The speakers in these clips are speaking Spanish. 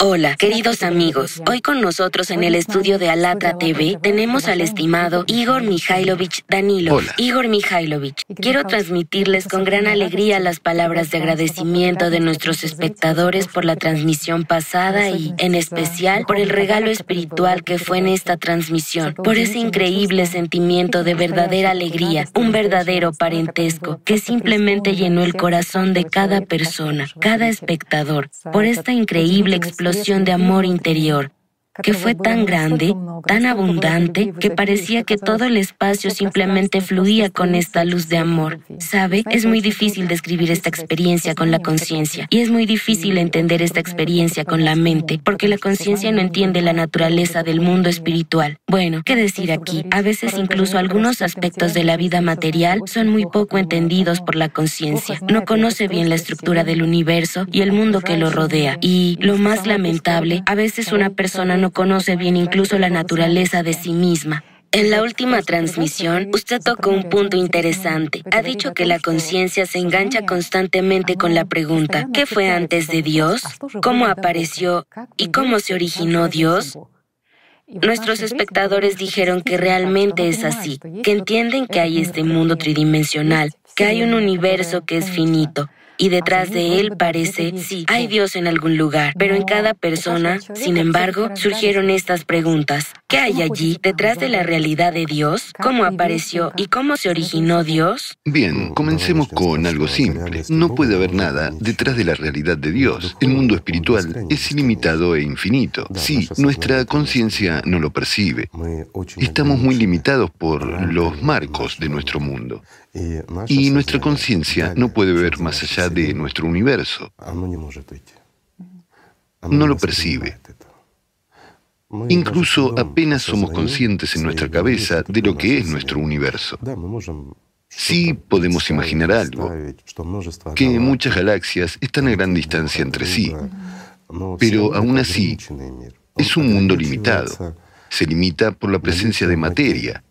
Hola, queridos amigos. Hoy con nosotros en el estudio de Alatra TV tenemos al estimado Igor Mikhailovich Danilo. Hola. Igor Mikhailovich, quiero transmitirles con gran alegría las palabras de agradecimiento de nuestros espectadores por la transmisión pasada y, en especial, por el regalo espiritual que fue en esta transmisión, por ese increíble sentimiento de verdadera alegría, un verdadero parentesco que simplemente llenó el corazón de cada persona, cada espectador, por esta increíble explosión de amor interior que fue tan grande, tan abundante, que parecía que todo el espacio simplemente fluía con esta luz de amor. ¿Sabe? Es muy difícil describir esta experiencia con la conciencia y es muy difícil entender esta experiencia con la mente, porque la conciencia no entiende la naturaleza del mundo espiritual. Bueno, ¿qué decir aquí? A veces incluso algunos aspectos de la vida material son muy poco entendidos por la conciencia. No conoce bien la estructura del universo y el mundo que lo rodea. Y, lo más lamentable, a veces una persona no conoce bien incluso la naturaleza de sí misma. En la última transmisión, usted tocó un punto interesante. Ha dicho que la conciencia se engancha constantemente con la pregunta, ¿qué fue antes de Dios? ¿Cómo apareció? ¿Y cómo se originó Dios? Nuestros espectadores dijeron que realmente es así, que entienden que hay este mundo tridimensional, que hay un universo que es finito, y detrás de él parece, sí, hay Dios en algún lugar, pero en cada persona, sin embargo, surgieron estas preguntas. ¿Qué hay allí detrás de la realidad de Dios? ¿Cómo apareció y cómo se originó Dios? Bien, comencemos con algo simple. No puede haber nada detrás de la realidad de Dios. El mundo espiritual es ilimitado e infinito. Sí, nuestra conciencia no lo percibe. Estamos muy limitados por los marcos de nuestro mundo. Y nuestra conciencia no puede ver más allá de nuestro universo. No lo percibe. Incluso apenas somos conscientes en nuestra cabeza de lo que es nuestro universo. Sí podemos imaginar algo, que muchas galaxias están a gran distancia entre sí, pero aún así es un mundo limitado. Se limita por la presencia de materia,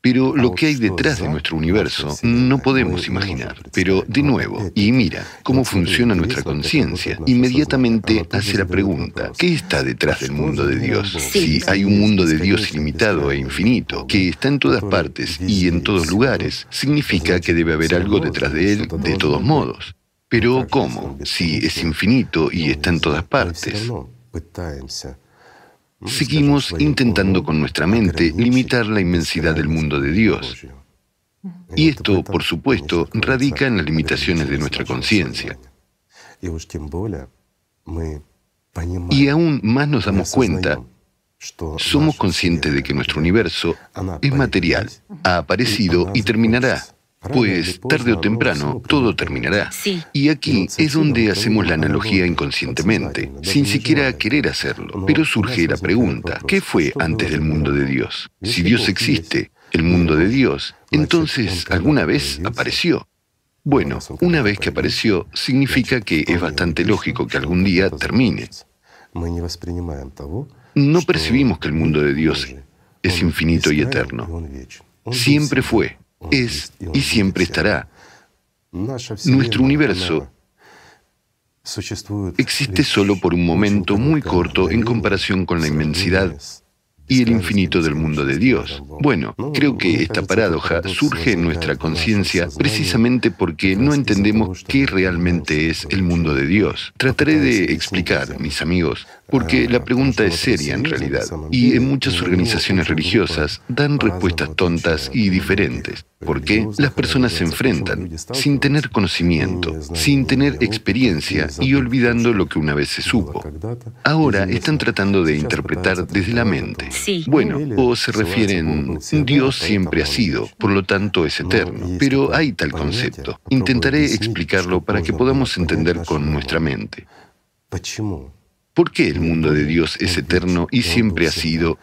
pero lo que hay detrás de nuestro universo no podemos imaginar. Pero, de nuevo, y mira cómo funciona nuestra conciencia, inmediatamente hace la pregunta, ¿qué está detrás del mundo de Dios? Si hay un mundo de Dios ilimitado e infinito, que está en todas partes y en todos lugares, significa que debe haber algo detrás de él de todos modos. Pero, ¿cómo? Si es infinito y está en todas partes. Seguimos intentando con nuestra mente limitar la inmensidad del mundo de Dios. Y esto, por supuesto, radica en las limitaciones de nuestra conciencia. Y aún más nos damos cuenta, somos conscientes de que nuestro universo es material, ha aparecido y terminará. Pues tarde o temprano todo terminará. Sí. Y aquí es donde hacemos la analogía inconscientemente, sin siquiera querer hacerlo. Pero surge la pregunta, ¿qué fue antes del mundo de Dios? Si Dios existe, el mundo de Dios, entonces alguna vez apareció. Bueno, una vez que apareció, significa que es bastante lógico que algún día termine. No percibimos que el mundo de Dios es infinito y eterno. Siempre fue es y siempre estará. Nuestro universo existe solo por un momento muy corto en comparación con la inmensidad y el infinito del mundo de Dios. Bueno, creo que esta paradoja surge en nuestra conciencia precisamente porque no entendemos qué realmente es el mundo de Dios. Trataré de explicar, mis amigos, porque la pregunta es seria en realidad, y en muchas organizaciones religiosas dan respuestas tontas y diferentes. ¿Por qué? Las personas se enfrentan sin tener conocimiento, sin tener experiencia y olvidando lo que una vez se supo. Ahora están tratando de interpretar desde la mente. Sí. Bueno, o se refieren, Dios siempre ha sido, por lo tanto es eterno. Pero hay tal concepto. Intentaré explicarlo para que podamos entender con nuestra mente. ¿Por qué el mundo de Dios es eterno y siempre ha sido?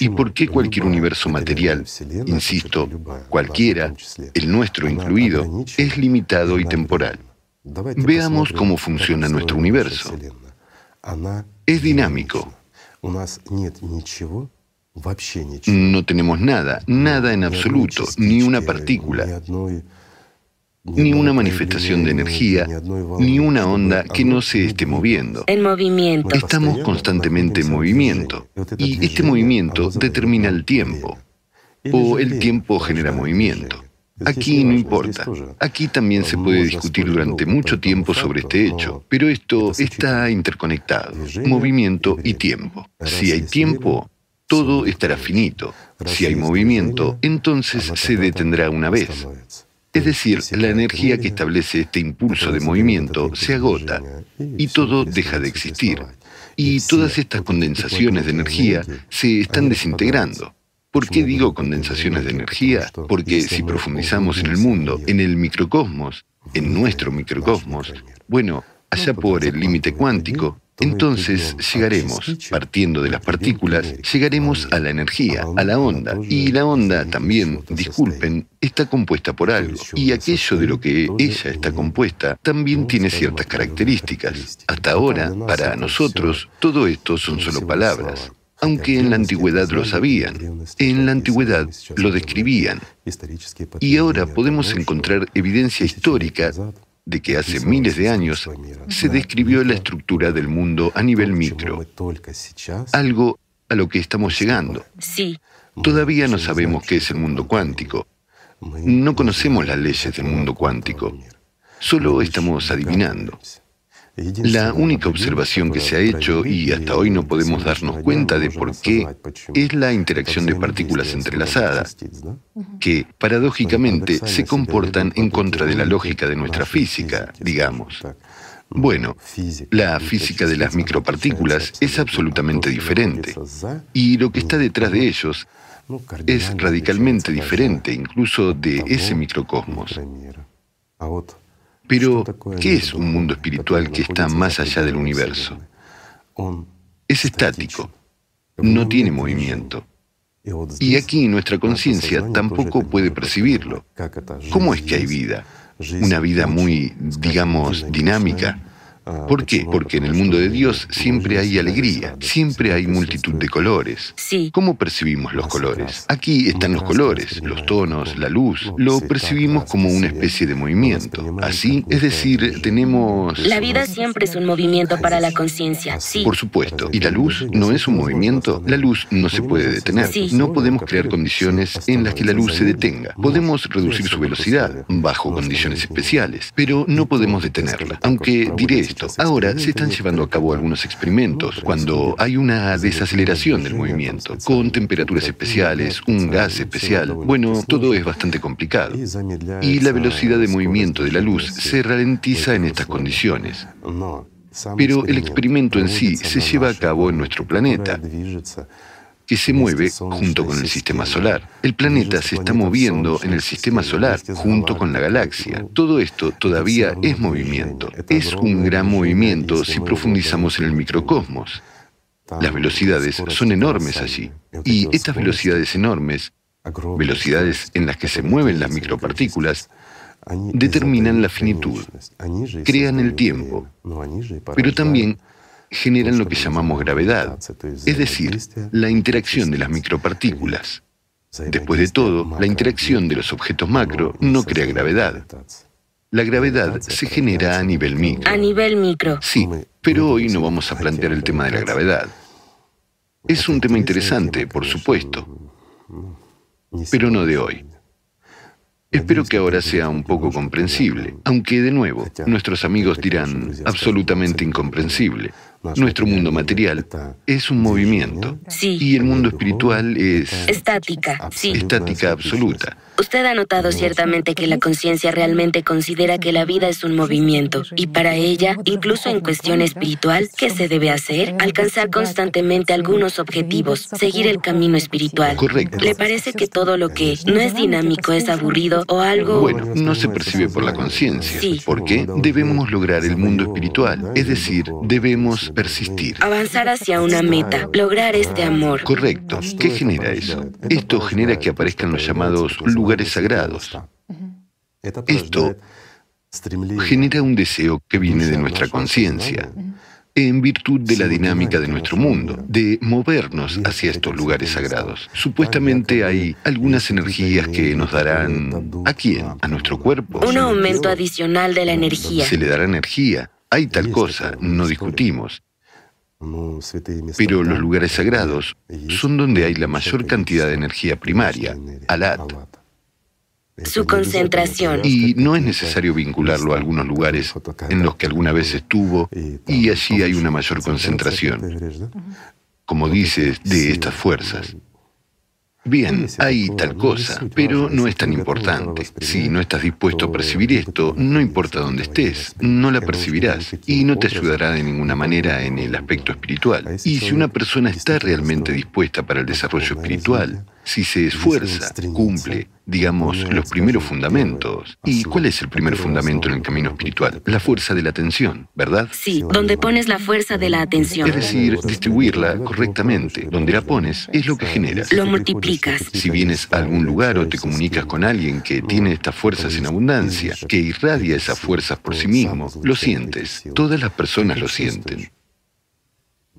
¿Y por qué cualquier universo material, insisto, cualquiera, el nuestro incluido, es limitado y temporal? Veamos cómo funciona nuestro universo. Es dinámico. No tenemos nada, nada en absoluto, ni una partícula. Ni una manifestación de energía, ni una onda que no se esté moviendo. En movimiento. Estamos constantemente en movimiento y este movimiento determina el tiempo o el tiempo genera movimiento. Aquí no importa. Aquí también se puede discutir durante mucho tiempo sobre este hecho, pero esto está interconectado, movimiento y tiempo. Si hay tiempo, todo estará finito. Si hay movimiento, entonces se detendrá una vez. Es decir, la energía que establece este impulso de movimiento se agota y todo deja de existir. Y todas estas condensaciones de energía se están desintegrando. ¿Por qué digo condensaciones de energía? Porque si profundizamos en el mundo, en el microcosmos, en nuestro microcosmos, bueno, allá por el límite cuántico, entonces llegaremos, partiendo de las partículas, llegaremos a la energía, a la onda. Y la onda también, disculpen, está compuesta por algo. Y aquello de lo que ella está compuesta también tiene ciertas características. Hasta ahora, para nosotros, todo esto son solo palabras. Aunque en la antigüedad lo sabían, en la antigüedad lo describían. Y ahora podemos encontrar evidencia histórica de que hace miles de años se describió la estructura del mundo a nivel micro, algo a lo que estamos llegando. Sí. Todavía no sabemos qué es el mundo cuántico. No conocemos las leyes del mundo cuántico. Solo estamos adivinando. La única observación que se ha hecho, y hasta hoy no podemos darnos cuenta de por qué, es la interacción de partículas entrelazadas, que paradójicamente se comportan en contra de la lógica de nuestra física, digamos. Bueno, la física de las micropartículas es absolutamente diferente, y lo que está detrás de ellos es radicalmente diferente incluso de ese microcosmos. Pero, ¿qué es un mundo espiritual que está más allá del universo? Es estático, no tiene movimiento. Y aquí nuestra conciencia tampoco puede percibirlo. ¿Cómo es que hay vida? Una vida muy, digamos, dinámica ¿Por qué? Porque en el mundo de Dios siempre hay alegría, siempre hay multitud de colores. Sí. ¿Cómo percibimos los colores? Aquí están los colores, los tonos, la luz. Lo percibimos como una especie de movimiento. Así, es decir, tenemos... La vida siempre es un movimiento para la conciencia, sí. Por supuesto. ¿Y la luz no es un movimiento? La luz no se puede detener. Sí. No podemos crear condiciones en las que la luz se detenga. Podemos reducir su velocidad bajo condiciones especiales, pero no podemos detenerla. Aunque diré ahora se están llevando a cabo algunos experimentos cuando hay una desaceleración del movimiento, con temperaturas especiales, un gas especial. Bueno, todo es bastante complicado. Y la velocidad de movimiento de la luz se ralentiza en estas condiciones. Pero el experimento en sí se lleva a cabo en nuestro planeta, que se mueve junto con el sistema solar. El planeta se está moviendo en el sistema solar junto con la galaxia. Todo esto todavía es movimiento. Es un gran movimiento si profundizamos en el microcosmos. Las velocidades son enormes allí. Y estas velocidades enormes, velocidades en las que se mueven las micropartículas, determinan la finitud, crean el tiempo, pero también generan lo que llamamos gravedad, es decir, la interacción de las micropartículas. Después de todo, la interacción de los objetos macro no crea gravedad. La gravedad se genera a nivel micro. A nivel micro. Sí, pero hoy no vamos a plantear el tema de la gravedad. Es un tema interesante, por supuesto, pero no de hoy. Espero que ahora sea un poco comprensible, aunque de nuevo, nuestros amigos dirán absolutamente incomprensible. Nuestro mundo material es un movimiento Sí. y el mundo espiritual es Estática, sí. estática absoluta. Usted ha notado ciertamente que la conciencia realmente considera que la vida es un movimiento y para ella, incluso en cuestión espiritual, ¿qué se debe hacer? Alcanzar constantemente algunos objetivos, seguir el camino espiritual. Correcto. ¿Le parece que todo lo que no es dinámico es aburrido o algo? Bueno, no se percibe por la conciencia. Sí. ¿Por qué? Debemos lograr el mundo espiritual, es decir, debemos persistir. Avanzar hacia una meta, lograr este amor. Correcto. ¿Qué genera eso? Esto genera que aparezcan los llamados lugares sagrados. Esto genera un deseo que viene de nuestra conciencia. en virtud de la dinámica de nuestro mundo, de movernos hacia estos lugares sagrados. Supuestamente hay algunas energías que nos darán... ¿A quién? ¿A nuestro cuerpo? Un aumento adicional de la energía. Se le dará energía. Hay tal cosa, no discutimos. Pero los lugares sagrados son donde hay la mayor cantidad de energía primaria, alat. Su concentración. Y no es necesario vincularlo a algunos lugares en los que alguna vez estuvo y allí hay una mayor concentración, como dices, de estas fuerzas. Bien, hay tal cosa, pero no es tan importante. Si no estás dispuesto a percibir esto, no importa dónde estés, no la percibirás y no te ayudará de ninguna manera en el aspecto espiritual. Y si una persona está realmente dispuesta para el desarrollo espiritual, si se esfuerza, cumple, digamos, los primeros fundamentos. ¿Y cuál es el primer fundamento en el camino espiritual? La fuerza de la atención, ¿verdad? Sí, donde pones la fuerza de la atención. Es decir, distribuirla correctamente. Donde la pones es lo que generas. Lo multiplicas. Si vienes a algún lugar o te comunicas con alguien que tiene estas fuerzas en abundancia, que irradia esas fuerzas por sí mismo, lo sientes. Todas las personas lo sienten.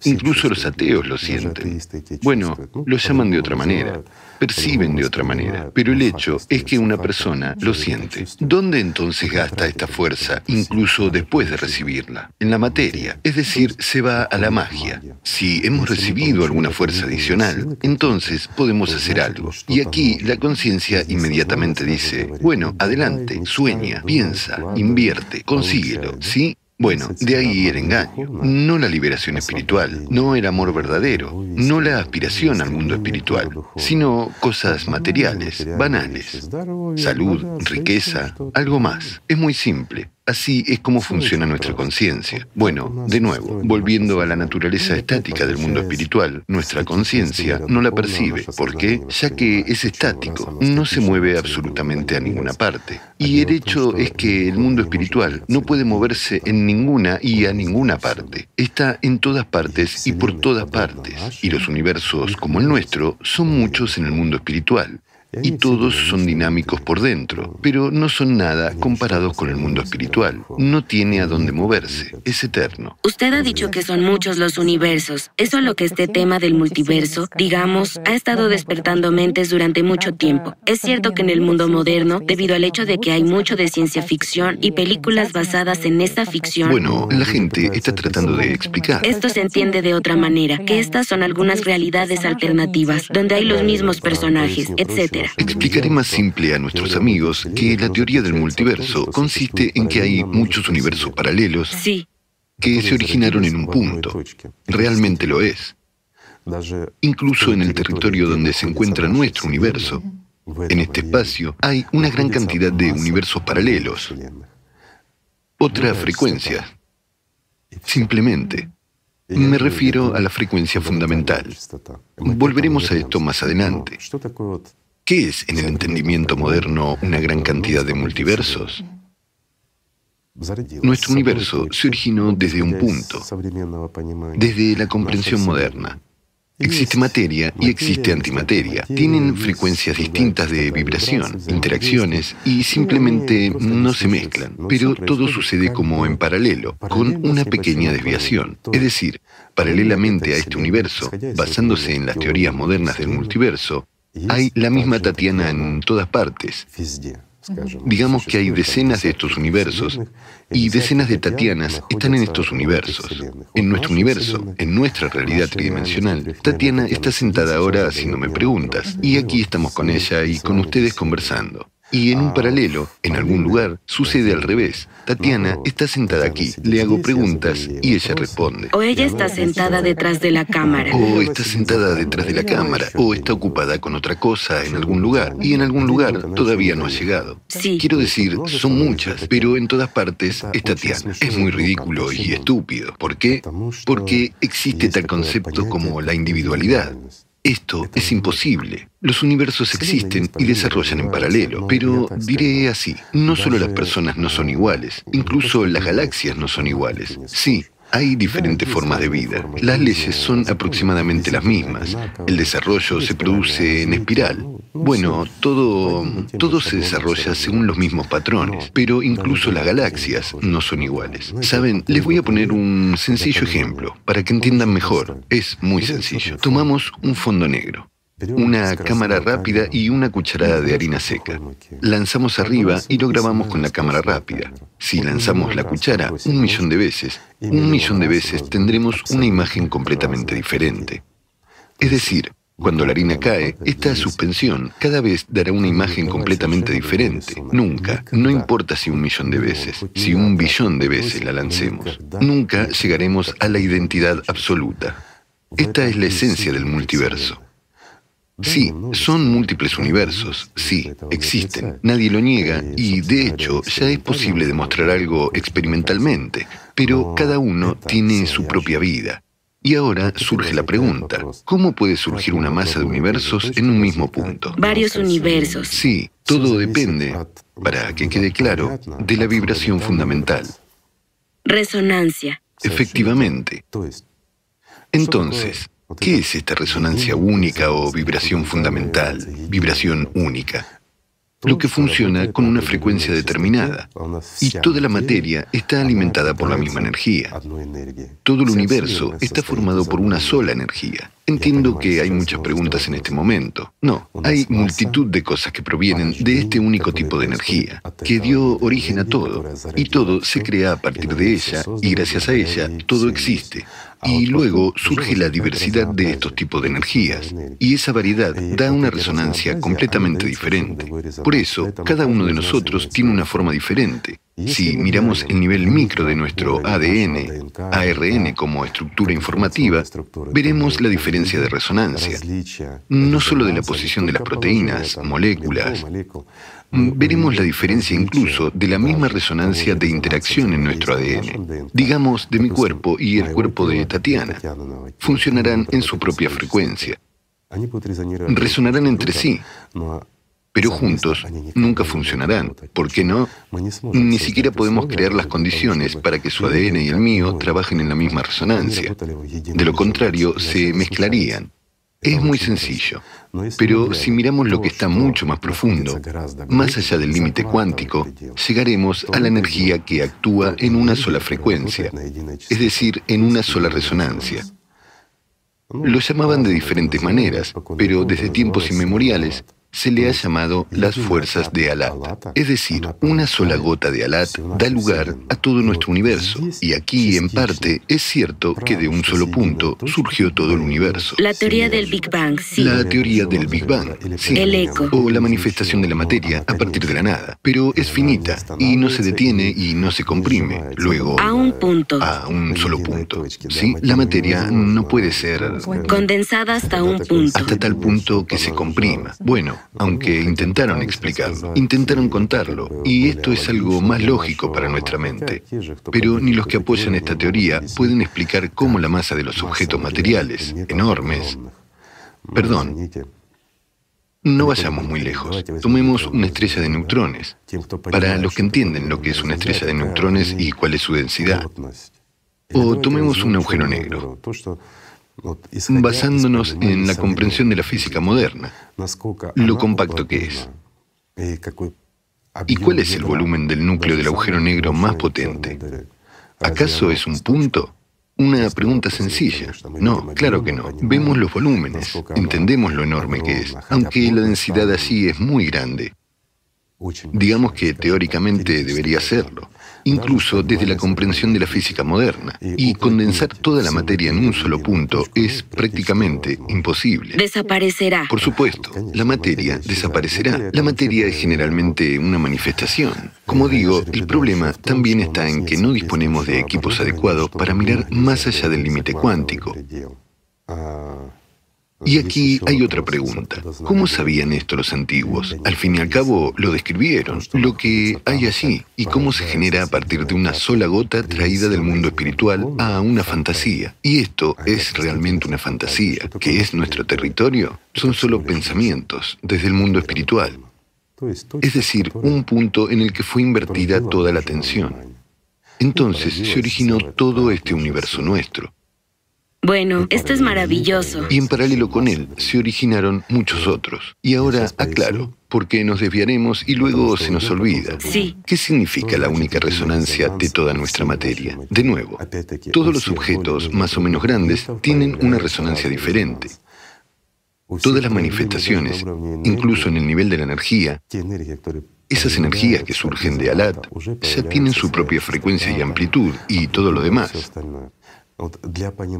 Incluso los ateos lo sienten. Bueno, lo llaman de otra manera, perciben de otra manera, pero el hecho es que una persona lo siente. ¿Dónde entonces gasta esta fuerza, incluso después de recibirla? En la materia, es decir, se va a la magia. Si hemos recibido alguna fuerza adicional, entonces podemos hacer algo. Y aquí la conciencia inmediatamente dice, bueno, adelante, sueña, piensa, invierte, consíguelo, ¿sí? Bueno, de ahí el engaño, no la liberación espiritual, no el amor verdadero, no la aspiración al mundo espiritual, sino cosas materiales, banales, salud, riqueza, algo más. Es muy simple. Así es como funciona nuestra conciencia. Bueno, de nuevo, volviendo a la naturaleza estática del mundo espiritual, nuestra conciencia no la percibe. ¿Por qué? Ya que es estático, no se mueve absolutamente a ninguna parte. Y el hecho es que el mundo espiritual no puede moverse en ninguna y a ninguna parte. Está en todas partes y por todas partes. Y los universos como el nuestro son muchos en el mundo espiritual y todos son dinámicos por dentro, pero no son nada comparados con el mundo espiritual. No tiene a dónde moverse, es eterno. Usted ha dicho que son muchos los universos. Eso es lo que este tema del multiverso, digamos, ha estado despertando mentes durante mucho tiempo. Es cierto que en el mundo moderno, debido al hecho de que hay mucho de ciencia ficción y películas basadas en esta ficción... Bueno, la gente está tratando de explicar. Esto se entiende de otra manera, que estas son algunas realidades alternativas, donde hay los mismos personajes, etc. Explicaré más simple a nuestros amigos que la teoría del multiverso consiste en que hay muchos universos paralelos que se originaron en un punto. Realmente lo es. Incluso en el territorio donde se encuentra nuestro universo, en este espacio, hay una gran cantidad de universos paralelos. Otra frecuencia. Simplemente. Me refiero a la frecuencia fundamental. Volveremos a esto más adelante. ¿Qué es en el entendimiento moderno una gran cantidad de multiversos? Nuestro universo se originó desde un punto, desde la comprensión moderna. Existe materia y existe antimateria. Tienen frecuencias distintas de vibración, interacciones y simplemente no se mezclan. Pero todo sucede como en paralelo, con una pequeña desviación. Es decir, paralelamente a este universo, basándose en las teorías modernas del multiverso, hay la misma Tatiana en todas partes. Digamos que hay decenas de estos universos y decenas de Tatianas están en estos universos. En nuestro universo, en nuestra realidad tridimensional, Tatiana está sentada ahora haciéndome preguntas. y aquí estamos con ella y con ustedes conversando. Y en un paralelo, en algún lugar, sucede al revés. Tatiana está sentada aquí, le hago preguntas y ella responde. O ella está sentada detrás de la cámara. O está sentada detrás de la cámara. O está ocupada con otra cosa en algún lugar. Y en algún lugar todavía no ha llegado. Sí. Quiero decir, son muchas, pero en todas partes es Tatiana. Es muy ridículo y estúpido. ¿Por qué? Porque existe tal concepto como la individualidad. Esto es imposible. Los universos existen y desarrollan en paralelo, pero diré así, no solo las personas no son iguales, incluso las galaxias no son iguales. Sí, hay diferentes formas de vida. Las leyes son aproximadamente las mismas. El desarrollo se produce en espiral. Bueno, todo, todo se desarrolla según los mismos patrones, pero incluso las galaxias no son iguales. Saben, les voy a poner un sencillo ejemplo para que entiendan mejor. Es muy sencillo. Tomamos un fondo negro una cámara rápida y una cucharada de harina seca. Lanzamos arriba y lo grabamos con la cámara rápida. Si lanzamos la cuchara un millón de veces, un millón de veces tendremos una imagen completamente diferente. Es decir, cuando la harina cae, esta suspensión cada vez dará una imagen completamente diferente. Nunca, no importa si un millón de veces, si un billón de veces la lancemos, nunca llegaremos a la identidad absoluta. Esta es la esencia del multiverso. Sí, son múltiples universos, sí, existen, nadie lo niega y de hecho ya es posible demostrar algo experimentalmente, pero cada uno tiene su propia vida. Y ahora surge la pregunta, ¿cómo puede surgir una masa de universos en un mismo punto? Varios universos. Sí, todo depende, para que quede claro, de la vibración fundamental. Resonancia. Efectivamente. Entonces, ¿Qué es esta resonancia única o vibración fundamental, vibración única? Lo que funciona con una frecuencia determinada. Y toda la materia está alimentada por la misma energía. Todo el universo está formado por una sola energía. Entiendo que hay muchas preguntas en este momento. No, hay multitud de cosas que provienen de este único tipo de energía, que dio origen a todo. Y todo se crea a partir de ella, y gracias a ella, todo existe. Y luego surge la diversidad de estos tipos de energías, y esa variedad da una resonancia completamente diferente. Por eso, cada uno de nosotros tiene una forma diferente. Si miramos el nivel micro de nuestro ADN, ARN como estructura informativa, veremos la diferencia de resonancia, no solo de la posición de las proteínas, moléculas, veremos la diferencia incluso de la misma resonancia de interacción en nuestro ADN. Digamos, de mi cuerpo y el cuerpo de Tatiana. Funcionarán en su propia frecuencia. Resonarán entre sí, pero juntos nunca funcionarán. ¿Por qué no? Ni siquiera podemos crear las condiciones para que su ADN y el mío trabajen en la misma resonancia. De lo contrario, se mezclarían. Es muy sencillo, pero si miramos lo que está mucho más profundo, más allá del límite cuántico, llegaremos a la energía que actúa en una sola frecuencia, es decir, en una sola resonancia. Lo llamaban de diferentes maneras, pero desde tiempos inmemoriales se le ha llamado las fuerzas de Alat. Es decir, una sola gota de Alat da lugar a todo nuestro universo. Y aquí, en parte, es cierto que de un solo punto surgió todo el universo. La teoría del Big Bang, sí. La teoría del Big Bang, sí. El eco. O la manifestación de la materia a partir de la nada. Pero es finita y no se detiene y no se comprime. Luego... A un punto. A un solo punto. Sí, la materia no puede ser... Condensada hasta un punto. Hasta tal punto que se comprima. Bueno, aunque intentaron explicarlo, intentaron contarlo, y esto es algo más lógico para nuestra mente. Pero ni los que apoyan esta teoría pueden explicar cómo la masa de los objetos materiales, enormes, perdón, no vayamos muy lejos. Tomemos una estrella de neutrones. Para los que entienden lo que es una estrella de neutrones y cuál es su densidad. O tomemos un agujero negro basándonos en la comprensión de la física moderna, lo compacto que es. ¿Y cuál es el volumen del núcleo del agujero negro más potente? ¿Acaso es un punto? Una pregunta sencilla. No, claro que no. Vemos los volúmenes, entendemos lo enorme que es, aunque la densidad allí es muy grande. Digamos que teóricamente debería serlo incluso desde la comprensión de la física moderna. Y condensar toda la materia en un solo punto es prácticamente imposible. Desaparecerá. Por supuesto, la materia desaparecerá. La materia es generalmente una manifestación. Como digo, el problema también está en que no disponemos de equipos adecuados para mirar más allá del límite cuántico. Y aquí hay otra pregunta. ¿Cómo sabían esto los antiguos? Al fin y al cabo lo describieron, lo que hay allí, y cómo se genera a partir de una sola gota traída del mundo espiritual a una fantasía. Y esto es realmente una fantasía, que es nuestro territorio. Son solo pensamientos desde el mundo espiritual. Es decir, un punto en el que fue invertida toda la atención. Entonces se originó todo este universo nuestro. Bueno, esto es maravilloso. Y en paralelo con él se originaron muchos otros. Y ahora aclaro, porque nos desviaremos y luego se nos olvida. Sí. ¿Qué significa la única resonancia de toda nuestra materia? De nuevo, todos los objetos más o menos grandes tienen una resonancia diferente. Todas las manifestaciones, incluso en el nivel de la energía, esas energías que surgen de Alat ya tienen su propia frecuencia y amplitud y todo lo demás.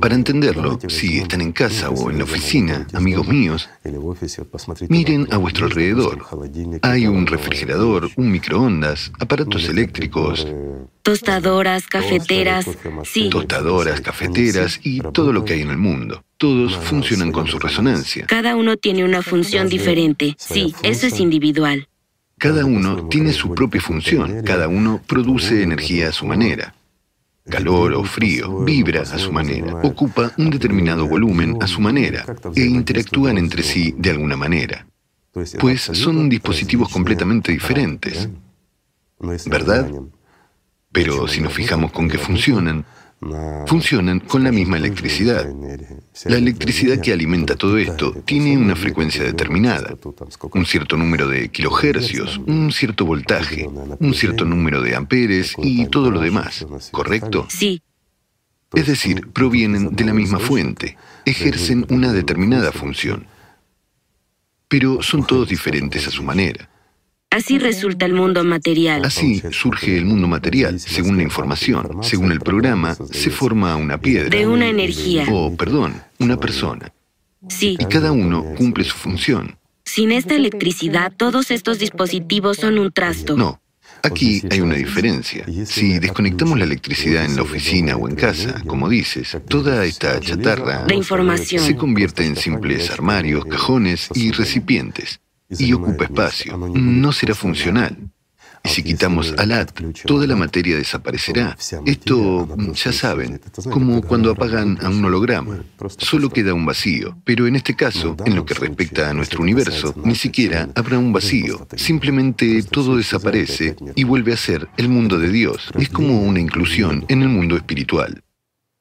Para entenderlo, si están en casa o en la oficina, amigos míos, miren a vuestro alrededor. Hay un refrigerador, un microondas, aparatos eléctricos, tostadoras, cafeteras, sí. Tostadoras, cafeteras y todo lo que hay en el mundo. Todos funcionan con su resonancia. Cada uno tiene una función diferente. Sí, eso es individual. Cada uno tiene su propia función. Cada uno produce energía a su manera calor o frío, vibra a su manera, ocupa un determinado volumen a su manera e interactúan entre sí de alguna manera. Pues son dispositivos completamente diferentes, ¿verdad? Pero si nos fijamos con qué funcionan, funcionan con la misma electricidad. La electricidad que alimenta todo esto tiene una frecuencia determinada, un cierto número de kilohercios, un cierto voltaje, un cierto número de amperes y todo lo demás, ¿correcto? Sí. Es decir, provienen de la misma fuente, ejercen una determinada función, pero son todos diferentes a su manera. Así resulta el mundo material. Así surge el mundo material, según la información. Según el programa, se forma una piedra. De una energía. O, perdón, una persona. Sí. Y cada uno cumple su función. Sin esta electricidad, todos estos dispositivos son un trasto. No. Aquí hay una diferencia. Si desconectamos la electricidad en la oficina o en casa, como dices, toda esta chatarra de información se convierte en simples armarios, cajones y recipientes y ocupa espacio, no será funcional. Y si quitamos ALAT, toda la materia desaparecerá. Esto, ya saben, como cuando apagan a un holograma. Solo queda un vacío. Pero en este caso, en lo que respecta a nuestro universo, ni siquiera habrá un vacío. Simplemente todo desaparece y vuelve a ser el mundo de Dios. Es como una inclusión en el mundo espiritual.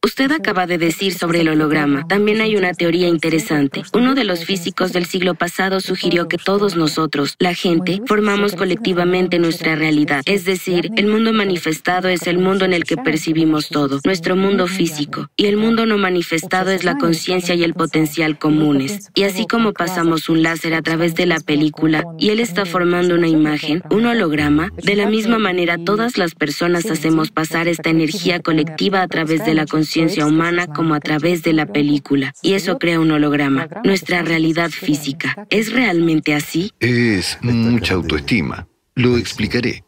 Usted acaba de decir sobre el holograma. También hay una teoría interesante. Uno de los físicos del siglo pasado sugirió que todos nosotros, la gente, formamos colectivamente nuestra realidad. Es decir, el mundo manifestado es el mundo en el que percibimos todo, nuestro mundo físico. Y el mundo no manifestado es la conciencia y el potencial comunes. Y así como pasamos un láser a través de la película y él está formando una imagen, un holograma, de la misma manera todas las personas hacemos pasar esta energía colectiva a través de la conciencia humana como a través de la película. Y eso crea un holograma, nuestra realidad física. ¿Es realmente así? Es mucha autoestima. Lo explicaré.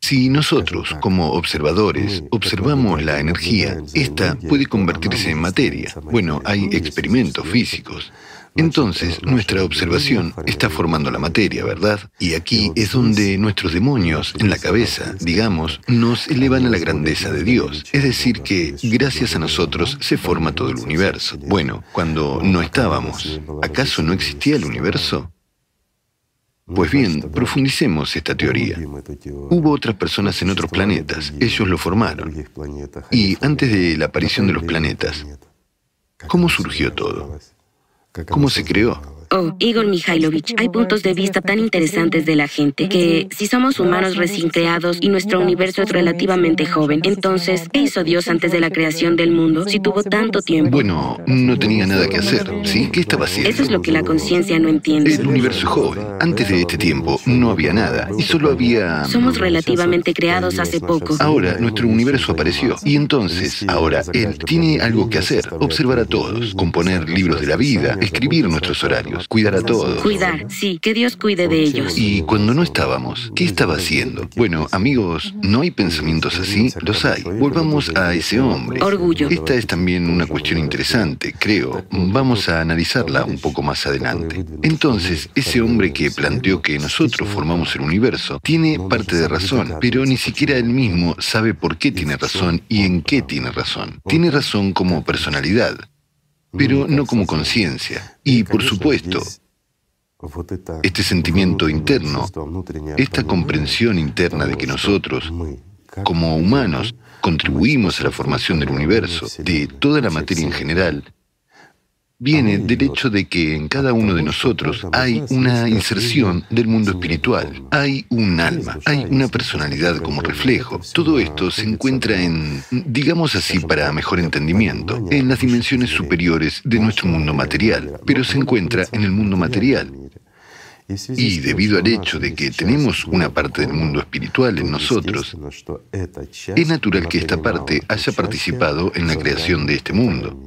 Si nosotros, como observadores, observamos la energía, esta puede convertirse en materia. Bueno, hay experimentos físicos. Entonces, nuestra observación está formando la materia, ¿verdad? Y aquí es donde nuestros demonios en la cabeza, digamos, nos elevan a la grandeza de Dios. Es decir, que gracias a nosotros se forma todo el universo. Bueno, cuando no estábamos, ¿acaso no existía el universo? Pues bien, profundicemos esta teoría. Hubo otras personas en otros planetas, ellos lo formaron. Y antes de la aparición de los planetas, ¿cómo surgió todo? ¿Cómo se creó? Oh, Igor Mikhailovich, hay puntos de vista tan interesantes de la gente que si somos humanos recién creados y nuestro universo es relativamente joven, entonces, ¿qué hizo Dios antes de la creación del mundo si tuvo tanto tiempo? Bueno, no tenía nada que hacer, ¿sí? ¿Qué estaba haciendo? Eso es lo que la conciencia no entiende. El universo es joven. Antes de este tiempo no había nada y solo había... Somos relativamente creados hace poco. Ahora nuestro universo apareció y entonces, ahora Él tiene algo que hacer, observar a todos, componer libros de la vida, escribir nuestros horarios cuidar a todos. Cuidar, sí, que Dios cuide de ellos. Y cuando no estábamos, ¿qué estaba haciendo? Bueno, amigos, ¿no hay pensamientos así? Los hay. Volvamos a ese hombre. Orgullo. Esta es también una cuestión interesante, creo. Vamos a analizarla un poco más adelante. Entonces, ese hombre que planteó que nosotros formamos el universo tiene parte de razón, pero ni siquiera él mismo sabe por qué tiene razón y en qué tiene razón. Tiene razón como personalidad, pero no como conciencia. Y por supuesto, este sentimiento interno, esta comprensión interna de que nosotros, como humanos, contribuimos a la formación del universo, de toda la materia en general, viene del hecho de que en cada uno de nosotros hay una inserción del mundo espiritual, hay un alma, hay una personalidad como reflejo. Todo esto se encuentra en, digamos así para mejor entendimiento, en las dimensiones superiores de nuestro mundo material, pero se encuentra en el mundo material. Y debido al hecho de que tenemos una parte del mundo espiritual en nosotros, es natural que esta parte haya participado en la creación de este mundo.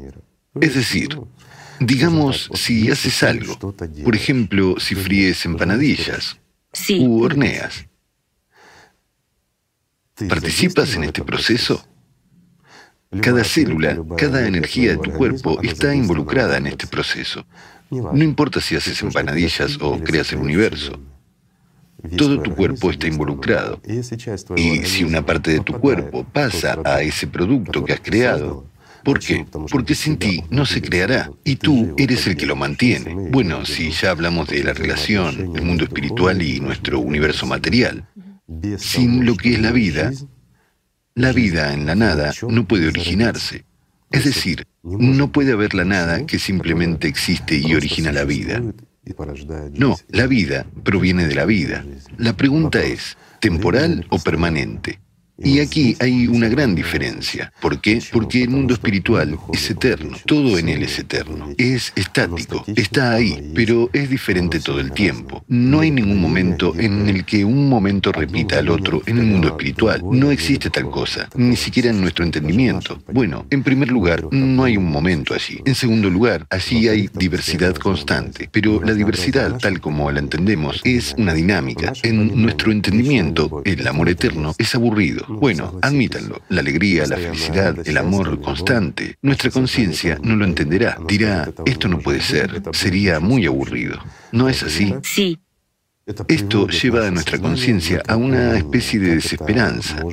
Es decir, Digamos, si haces algo, por ejemplo, si fríes empanadillas u horneas, ¿participas en este proceso? Cada célula, cada energía de tu cuerpo está involucrada en este proceso. No importa si haces empanadillas o creas el universo. Todo tu cuerpo está involucrado. Y si una parte de tu cuerpo pasa a ese producto que has creado, ¿Por qué? Porque sin ti no se creará y tú eres el que lo mantiene. Bueno, si ya hablamos de la relación, el mundo espiritual y nuestro universo material, sin lo que es la vida, la vida en la nada no puede originarse. Es decir, no puede haber la nada que simplemente existe y origina la vida. No, la vida proviene de la vida. La pregunta es, ¿temporal o permanente? Y aquí hay una gran diferencia. ¿Por qué? Porque el mundo espiritual es eterno, todo en él es eterno, es estático, está ahí, pero es diferente todo el tiempo. No hay ningún momento en el que un momento repita al otro en el mundo espiritual. No existe tal cosa, ni siquiera en nuestro entendimiento. Bueno, en primer lugar, no hay un momento allí. En segundo lugar, allí hay diversidad constante, pero la diversidad, tal como la entendemos, es una dinámica. En nuestro entendimiento, el amor eterno es aburrido bueno, admítanlo, la alegría, la felicidad, el amor constante. Nuestra conciencia no lo entenderá. Dirá, esto no puede ser, sería muy aburrido. ¿No es así? Sí. Esto lleva a nuestra conciencia a una especie de desesperanza.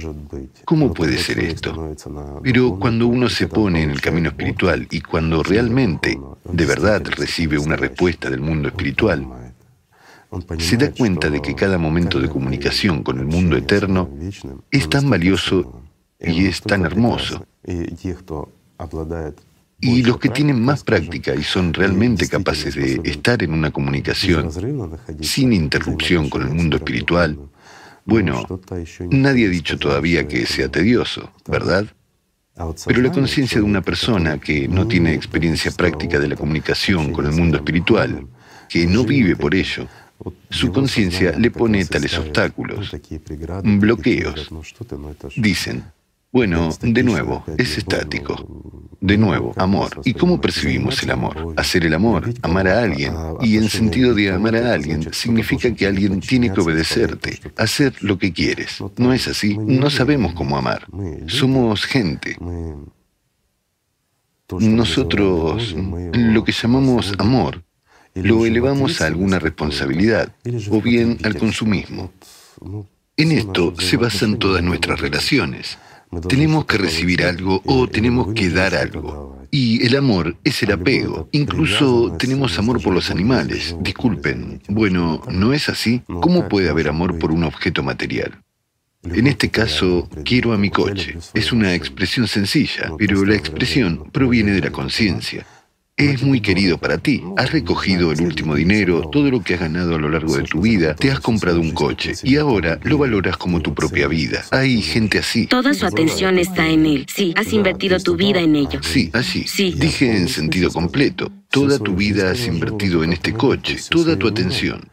¿Cómo puede ser esto? Pero cuando uno se pone en el camino espiritual y cuando realmente, de verdad, recibe una respuesta del mundo espiritual, se da cuenta de que cada momento de comunicación con el mundo eterno es tan valioso y es tan hermoso. Y los que tienen más práctica y son realmente capaces de estar en una comunicación sin interrupción con el mundo espiritual, bueno, nadie ha dicho todavía que sea tedioso, ¿verdad? Pero la conciencia de una persona que no tiene experiencia práctica de la comunicación con el mundo espiritual, que no vive por ello, su conciencia le pone tales obstáculos, bloqueos. Dicen, bueno, de nuevo, es estático. De nuevo, amor. ¿Y cómo percibimos el amor? Hacer el amor, amar a alguien. Y en sentido de amar a alguien, significa que alguien tiene que obedecerte, hacer lo que quieres. ¿No es así? No sabemos cómo amar. Somos gente. Nosotros, lo que llamamos amor, lo elevamos a alguna responsabilidad o bien al consumismo. En esto se basan todas nuestras relaciones. Tenemos que recibir algo o tenemos que dar algo. Y el amor es el apego. Incluso tenemos amor por los animales. Disculpen. Bueno, ¿no es así? ¿Cómo puede haber amor por un objeto material? En este caso, quiero a mi coche. Es una expresión sencilla, pero la expresión proviene de la conciencia. Es muy querido para ti. Has recogido el último dinero, todo lo que has ganado a lo largo de tu vida, te has comprado un coche y ahora lo valoras como tu propia vida. Hay gente así. Toda su atención está en él. Sí, has invertido tu vida en ello. Sí, así. Sí. Dije en sentido completo. Toda tu vida has invertido en este coche, toda tu atención.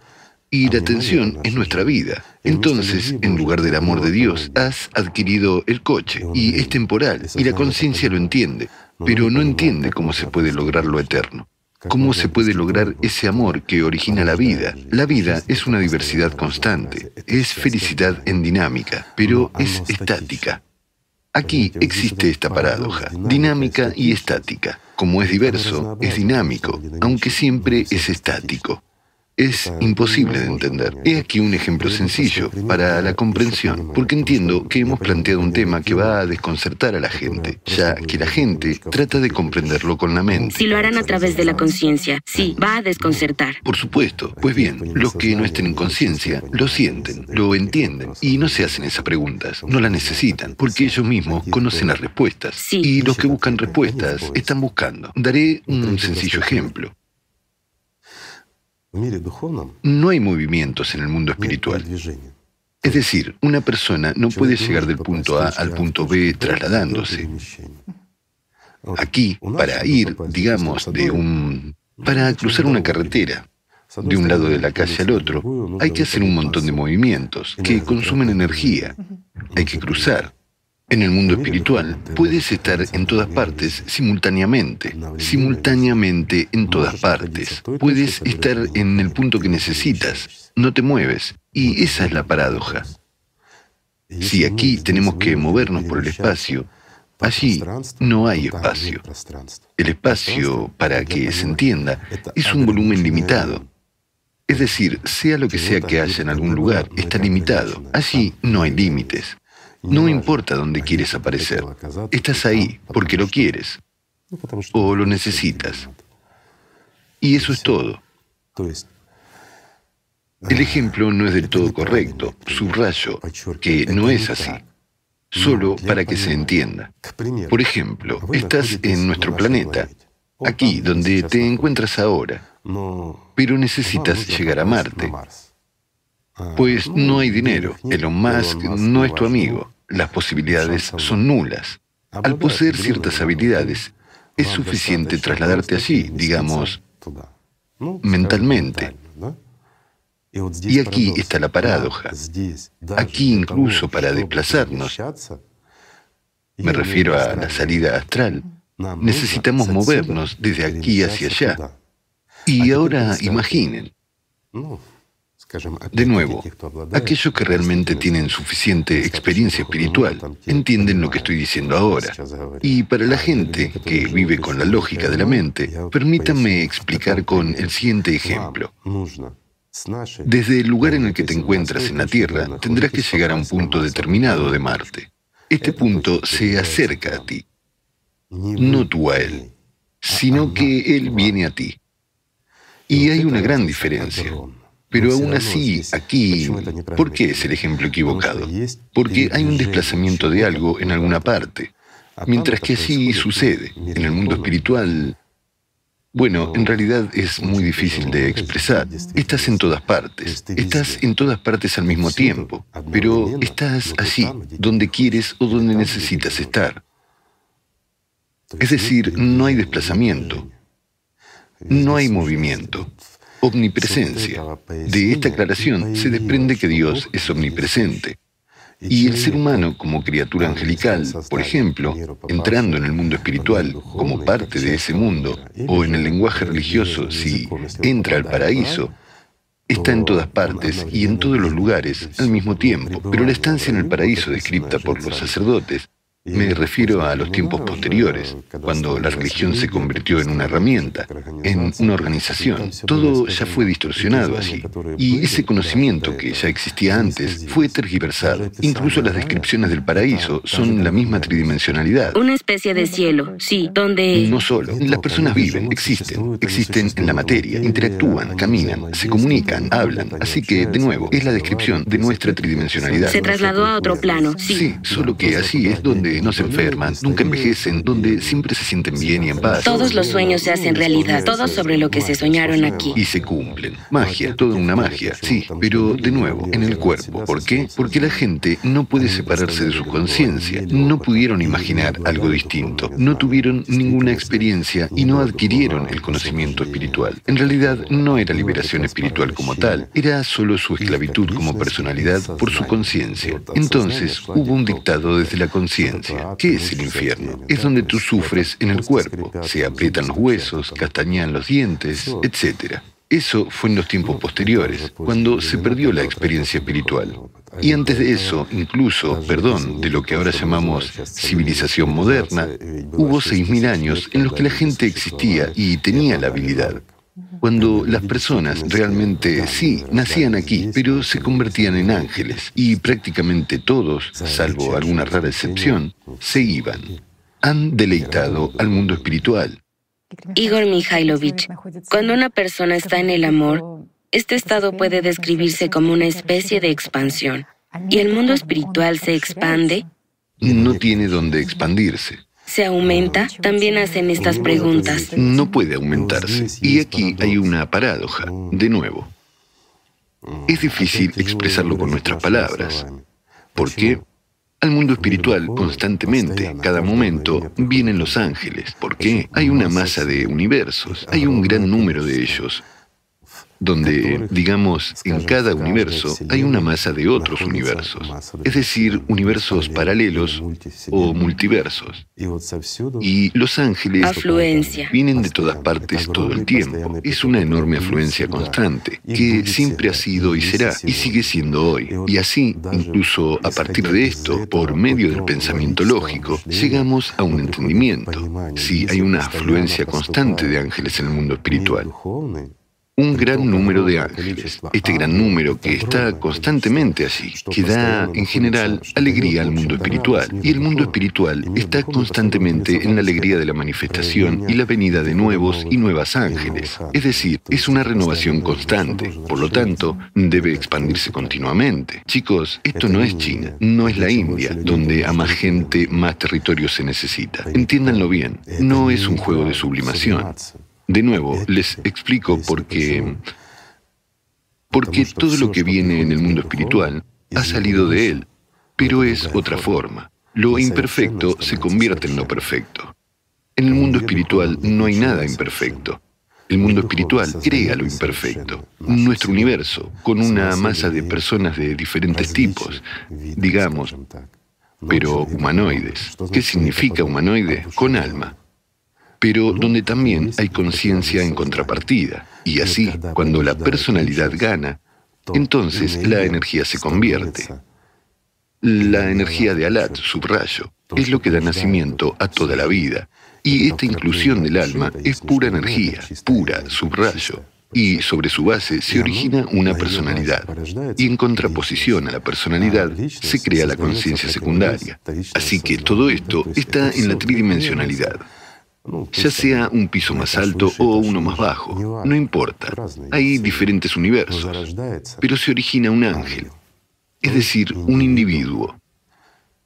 Y la atención es nuestra vida. Entonces, en lugar del amor de Dios, has adquirido el coche y es temporal y la conciencia lo entiende pero no entiende cómo se puede lograr lo eterno. ¿Cómo se puede lograr ese amor que origina la vida? La vida es una diversidad constante, es felicidad en dinámica, pero es estática. Aquí existe esta paradoja, dinámica y estática. Como es diverso, es dinámico, aunque siempre es estático. Es imposible de entender. He aquí un ejemplo sencillo para la comprensión, porque entiendo que hemos planteado un tema que va a desconcertar a la gente, ya que la gente trata de comprenderlo con la mente. Si lo harán a través de la conciencia, sí, va a desconcertar. Por supuesto. Pues bien, los que no estén en conciencia lo sienten, lo entienden y no se hacen esas preguntas, no las necesitan, porque ellos mismos conocen las respuestas. Sí. Y los que buscan respuestas están buscando. Daré un sencillo ejemplo. No hay movimientos en el mundo espiritual. Es decir, una persona no puede llegar del punto A al punto B trasladándose. Aquí, para ir, digamos, de un... para cruzar una carretera, de un lado de la calle al otro, hay que hacer un montón de movimientos que consumen energía. Hay que cruzar. En el mundo espiritual puedes estar en todas partes simultáneamente, simultáneamente en todas partes. Puedes estar en el punto que necesitas, no te mueves, y esa es la paradoja. Si aquí tenemos que movernos por el espacio, allí no hay espacio. El espacio, para que se entienda, es un volumen limitado. Es decir, sea lo que sea que haya en algún lugar, está limitado. Allí no hay límites. No importa dónde quieres aparecer, estás ahí porque lo quieres o lo necesitas. Y eso es todo. El ejemplo no es del todo correcto, subrayo que no es así, solo para que se entienda. Por ejemplo, estás en nuestro planeta, aquí donde te encuentras ahora, pero necesitas llegar a Marte. Pues no hay dinero. Elon Musk no es tu amigo. Las posibilidades son nulas. Al poseer ciertas habilidades, es suficiente trasladarte allí, digamos, mentalmente. Y aquí está la paradoja. Aquí incluso para desplazarnos, me refiero a la salida astral, necesitamos movernos desde aquí hacia allá. Y ahora imaginen, de nuevo, aquellos que realmente tienen suficiente experiencia espiritual entienden lo que estoy diciendo ahora. Y para la gente que vive con la lógica de la mente, permítanme explicar con el siguiente ejemplo. Desde el lugar en el que te encuentras en la Tierra, tendrás que llegar a un punto determinado de Marte. Este punto se acerca a ti, no tú a él, sino que él viene a ti. Y hay una gran diferencia. Pero aún así, aquí, ¿por qué es el ejemplo equivocado? Porque hay un desplazamiento de algo en alguna parte, mientras que así sucede. En el mundo espiritual, bueno, en realidad es muy difícil de expresar. Estás en todas partes, estás en todas partes al mismo tiempo, pero estás allí, donde quieres o donde necesitas estar. Es decir, no hay desplazamiento, no hay movimiento omnipresencia. De esta aclaración se desprende que Dios es omnipresente. Y el ser humano como criatura angelical, por ejemplo, entrando en el mundo espiritual como parte de ese mundo, o en el lenguaje religioso si entra al paraíso, está en todas partes y en todos los lugares al mismo tiempo. Pero la estancia en el paraíso descrita por los sacerdotes me refiero a los tiempos posteriores, cuando la religión se convirtió en una herramienta, en una organización. Todo ya fue distorsionado allí. Y ese conocimiento que ya existía antes fue tergiversado. Incluso las descripciones del paraíso son la misma tridimensionalidad. Una especie de cielo, sí, donde... No solo. Las personas viven, existen, existen en la materia, interactúan, caminan, se comunican, hablan. Así que, de nuevo, es la descripción de nuestra tridimensionalidad. Se trasladó a otro plano, sí. Sí, solo que así es donde no se enferman, nunca envejecen, donde siempre se sienten bien y en paz. Todos los sueños se hacen realidad, todos sobre lo que se soñaron aquí. Y se cumplen. Magia, toda una magia, sí, pero de nuevo, en el cuerpo. ¿Por qué? Porque la gente no puede separarse de su conciencia. No pudieron imaginar algo distinto. No tuvieron ninguna experiencia y no adquirieron el conocimiento espiritual. En realidad, no era liberación espiritual como tal, era solo su esclavitud como personalidad por su conciencia. Entonces, hubo un dictado desde la conciencia ¿Qué es el infierno? Es donde tú sufres en el cuerpo. Se aprietan los huesos, castañean los dientes, etc. Eso fue en los tiempos posteriores, cuando se perdió la experiencia espiritual. Y antes de eso, incluso, perdón, de lo que ahora llamamos civilización moderna, hubo 6.000 años en los que la gente existía y tenía la habilidad. Cuando las personas realmente sí nacían aquí, pero se convertían en ángeles y prácticamente todos, salvo alguna rara excepción, se iban. Han deleitado al mundo espiritual. Igor Mikhailovich, cuando una persona está en el amor, este estado puede describirse como una especie de expansión. ¿Y el mundo espiritual se expande? No tiene dónde expandirse. ¿Se aumenta? También hacen estas preguntas. No puede aumentarse. Y aquí hay una paradoja. De nuevo, es difícil expresarlo con nuestras palabras. ¿Por qué? Al mundo espiritual constantemente, cada momento, vienen los ángeles. ¿Por qué? Hay una masa de universos, hay un gran número de ellos donde, digamos, en cada universo hay una masa de otros universos, es decir, universos paralelos o multiversos. Y los ángeles afluencia. vienen de todas partes todo el tiempo. Es una enorme afluencia constante, que siempre ha sido y será, y sigue siendo hoy. Y así, incluso a partir de esto, por medio del pensamiento lógico, llegamos a un entendimiento. Si hay una afluencia constante de ángeles en el mundo espiritual, un gran número de ángeles. Este gran número que está constantemente allí, que da en general alegría al mundo espiritual. Y el mundo espiritual está constantemente en la alegría de la manifestación y la venida de nuevos y nuevas ángeles. Es decir, es una renovación constante. Por lo tanto, debe expandirse continuamente. Chicos, esto no es China, no es la India, donde a más gente más territorio se necesita. Entiéndanlo bien, no es un juego de sublimación. De nuevo, les explico por qué, porque todo lo que viene en el mundo espiritual ha salido de él, pero es otra forma. Lo imperfecto se convierte en lo perfecto. En el mundo espiritual no hay nada imperfecto. El mundo espiritual crea lo imperfecto. Nuestro universo, con una masa de personas de diferentes tipos, digamos, pero humanoides. ¿Qué significa humanoide? Con alma pero donde también hay conciencia en contrapartida. Y así, cuando la personalidad gana, entonces la energía se convierte. La energía de Alat, subrayo, es lo que da nacimiento a toda la vida. Y esta inclusión del alma es pura energía, pura, subrayo. Y sobre su base se origina una personalidad. Y en contraposición a la personalidad se crea la conciencia secundaria. Así que todo esto está en la tridimensionalidad ya sea un piso más alto o uno más bajo, no importa. Hay diferentes universos, pero se origina un ángel, es decir, un individuo,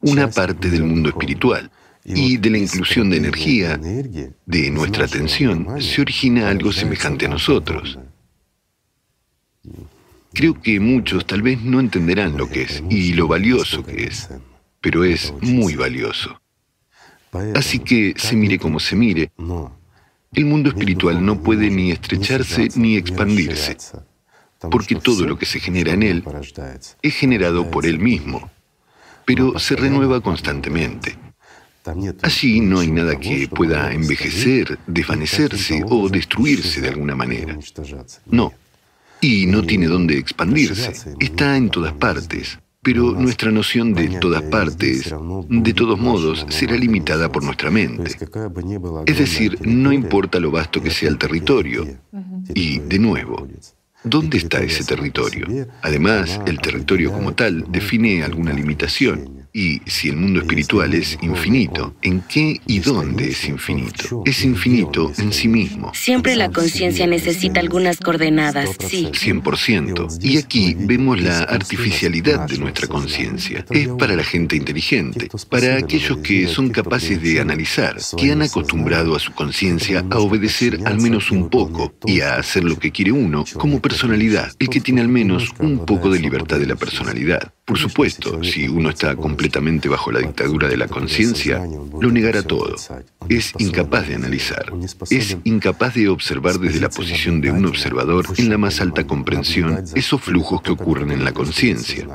una parte del mundo espiritual. Y de la inclusión de energía, de nuestra atención, se origina algo semejante a nosotros. Creo que muchos tal vez no entenderán lo que es y lo valioso que es, pero es muy valioso. Así que se mire como se mire, el mundo espiritual no puede ni estrecharse ni expandirse, porque todo lo que se genera en él es generado por él mismo, pero se renueva constantemente. Allí no hay nada que pueda envejecer, desvanecerse o destruirse de alguna manera. No. Y no tiene dónde expandirse. Está en todas partes pero nuestra noción de todas partes, de todos modos, será limitada por nuestra mente. Es decir, no importa lo vasto que sea el territorio. Y, de nuevo, ¿dónde está ese territorio? Además, el territorio como tal define alguna limitación. Y si el mundo espiritual es infinito, ¿en qué y dónde es infinito? Es infinito en sí mismo. Siempre la conciencia necesita algunas coordenadas, sí. 100%. Y aquí vemos la artificialidad de nuestra conciencia. Es para la gente inteligente, para aquellos que son capaces de analizar, que han acostumbrado a su conciencia a obedecer al menos un poco y a hacer lo que quiere uno como personalidad, el que tiene al menos un poco de libertad de la personalidad. Por supuesto, si uno está completamente bajo la dictadura de la conciencia, lo negará todo. Es incapaz de analizar, es incapaz de observar desde la posición de un observador en la más alta comprensión esos flujos que ocurren en la conciencia.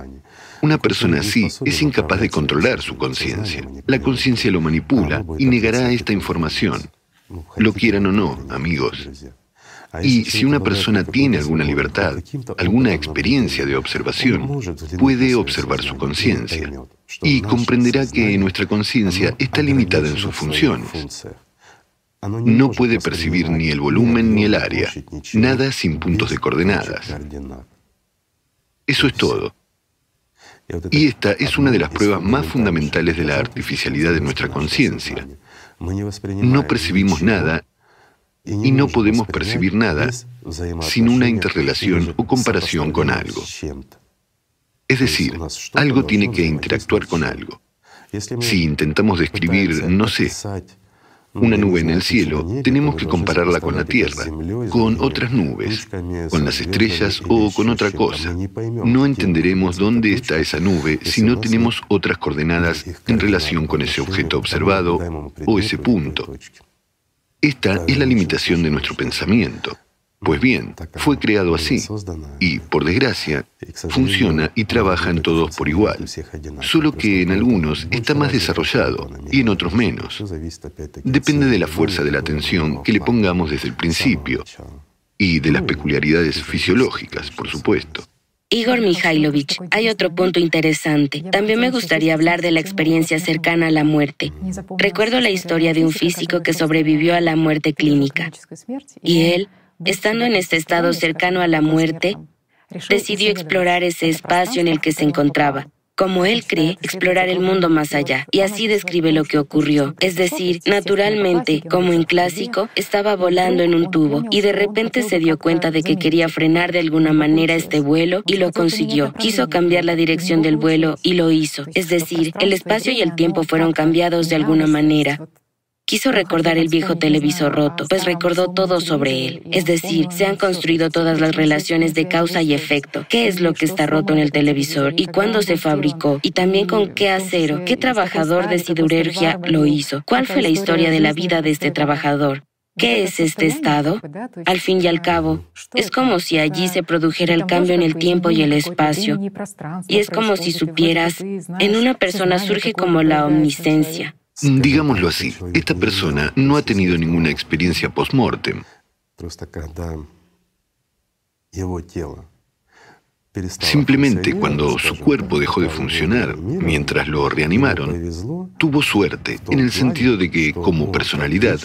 Una persona así es incapaz de controlar su conciencia. La conciencia lo manipula y negará esta información. Lo quieran o no, amigos. Y si una persona tiene alguna libertad, alguna experiencia de observación, puede observar su conciencia y comprenderá que nuestra conciencia está limitada en sus funciones. no puede percibir ni el volumen ni el área, nada sin puntos de coordenadas. Eso es todo. Y esta es una de las pruebas más fundamentales de la artificialidad de nuestra conciencia. No percibimos nada y no podemos percibir nada sin una interrelación o comparación con algo. Es decir, algo tiene que interactuar con algo. Si intentamos describir, no sé, una nube en el cielo, tenemos que compararla con la Tierra, con otras nubes, con las estrellas o con otra cosa. No entenderemos dónde está esa nube si no tenemos otras coordenadas en relación con ese objeto observado o ese punto. Esta es la limitación de nuestro pensamiento. Pues bien, fue creado así y, por desgracia, funciona y trabaja en todos por igual, solo que en algunos está más desarrollado y en otros menos. Depende de la fuerza de la atención que le pongamos desde el principio y de las peculiaridades fisiológicas, por supuesto. Igor Mikhailovich, hay otro punto interesante. También me gustaría hablar de la experiencia cercana a la muerte. Recuerdo la historia de un físico que sobrevivió a la muerte clínica. Y él Estando en este estado cercano a la muerte, decidió explorar ese espacio en el que se encontraba. Como él cree, explorar el mundo más allá. Y así describe lo que ocurrió. Es decir, naturalmente, como en clásico, estaba volando en un tubo y de repente se dio cuenta de que quería frenar de alguna manera este vuelo y lo consiguió. Quiso cambiar la dirección del vuelo y lo hizo. Es decir, el espacio y el tiempo fueron cambiados de alguna manera. Quiso recordar el viejo televisor roto, pues recordó todo sobre él. Es decir, se han construido todas las relaciones de causa y efecto. ¿Qué es lo que está roto en el televisor? ¿Y cuándo se fabricó? ¿Y también con qué acero? ¿Qué trabajador de siderurgia lo hizo? ¿Cuál fue la historia de la vida de este trabajador? ¿Qué es este estado? Al fin y al cabo, es como si allí se produjera el cambio en el tiempo y el espacio. Y es como si supieras, en una persona surge como la omniscencia. Digámoslo así, esta persona no ha tenido ninguna experiencia post-mortem. Simplemente cuando su cuerpo dejó de funcionar mientras lo reanimaron, tuvo suerte en el sentido de que, como personalidad,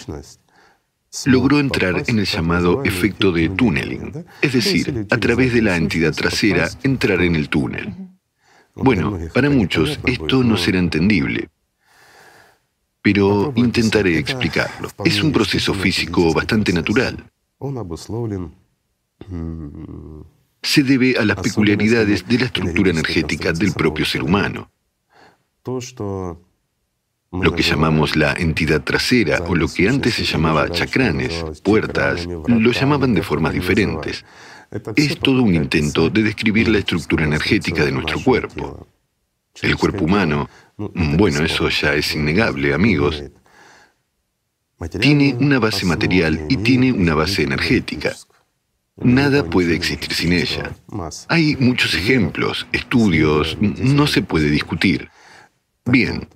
logró entrar en el llamado efecto de tunneling, es decir, a través de la entidad trasera entrar en el túnel. Bueno, para muchos esto no será entendible, pero intentaré explicarlo. Es un proceso físico bastante natural. Se debe a las peculiaridades de la estructura energética del propio ser humano. Lo que llamamos la entidad trasera o lo que antes se llamaba chacranes, puertas, lo llamaban de formas diferentes. Es todo un intento de describir la estructura energética de nuestro cuerpo. El cuerpo humano bueno, eso ya es innegable, amigos. Tiene una base material y tiene una base energética. Nada puede existir sin ella. Hay muchos ejemplos, estudios, no se puede discutir. Bien,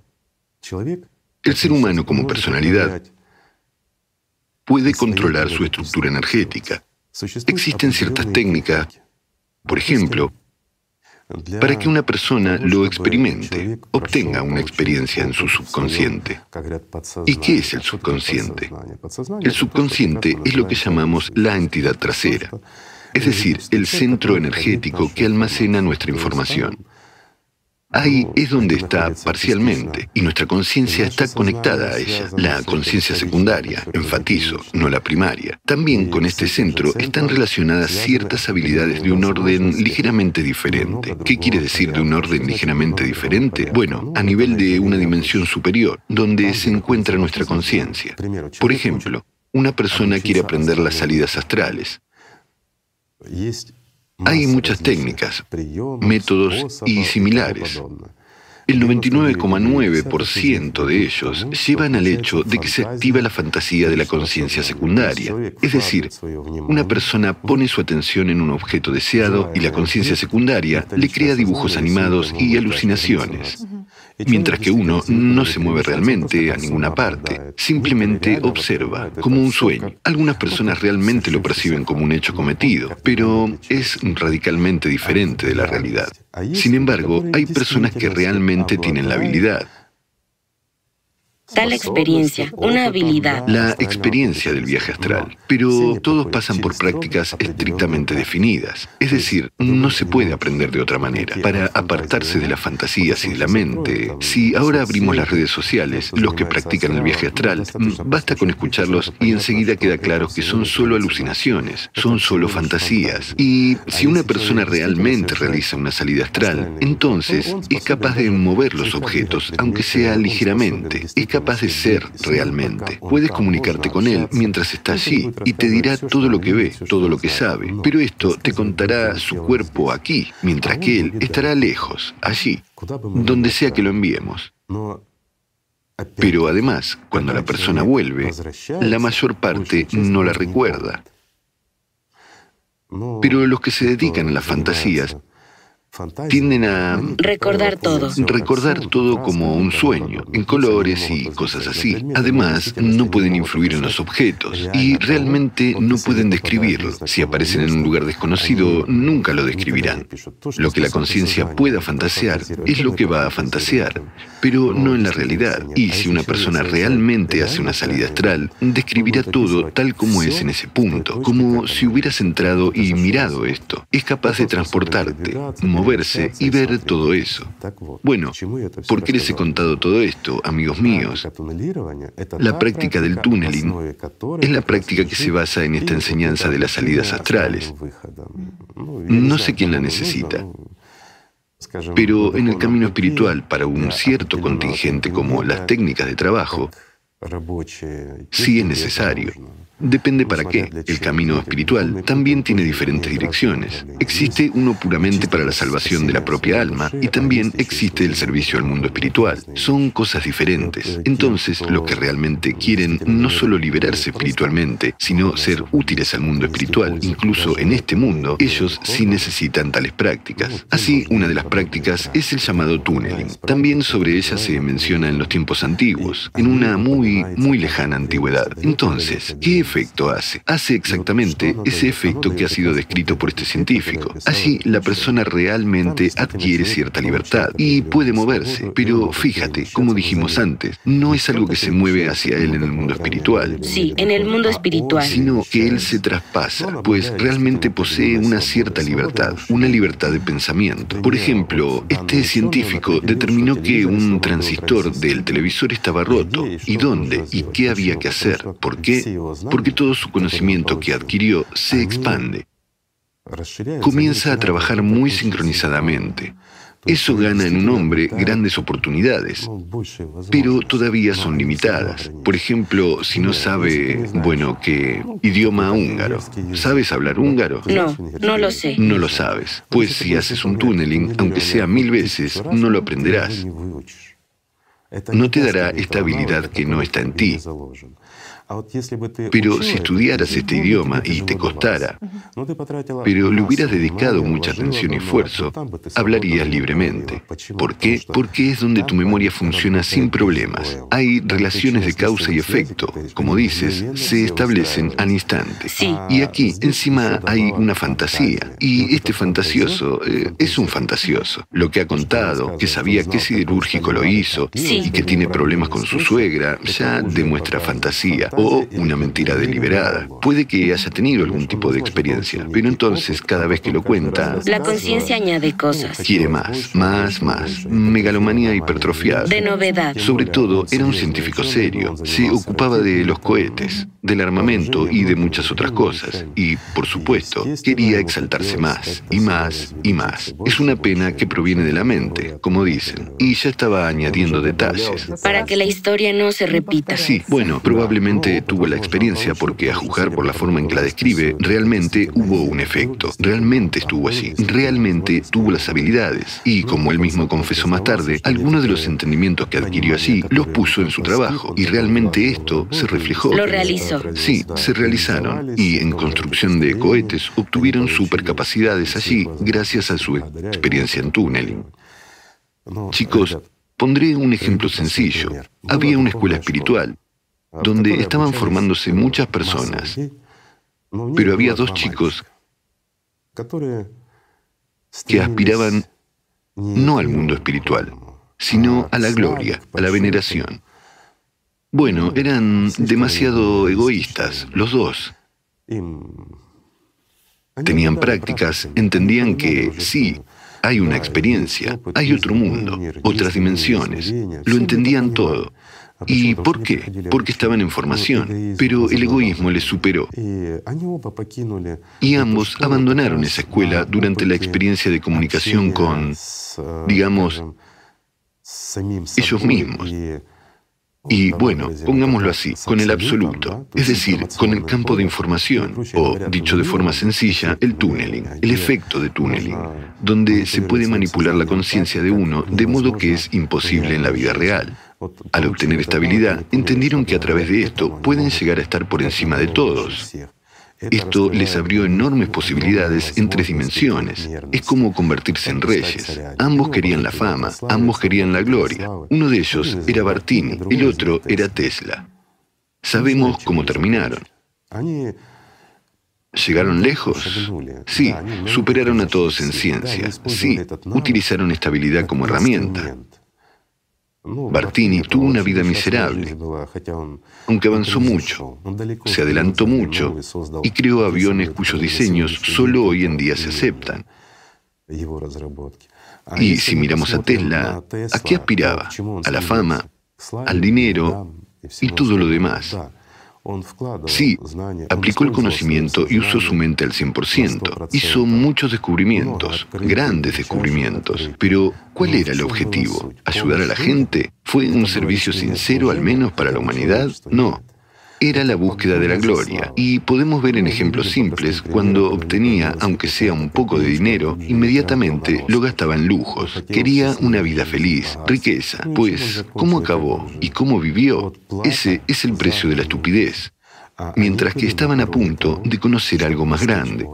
el ser humano como personalidad puede controlar su estructura energética. Existen ciertas técnicas, por ejemplo, para que una persona lo experimente, obtenga una experiencia en su subconsciente. ¿Y qué es el subconsciente? El subconsciente es lo que llamamos la entidad trasera, es decir, el centro energético que almacena nuestra información. Ahí es donde está parcialmente y nuestra conciencia está conectada a ella. La conciencia secundaria, enfatizo, no la primaria. También con este centro están relacionadas ciertas habilidades de un orden ligeramente diferente. ¿Qué quiere decir de un orden ligeramente diferente? Bueno, a nivel de una dimensión superior, donde se encuentra nuestra conciencia. Por ejemplo, una persona quiere aprender las salidas astrales. Hay muchas técnicas, métodos y similares. El 99,9% de ellos llevan al hecho de que se activa la fantasía de la conciencia secundaria. Es decir, una persona pone su atención en un objeto deseado y la conciencia secundaria le crea dibujos animados y alucinaciones mientras que uno no se mueve realmente a ninguna parte, simplemente observa, como un sueño. Algunas personas realmente lo perciben como un hecho cometido, pero es radicalmente diferente de la realidad. Sin embargo, hay personas que realmente tienen la habilidad. Tal experiencia, una habilidad. La experiencia del viaje astral. Pero todos pasan por prácticas estrictamente definidas. Es decir, no se puede aprender de otra manera. Para apartarse de las fantasías y de la mente, si ahora abrimos las redes sociales, los que practican el viaje astral, basta con escucharlos y enseguida queda claro que son solo alucinaciones, son solo fantasías. Y si una persona realmente realiza una salida astral, entonces es capaz de mover los objetos, aunque sea ligeramente. Es capaz de ser realmente. Puedes comunicarte con él mientras está allí y te dirá todo lo que ve, todo lo que sabe. Pero esto te contará su cuerpo aquí, mientras que él estará lejos, allí, donde sea que lo enviemos. Pero además, cuando la persona vuelve, la mayor parte no la recuerda. Pero los que se dedican a las fantasías tienden a recordar todo. Recordar todo como un sueño, en colores y cosas así. Además, no pueden influir en los objetos y realmente no pueden describirlo. Si aparecen en un lugar desconocido, nunca lo describirán. Lo que la conciencia pueda fantasear es lo que va a fantasear, pero no en la realidad. Y si una persona realmente hace una salida astral, describirá todo tal como es en ese punto, como si hubieras entrado y mirado esto. Es capaz de transportarte, moverse y ver todo eso. Bueno, ¿por qué les he contado todo esto, amigos míos? La práctica del tunneling es la práctica que se basa en esta enseñanza de las salidas astrales. No sé quién la necesita. Pero en el camino espiritual, para un cierto contingente como las técnicas de trabajo, sí es necesario. Depende para qué. El camino espiritual también tiene diferentes direcciones. Existe uno puramente para la salvación de la propia alma y también existe el servicio al mundo espiritual. Son cosas diferentes. Entonces, los que realmente quieren no solo liberarse espiritualmente, sino ser útiles al mundo espiritual, incluso en este mundo, ellos sí necesitan tales prácticas. Así, una de las prácticas es el llamado tunneling. También sobre ella se menciona en los tiempos antiguos, en una muy, muy lejana antigüedad. Entonces, ¿qué efecto hace? Hace exactamente ese efecto que ha sido descrito por este científico. Así, la persona realmente adquiere cierta libertad y puede moverse. Pero fíjate, como dijimos antes, no es algo que se mueve hacia él en el mundo espiritual. Sí, en el mundo espiritual. Sino que él se traspasa, pues realmente posee una cierta libertad, una libertad de pensamiento. Por ejemplo, este científico determinó que un transistor del televisor estaba roto. ¿Y dónde? ¿Y qué había que hacer? ¿Por qué? Porque todo su conocimiento que adquirió se expande. Comienza a trabajar muy sincronizadamente. Eso gana en un hombre grandes oportunidades, pero todavía son limitadas. Por ejemplo, si no sabe, bueno, qué idioma húngaro. ¿Sabes hablar húngaro? No, no lo sé. No lo sabes. Pues si haces un tunneling, aunque sea mil veces, no lo aprenderás. No te dará esta habilidad que no está en ti. Pero si estudiaras este idioma y te costara, pero le hubieras dedicado mucha atención y esfuerzo, hablarías libremente. ¿Por qué? Porque es donde tu memoria funciona sin problemas. Hay relaciones de causa y efecto, como dices, se establecen al instante. Y aquí, encima, hay una fantasía. Y este fantasioso eh, es un fantasioso. Lo que ha contado, que sabía qué siderúrgico lo hizo y que tiene problemas con su suegra, ya demuestra fantasía o una mentira deliberada. Puede que haya tenido algún tipo de experiencia, pero entonces cada vez que lo cuenta... La conciencia añade cosas. Quiere más, más, más. Megalomanía hipertrofiada. De novedad. Sobre todo, era un científico serio. Se ocupaba de los cohetes, del armamento y de muchas otras cosas. Y, por supuesto, quería exaltarse más, y más, y más. Es una pena que proviene de la mente, como dicen. Y ya estaba añadiendo detalles. Para que la historia no se repita. Sí, bueno, probablemente tuvo la experiencia porque a juzgar por la forma en que la describe, realmente hubo un efecto, realmente estuvo allí, realmente tuvo las habilidades y, como él mismo confesó más tarde, algunos de los entendimientos que adquirió allí los puso en su trabajo y realmente esto se reflejó. Lo realizó. Sí, se realizaron y en construcción de cohetes obtuvieron supercapacidades allí gracias a su experiencia en tunneling. Chicos, pondré un ejemplo sencillo. Había una escuela espiritual donde estaban formándose muchas personas, pero había dos chicos que aspiraban no al mundo espiritual, sino a la gloria, a la veneración. Bueno, eran demasiado egoístas, los dos. Tenían prácticas, entendían que sí, hay una experiencia, hay otro mundo, otras dimensiones. Lo entendían todo. ¿Y por qué? Porque estaban en formación, pero el egoísmo les superó. Y ambos abandonaron esa escuela durante la experiencia de comunicación con, digamos, ellos mismos. Y bueno, pongámoslo así, con el absoluto, es decir, con el campo de información, o dicho de forma sencilla, el tunneling, el efecto de tunneling, donde se puede manipular la conciencia de uno de modo que es imposible en la vida real. Al obtener estabilidad, entendieron que a través de esto pueden llegar a estar por encima de todos. Esto les abrió enormes posibilidades en tres dimensiones. Es como convertirse en reyes. Ambos querían la fama, ambos querían la gloria. Uno de ellos era Bartini, el otro era Tesla. Sabemos cómo terminaron. ¿Llegaron lejos? Sí, superaron a todos en ciencia. Sí, utilizaron estabilidad como herramienta. Bartini tuvo una vida miserable, aunque avanzó mucho, se adelantó mucho y creó aviones cuyos diseños solo hoy en día se aceptan. Y si miramos a Tesla, ¿a qué aspiraba? A la fama, al dinero y todo lo demás. Sí, aplicó el conocimiento y usó su mente al 100%. Hizo muchos descubrimientos, grandes descubrimientos. Pero, ¿cuál era el objetivo? ¿Ayudar a la gente? ¿Fue un servicio sincero al menos para la humanidad? No era la búsqueda de la gloria. Y podemos ver en ejemplos simples, cuando obtenía, aunque sea un poco de dinero, inmediatamente lo gastaba en lujos. Quería una vida feliz, riqueza. Pues, ¿cómo acabó y cómo vivió? Ese es el precio de la estupidez. Mientras que estaban a punto de conocer algo más grande.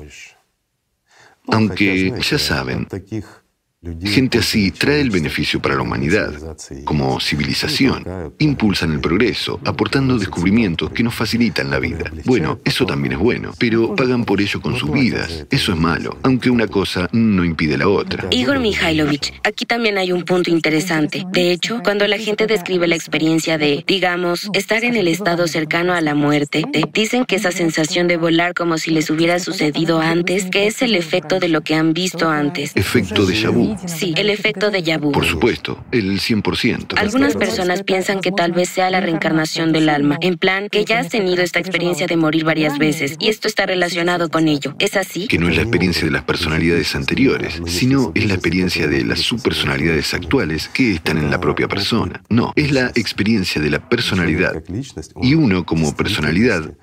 Aunque, ya saben, Gente así trae el beneficio para la humanidad, como civilización. Impulsan el progreso, aportando descubrimientos que nos facilitan la vida. Bueno, eso también es bueno, pero pagan por ello con sus vidas. Eso es malo, aunque una cosa no impide la otra. Igor Mikhailovich, aquí también hay un punto interesante. De hecho, cuando la gente describe la experiencia de, digamos, estar en el estado cercano a la muerte, dicen que esa sensación de volar como si les hubiera sucedido antes, que es el efecto de lo que han visto antes. Efecto de vu. Sí, el efecto de Yabu. Por supuesto, el 100%. Algunas personas piensan que tal vez sea la reencarnación del alma, en plan que ya has tenido esta experiencia de morir varias veces y esto está relacionado con ello. ¿Es así? Que no es la experiencia de las personalidades anteriores, sino es la experiencia de las subpersonalidades actuales que están en la propia persona. No, es la experiencia de la personalidad. Y uno como personalidad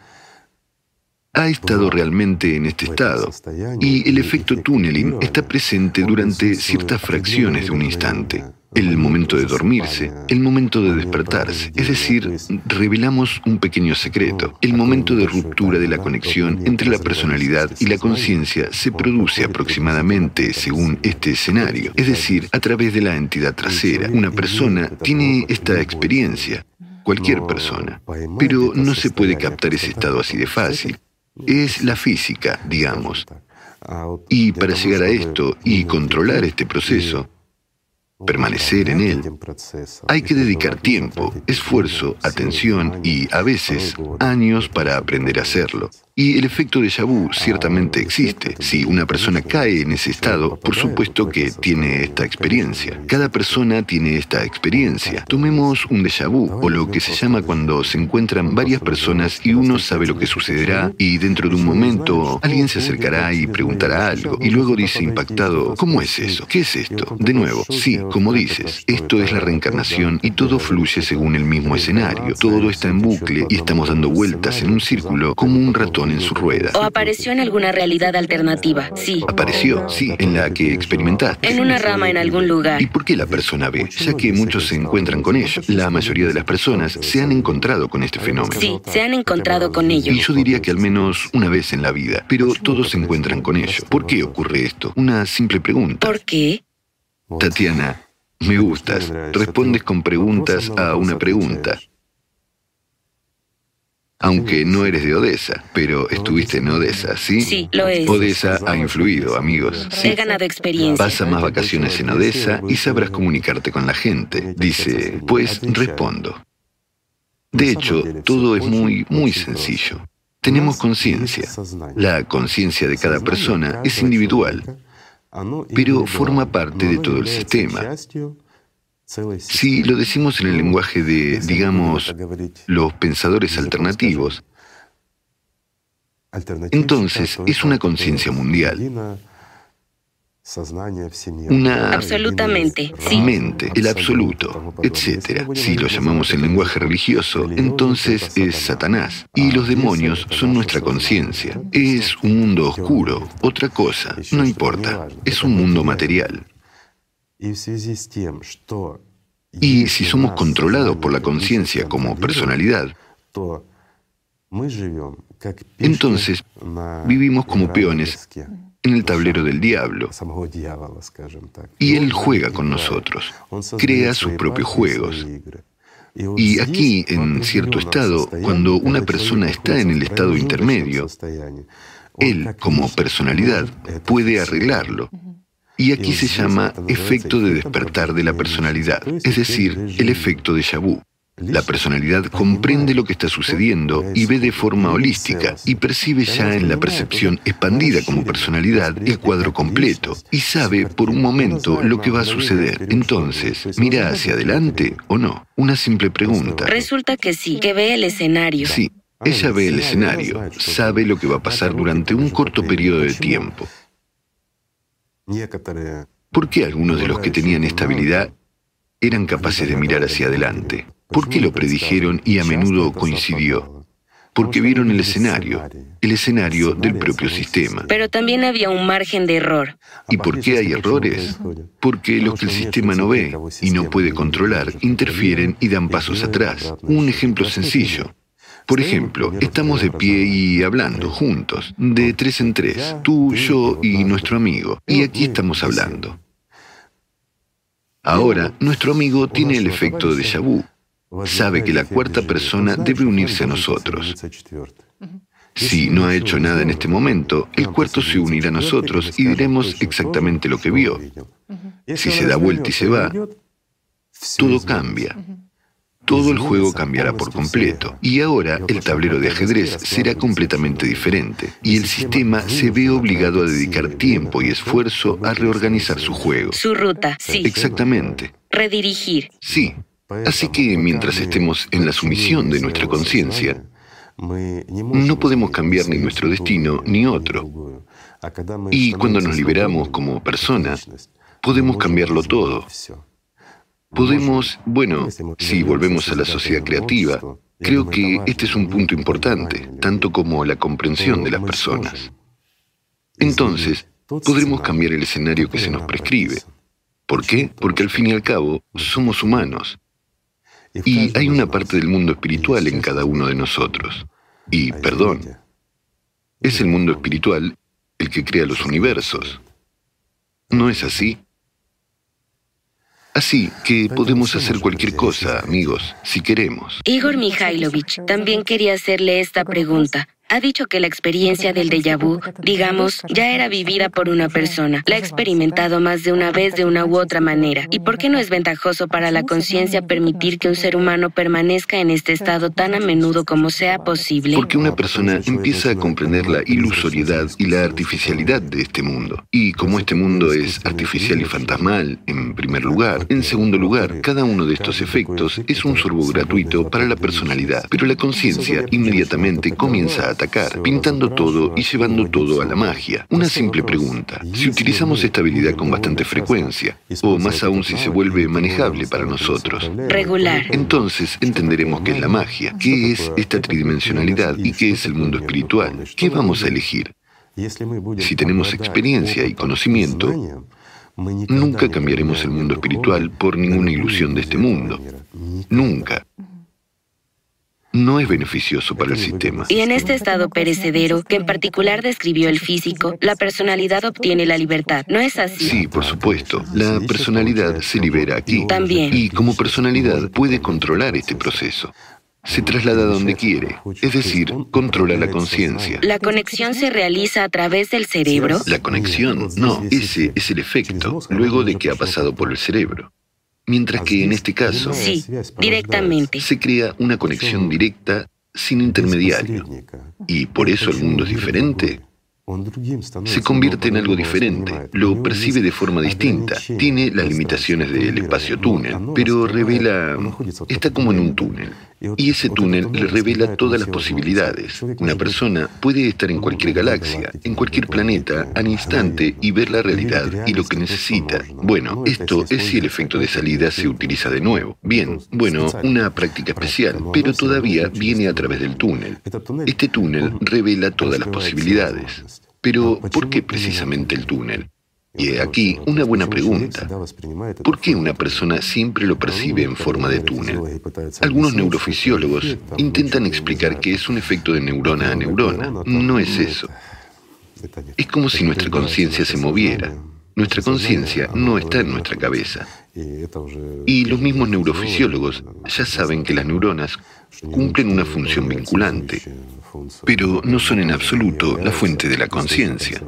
ha estado realmente en este estado y el efecto tunneling está presente durante ciertas fracciones de un instante. El momento de dormirse, el momento de despertarse, es decir, revelamos un pequeño secreto. El momento de ruptura de la conexión entre la personalidad y la conciencia se produce aproximadamente según este escenario, es decir, a través de la entidad trasera. Una persona tiene esta experiencia, cualquier persona, pero no se puede captar ese estado así de fácil es la física, digamos. Y para llegar a esto y controlar este proceso, permanecer en él, hay que dedicar tiempo, esfuerzo, atención y, a veces, años para aprender a hacerlo. Y el efecto de vu ciertamente existe. Si una persona cae en ese estado, por supuesto que tiene esta experiencia. Cada persona tiene esta experiencia. Tomemos un déjà vu, o lo que se llama cuando se encuentran varias personas y uno sabe lo que sucederá y dentro de un momento alguien se acercará y preguntará algo y luego dice impactado, ¿cómo es eso? ¿Qué es esto? De nuevo, sí, como dices, esto es la reencarnación y todo fluye según el mismo escenario. Todo está en bucle y estamos dando vueltas en un círculo como un ratón en su rueda. ¿O apareció en alguna realidad alternativa? Sí. Apareció, sí, en la que experimentaste. En una rama en algún lugar. ¿Y por qué la persona ve? Ya que muchos se encuentran con ello. La mayoría de las personas se han encontrado con este fenómeno. Sí, se han encontrado con ello. Y yo diría que al menos una vez en la vida, pero todos se encuentran con ello. ¿Por qué ocurre esto? Una simple pregunta. ¿Por qué? Tatiana, me gustas. Respondes con preguntas a una pregunta aunque no eres de Odessa, pero estuviste en Odessa, ¿sí? Sí, lo es. Odessa ha influido, amigos. He ganado experiencia. Pasa más vacaciones en Odessa y sabrás comunicarte con la gente. Dice, pues respondo. De hecho, todo es muy, muy sencillo. Tenemos conciencia. La conciencia de cada persona es individual, pero forma parte de todo el sistema. Si lo decimos en el lenguaje de, digamos, los pensadores alternativos, entonces es una conciencia mundial. Una absolutamente, mente, el absoluto, etc. Si lo llamamos en lenguaje religioso, entonces es Satanás. Y los demonios son nuestra conciencia. Es un mundo oscuro, otra cosa, no importa. Es un mundo material. Y si somos controlados por la conciencia como personalidad, entonces vivimos como peones en el tablero del diablo. Y él juega con nosotros, crea sus propios juegos. Y aquí, en cierto estado, cuando una persona está en el estado intermedio, él, como personalidad, puede arreglarlo. Y aquí se llama efecto de despertar de la personalidad, es decir, el efecto de Shabu. La personalidad comprende lo que está sucediendo y ve de forma holística y percibe ya en la percepción expandida como personalidad el cuadro completo y sabe por un momento lo que va a suceder. Entonces, ¿mira hacia adelante o no? Una simple pregunta. Resulta que sí, que ve el escenario. Sí, ella ve el escenario, sabe lo que va a pasar durante un corto periodo de tiempo. ¿Por qué algunos de los que tenían estabilidad eran capaces de mirar hacia adelante? ¿Por qué lo predijeron y a menudo coincidió? Porque vieron el escenario, el escenario del propio sistema. Pero también había un margen de error. ¿Y por qué hay errores? Porque los que el sistema no ve y no puede controlar interfieren y dan pasos atrás. Un ejemplo sencillo. Por ejemplo, estamos de pie y hablando juntos, de tres en tres, tú, yo y nuestro amigo, y aquí estamos hablando. Ahora, nuestro amigo tiene el efecto de vu. Sabe que la cuarta persona debe unirse a nosotros. Si no ha hecho nada en este momento, el cuarto se unirá a nosotros y diremos exactamente lo que vio. Si se da vuelta y se va, todo cambia. Todo el juego cambiará por completo. Y ahora el tablero de ajedrez será completamente diferente. Y el sistema se ve obligado a dedicar tiempo y esfuerzo a reorganizar su juego. Su ruta, sí. Exactamente. Redirigir. Sí. Así que mientras estemos en la sumisión de nuestra conciencia, no podemos cambiar ni nuestro destino ni otro. Y cuando nos liberamos como personas, podemos cambiarlo todo. Podemos, bueno, si volvemos a la sociedad creativa, creo que este es un punto importante, tanto como la comprensión de las personas. Entonces, podremos cambiar el escenario que se nos prescribe. ¿Por qué? Porque al fin y al cabo somos humanos y hay una parte del mundo espiritual en cada uno de nosotros. Y, perdón, es el mundo espiritual el que crea los universos. ¿No es así? Así que podemos hacer cualquier cosa, amigos, si queremos. Igor Mikhailovich también quería hacerle esta pregunta ha dicho que la experiencia del déjà vu, digamos, ya era vivida por una persona. La ha experimentado más de una vez de una u otra manera. ¿Y por qué no es ventajoso para la conciencia permitir que un ser humano permanezca en este estado tan a menudo como sea posible? Porque una persona empieza a comprender la ilusoriedad y la artificialidad de este mundo. Y como este mundo es artificial y fantasmal, en primer lugar, en segundo lugar, cada uno de estos efectos es un sorbo gratuito para la personalidad. Pero la conciencia inmediatamente comienza a pintando todo y llevando todo a la magia. Una simple pregunta. Si utilizamos esta habilidad con bastante frecuencia, o más aún si se vuelve manejable para nosotros, regular, entonces entenderemos qué es la magia, qué es esta tridimensionalidad y qué es el mundo espiritual. ¿Qué vamos a elegir? Si tenemos experiencia y conocimiento, nunca cambiaremos el mundo espiritual por ninguna ilusión de este mundo. Nunca no es beneficioso para el sistema. Y en este estado perecedero, que en particular describió el físico, la personalidad obtiene la libertad. ¿No es así? Sí, por supuesto. La personalidad se libera aquí. También. Y como personalidad puede controlar este proceso. Se traslada donde quiere, es decir, controla la conciencia. ¿La conexión se realiza a través del cerebro? La conexión, no, ese es el efecto, luego de que ha pasado por el cerebro. Mientras que en este caso, sí, directamente. Se crea una conexión directa sin intermediario. ¿Y por eso el mundo es diferente? se convierte en algo diferente, lo percibe de forma distinta, tiene las limitaciones del espacio-túnel, pero revela, está como en un túnel. Y ese túnel le revela todas las posibilidades. Una persona puede estar en cualquier galaxia, en cualquier planeta, al instante y ver la realidad y lo que necesita. Bueno, esto es si el efecto de salida se utiliza de nuevo. Bien, bueno, una práctica especial, pero todavía viene a través del túnel. Este túnel revela todas las posibilidades. Pero, ¿por qué precisamente el túnel? Y aquí una buena pregunta. ¿Por qué una persona siempre lo percibe en forma de túnel? Algunos neurofisiólogos intentan explicar que es un efecto de neurona a neurona. No es eso. Es como si nuestra conciencia se moviera. Nuestra conciencia no está en nuestra cabeza. Y los mismos neurofisiólogos ya saben que las neuronas cumplen una función vinculante, pero no son en absoluto la fuente de la conciencia.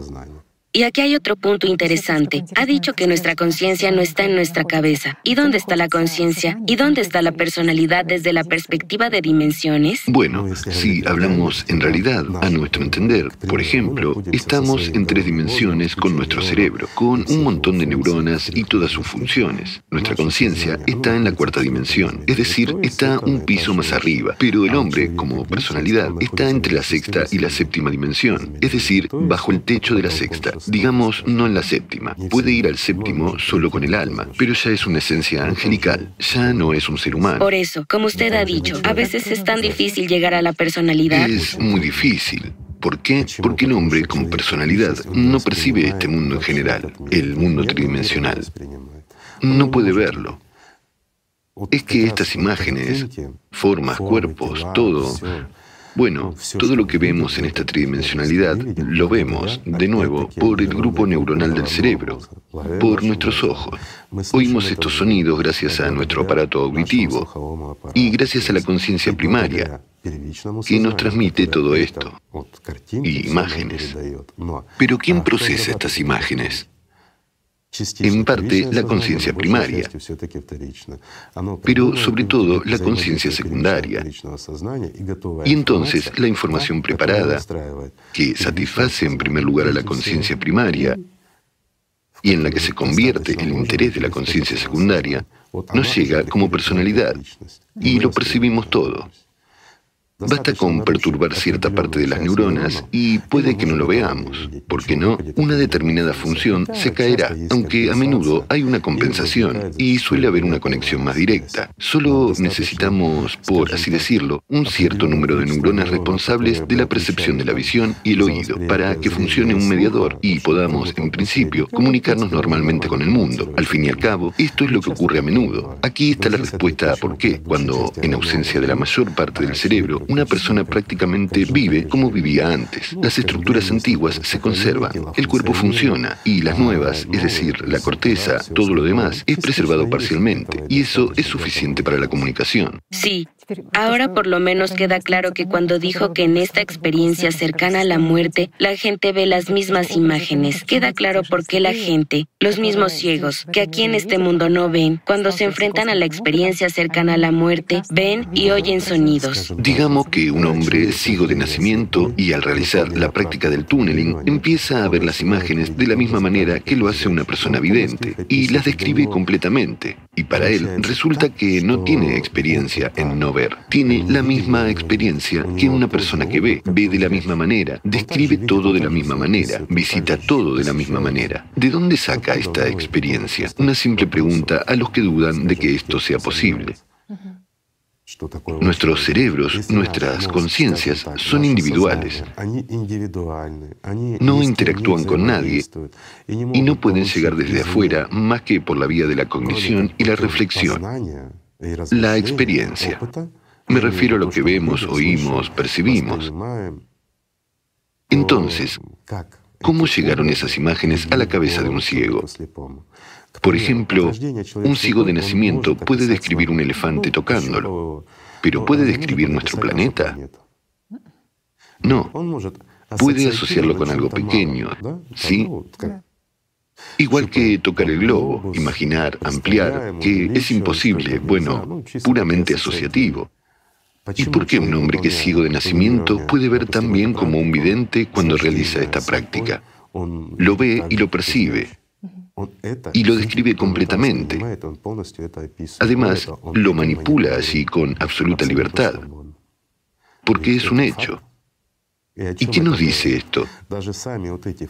Y aquí hay otro punto interesante. Ha dicho que nuestra conciencia no está en nuestra cabeza. ¿Y dónde está la conciencia? ¿Y dónde está la personalidad desde la perspectiva de dimensiones? Bueno, si hablamos en realidad, a nuestro entender, por ejemplo, estamos en tres dimensiones con nuestro cerebro, con un montón de neuronas y todas sus funciones. Nuestra conciencia está en la cuarta dimensión, es decir, está un piso más arriba, pero el hombre, como personalidad, está entre la sexta y la séptima dimensión, es decir, bajo el techo de la sexta digamos no en la séptima. Puede ir al séptimo solo con el alma, pero ya es una esencia angelical, ya no es un ser humano. Por eso, como usted ha dicho, a veces es tan difícil llegar a la personalidad. Es muy difícil. ¿Por qué? Porque el hombre como personalidad no percibe este mundo en general, el mundo tridimensional. No puede verlo. Es que estas imágenes, formas, cuerpos, todo, bueno, todo lo que vemos en esta tridimensionalidad lo vemos, de nuevo, por el grupo neuronal del cerebro, por nuestros ojos. Oímos estos sonidos gracias a nuestro aparato auditivo y gracias a la conciencia primaria, que nos transmite todo esto, y imágenes. Pero ¿quién procesa estas imágenes? En parte la conciencia primaria, pero sobre todo la conciencia secundaria. Y entonces la información preparada, que satisface en primer lugar a la conciencia primaria y en la que se convierte el interés de la conciencia secundaria, nos llega como personalidad y lo percibimos todo. Basta con perturbar cierta parte de las neuronas y puede que no lo veamos. ¿Por qué no? Una determinada función se caerá, aunque a menudo hay una compensación y suele haber una conexión más directa. Solo necesitamos, por así decirlo, un cierto número de neuronas responsables de la percepción de la visión y el oído para que funcione un mediador y podamos, en principio, comunicarnos normalmente con el mundo. Al fin y al cabo, esto es lo que ocurre a menudo. Aquí está la respuesta a por qué, cuando, en ausencia de la mayor parte del cerebro, una persona prácticamente vive como vivía antes. Las estructuras antiguas se conservan, el cuerpo funciona y las nuevas, es decir, la corteza, todo lo demás, es preservado parcialmente y eso es suficiente para la comunicación. Sí, Ahora por lo menos queda claro que cuando dijo que en esta experiencia cercana a la muerte, la gente ve las mismas imágenes. Queda claro por qué la gente, los mismos ciegos, que aquí en este mundo no ven, cuando se enfrentan a la experiencia cercana a la muerte, ven y oyen sonidos. Digamos que un hombre ciego de nacimiento y al realizar la práctica del túneling empieza a ver las imágenes de la misma manera que lo hace una persona vidente y las describe completamente. Y para él resulta que no tiene experiencia en no Tiene la misma experiencia que una persona que ve. Ve de la misma manera, describe todo de la misma manera, visita todo de la misma manera. ¿De dónde saca esta experiencia? Una simple pregunta a los que dudan de que esto sea posible. Nuestros cerebros, nuestras conciencias son individuales. No interactúan con nadie y no pueden llegar desde afuera más que por la vía de la cognición y la reflexión. La experiencia. Me refiero a lo que vemos, oímos, percibimos. Entonces, ¿cómo llegaron esas imágenes a la cabeza de un ciego? Por ejemplo, un ciego de nacimiento puede describir un elefante tocándolo, pero ¿puede describir nuestro planeta? No. Puede asociarlo con algo pequeño, ¿sí? Igual que tocar el globo, imaginar, ampliar, que es imposible, bueno, puramente asociativo. ¿Y por qué un hombre que es ciego de nacimiento puede ver tan bien como un vidente cuando realiza esta práctica? Lo ve y lo percibe, y lo describe completamente. Además, lo manipula así con absoluta libertad, porque es un hecho. ¿Y qué nos dice esto?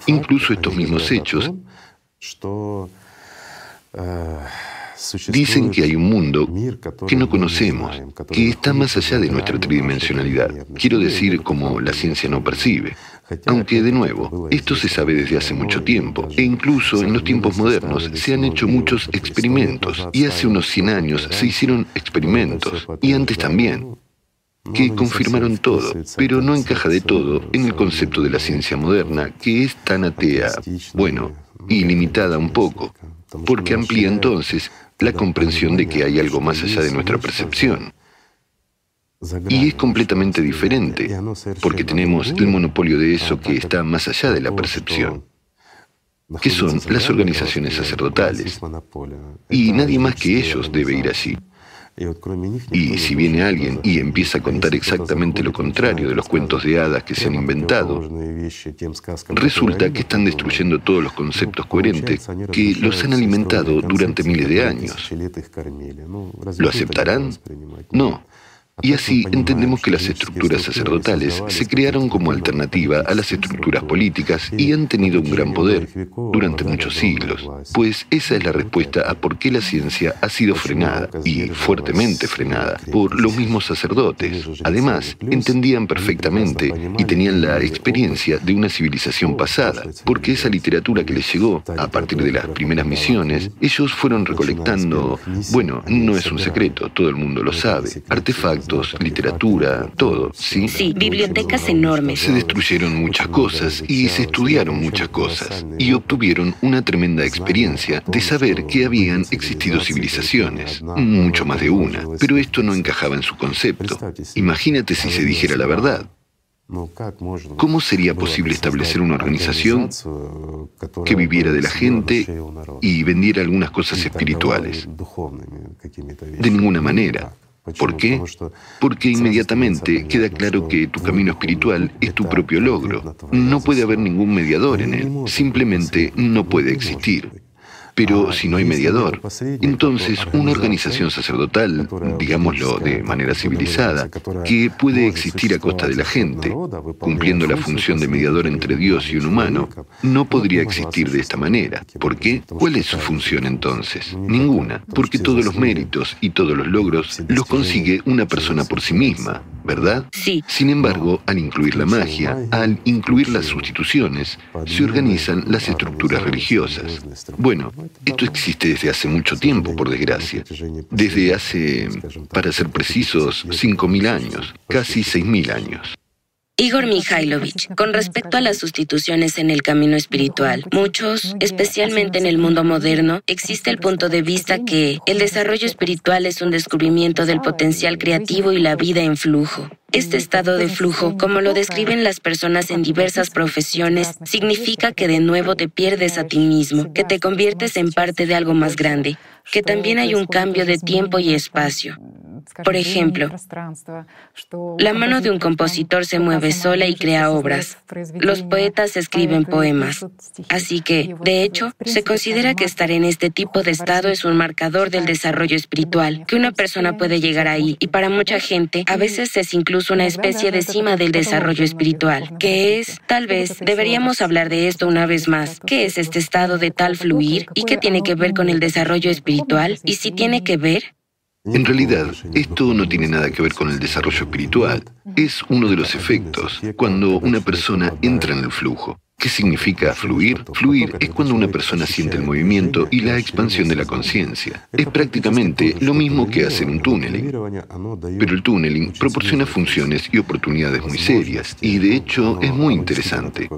Incluso estos mismos hechos Dicen que hay un mundo que no conocemos, que está más allá de nuestra tridimensionalidad. Quiero decir, como la ciencia no percibe. Aunque, de nuevo, esto se sabe desde hace mucho tiempo, e incluso en los tiempos modernos se han hecho muchos experimentos, y hace unos 100 años se hicieron experimentos, y antes también. Que confirmaron todo, pero no encaja de todo en el concepto de la ciencia moderna, que es tan atea, bueno, y limitada un poco, porque amplía entonces la comprensión de que hay algo más allá de nuestra percepción. Y es completamente diferente, porque tenemos el monopolio de eso que está más allá de la percepción, que son las organizaciones sacerdotales. Y nadie más que ellos debe ir allí. Y si viene alguien y empieza a contar exactamente lo contrario de los cuentos de hadas que se han inventado, resulta que están destruyendo todos los conceptos coherentes que los han alimentado durante miles de años. ¿Lo aceptarán? No. Y así entendemos que las estructuras sacerdotales se crearon como alternativa a las estructuras políticas y han tenido un gran poder durante muchos siglos, pues esa es la respuesta a por qué la ciencia ha sido frenada, y fuertemente frenada, por los mismos sacerdotes. Además, entendían perfectamente y tenían la experiencia de una civilización pasada, porque esa literatura que les llegó a partir de las primeras misiones, ellos fueron recolectando, bueno, no es un secreto, todo el mundo lo sabe, artefactos, literatura, todo, ¿sí? Sí, bibliotecas enormes. Se destruyeron muchas cosas y se estudiaron muchas cosas y obtuvieron una tremenda experiencia de saber que habían existido civilizaciones, mucho más de una, pero esto no encajaba en su concepto. Imagínate si se dijera la verdad. ¿Cómo sería posible establecer una organización que viviera de la gente y vendiera algunas cosas espirituales? De ninguna manera. ¿Por qué? Porque inmediatamente queda claro que tu camino espiritual es tu propio logro. No puede haber ningún mediador en él. Simplemente no puede existir. Pero si no hay mediador, entonces una organización sacerdotal, digámoslo de manera civilizada, que puede existir a costa de la gente, cumpliendo la función de mediador entre Dios y un humano, no podría existir de esta manera. ¿Por qué? ¿Cuál es su función entonces? Ninguna, porque todos los méritos y todos los logros los consigue una persona por sí misma, ¿verdad? Sí. Sin embargo, al incluir la magia, al incluir las sustituciones, se organizan las estructuras religiosas. Bueno, esto existe desde hace mucho tiempo, por desgracia. Desde hace, para ser precisos, 5.000 años, casi 6.000 años. Igor Mikhailovich, con respecto a las sustituciones en el camino espiritual, muchos, especialmente en el mundo moderno, existe el punto de vista que el desarrollo espiritual es un descubrimiento del potencial creativo y la vida en flujo. Este estado de flujo, como lo describen las personas en diversas profesiones, significa que de nuevo te pierdes a ti mismo, que te conviertes en parte de algo más grande, que también hay un cambio de tiempo y espacio. Por ejemplo, la mano de un compositor se mueve sola y crea obras. Los poetas escriben poemas. Así que, de hecho, se considera que estar en este tipo de estado es un marcador del desarrollo espiritual, que una persona puede llegar ahí y para mucha gente a veces es incluso una especie de cima del desarrollo espiritual, que es, tal vez, deberíamos hablar de esto una vez más. ¿Qué es este estado de tal fluir y qué tiene que ver con el desarrollo espiritual? Y si tiene que ver, en realidad, esto no tiene nada que ver con el desarrollo espiritual. Es uno de los efectos cuando una persona entra en el flujo. ¿Qué significa fluir? Fluir es cuando una persona siente el movimiento y la expansión de la conciencia. Es prácticamente lo mismo que hacer un túneling. Pero el túneling proporciona funciones y oportunidades muy serias y de hecho es muy interesante.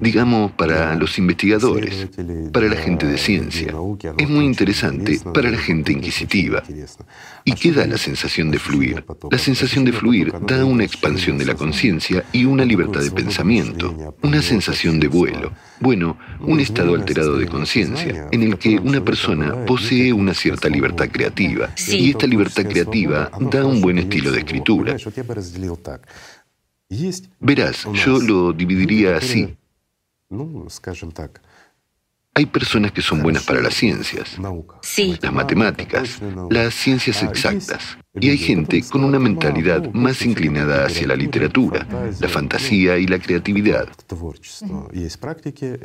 Digamos, para los investigadores, para la gente de ciencia. Es muy interesante para la gente inquisitiva. ¿Y qué da la sensación de fluir? La sensación de fluir da una expansión de la conciencia y una libertad de pensamiento, una sensación de vuelo. Bueno, un estado alterado de conciencia, en el que una persona posee una cierta libertad creativa. Y esta libertad creativa da un buen estilo de escritura. Verás, yo lo dividiría así. Hay personas que son buenas para las ciencias, las matemáticas, las ciencias exactas. Y hay gente con una mentalidad más inclinada hacia la literatura, la fantasía y la creatividad.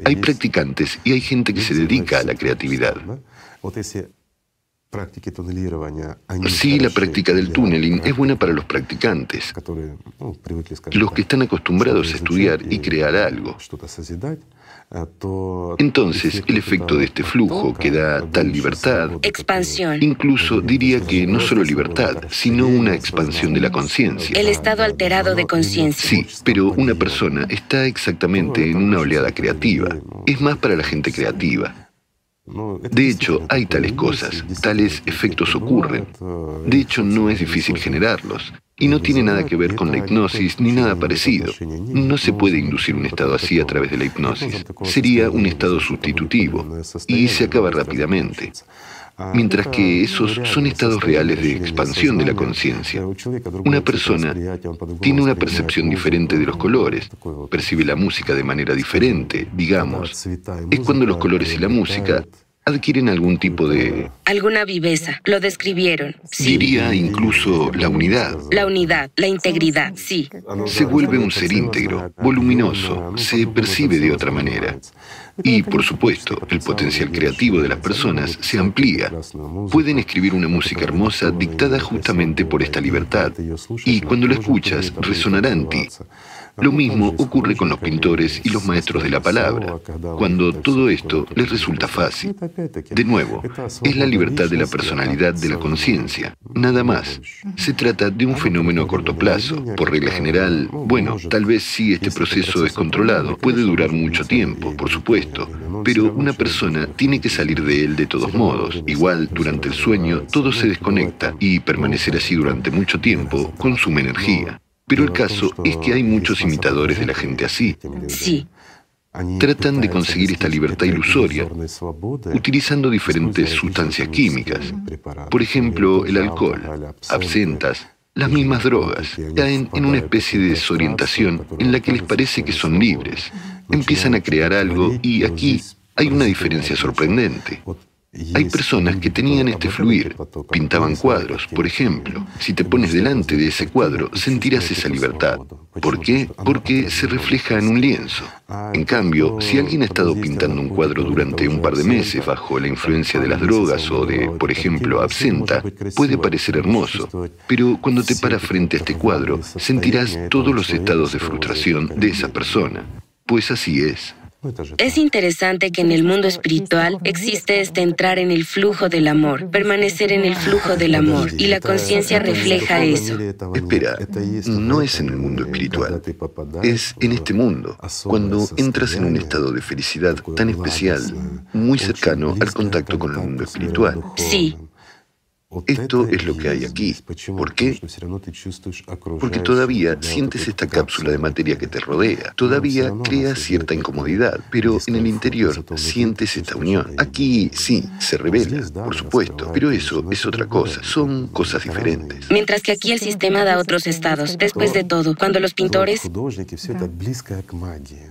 Hay practicantes y hay gente que se dedica a la creatividad. Sí, la práctica del tunneling es buena para los practicantes, los que están acostumbrados a estudiar y crear algo. Entonces, el efecto de este flujo que da tal libertad, expansión, incluso diría que no solo libertad, sino una expansión de la conciencia. El estado alterado de conciencia. Sí, pero una persona está exactamente en una oleada creativa. Es más para la gente creativa. De hecho, hay tales cosas, tales efectos ocurren. De hecho, no es difícil generarlos. Y no tiene nada que ver con la hipnosis ni nada parecido. No se puede inducir un estado así a través de la hipnosis. Sería un estado sustitutivo y se acaba rápidamente mientras que esos son estados reales de expansión de la conciencia. Una persona tiene una percepción diferente de los colores, percibe la música de manera diferente, digamos. Es cuando los colores y la música adquieren algún tipo de... Alguna viveza. Lo describieron. Diría incluso la unidad. La unidad, la integridad, sí. Se vuelve un ser íntegro, voluminoso, se percibe de otra manera. Y, por supuesto, el potencial creativo de las personas se amplía. Pueden escribir una música hermosa dictada justamente por esta libertad. Y cuando la escuchas, resonará en ti. Lo mismo ocurre con los pintores y los maestros de la palabra, cuando todo esto les resulta fácil. De nuevo, es la libertad de la personalidad de la conciencia, nada más. Se trata de un fenómeno a corto plazo. Por regla general, bueno, tal vez si este proceso es controlado, puede durar mucho tiempo, por supuesto, pero una persona tiene que salir de él de todos modos. Igual, durante el sueño, todo se desconecta y permanecer así durante mucho tiempo consume energía. Pero el caso es que hay muchos imitadores de la gente así. Sí. Tratan de conseguir esta libertad ilusoria utilizando diferentes sustancias químicas. Por ejemplo, el alcohol, absentas, las mismas drogas. Caen en una especie de desorientación en la que les parece que son libres. Empiezan a crear algo y aquí hay una diferencia sorprendente. Hay personas que tenían este fluir, pintaban cuadros, por ejemplo. Si te pones delante de ese cuadro, sentirás esa libertad. ¿Por qué? Porque se refleja en un lienzo. En cambio, si alguien ha estado pintando un cuadro durante un par de meses bajo la influencia de las drogas o de, por ejemplo, absenta, puede parecer hermoso, pero cuando te paras frente a este cuadro, sentirás todos los estados de frustración de esa persona. Pues así es. Es interesante que en el mundo espiritual existe este entrar en el flujo del amor, permanecer en el flujo del amor, y la conciencia refleja eso. Espera, no es en el mundo espiritual, es en este mundo, cuando entras en un estado de felicidad tan especial, muy cercano al contacto con el mundo espiritual. Sí, esto es lo que hay aquí. ¿Por qué? Porque todavía sientes esta cápsula de materia que te rodea. Todavía creas cierta incomodidad, pero en el interior sientes esta unión. Aquí sí, se revela, por supuesto, pero eso es otra cosa. Son cosas diferentes. Mientras que aquí el sistema da otros estados. Después de todo, cuando los pintores...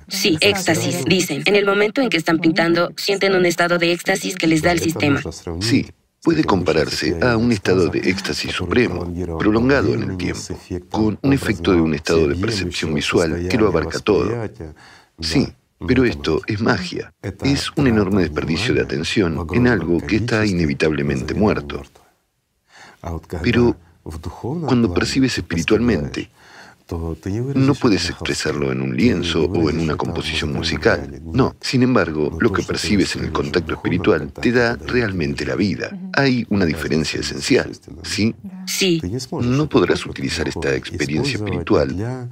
Sí, éxtasis, dicen. En el momento en que están pintando, sienten un estado de éxtasis que les da el sistema. Sí, puede compararse a un estado de éxtasis supremo, prolongado en el tiempo, con un efecto de un estado de percepción visual que lo abarca todo. Sí, pero esto es magia. Es un enorme desperdicio de atención en algo que está inevitablemente muerto. Pero cuando percibes espiritualmente no puedes expresarlo en un lienzo o en una composición musical. No. Sin embargo, lo que percibes en el contacto espiritual te da realmente la vida. Hay una diferencia esencial, ¿sí? Sí. No podrás utilizar esta experiencia espiritual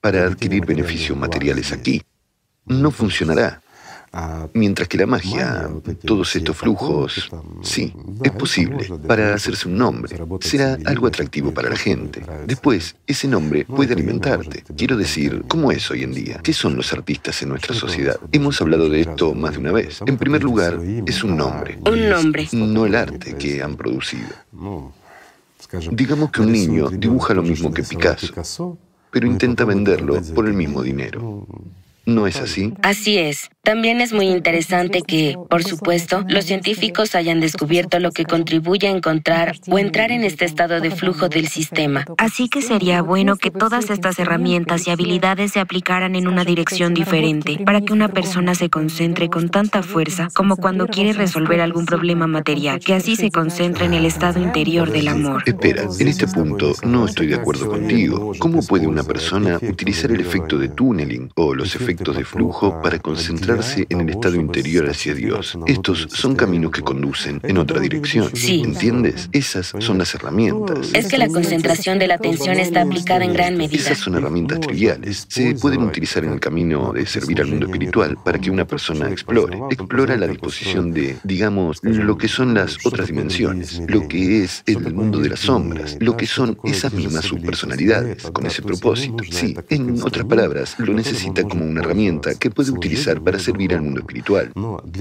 para adquirir beneficios materiales aquí. No funcionará. Mientras que la magia, todos estos flujos, sí, es posible para hacerse un nombre. Será algo atractivo para la gente. Después, ese nombre puede alimentarte. Quiero decir, ¿cómo es hoy en día? ¿Qué son los artistas en nuestra sociedad? Hemos hablado de esto más de una vez. En primer lugar, es un nombre. Un nombre. No el arte que han producido. Digamos que un niño dibuja lo mismo que Picasso, pero intenta venderlo por el mismo dinero. ¿No es así? Así es. También es muy interesante que, por supuesto, los científicos hayan descubierto lo que contribuye a encontrar o entrar en este estado de flujo del sistema. Así que sería bueno que todas estas herramientas y habilidades se aplicaran en una dirección diferente para que una persona se concentre con tanta fuerza como cuando quiere resolver algún problema material, que así se concentre en el estado interior del amor. Espera, en este punto no estoy de acuerdo contigo. ¿Cómo puede una persona utilizar el efecto de tunneling o los efectos de flujo para concentrar en el estado interior hacia Dios. Estos son caminos que conducen en otra dirección. Sí. ¿Entiendes? Esas son las herramientas. Es que la concentración de la atención está aplicada en gran medida. Esas son herramientas triviales. Se pueden utilizar en el camino de servir al mundo espiritual para que una persona explore. Explora la disposición de, digamos, lo que son las otras dimensiones, lo que es el mundo de las sombras, lo que son esas mismas subpersonalidades, con ese propósito. Sí, en otras palabras, lo necesita como una herramienta que puede utilizar para servir al mundo espiritual,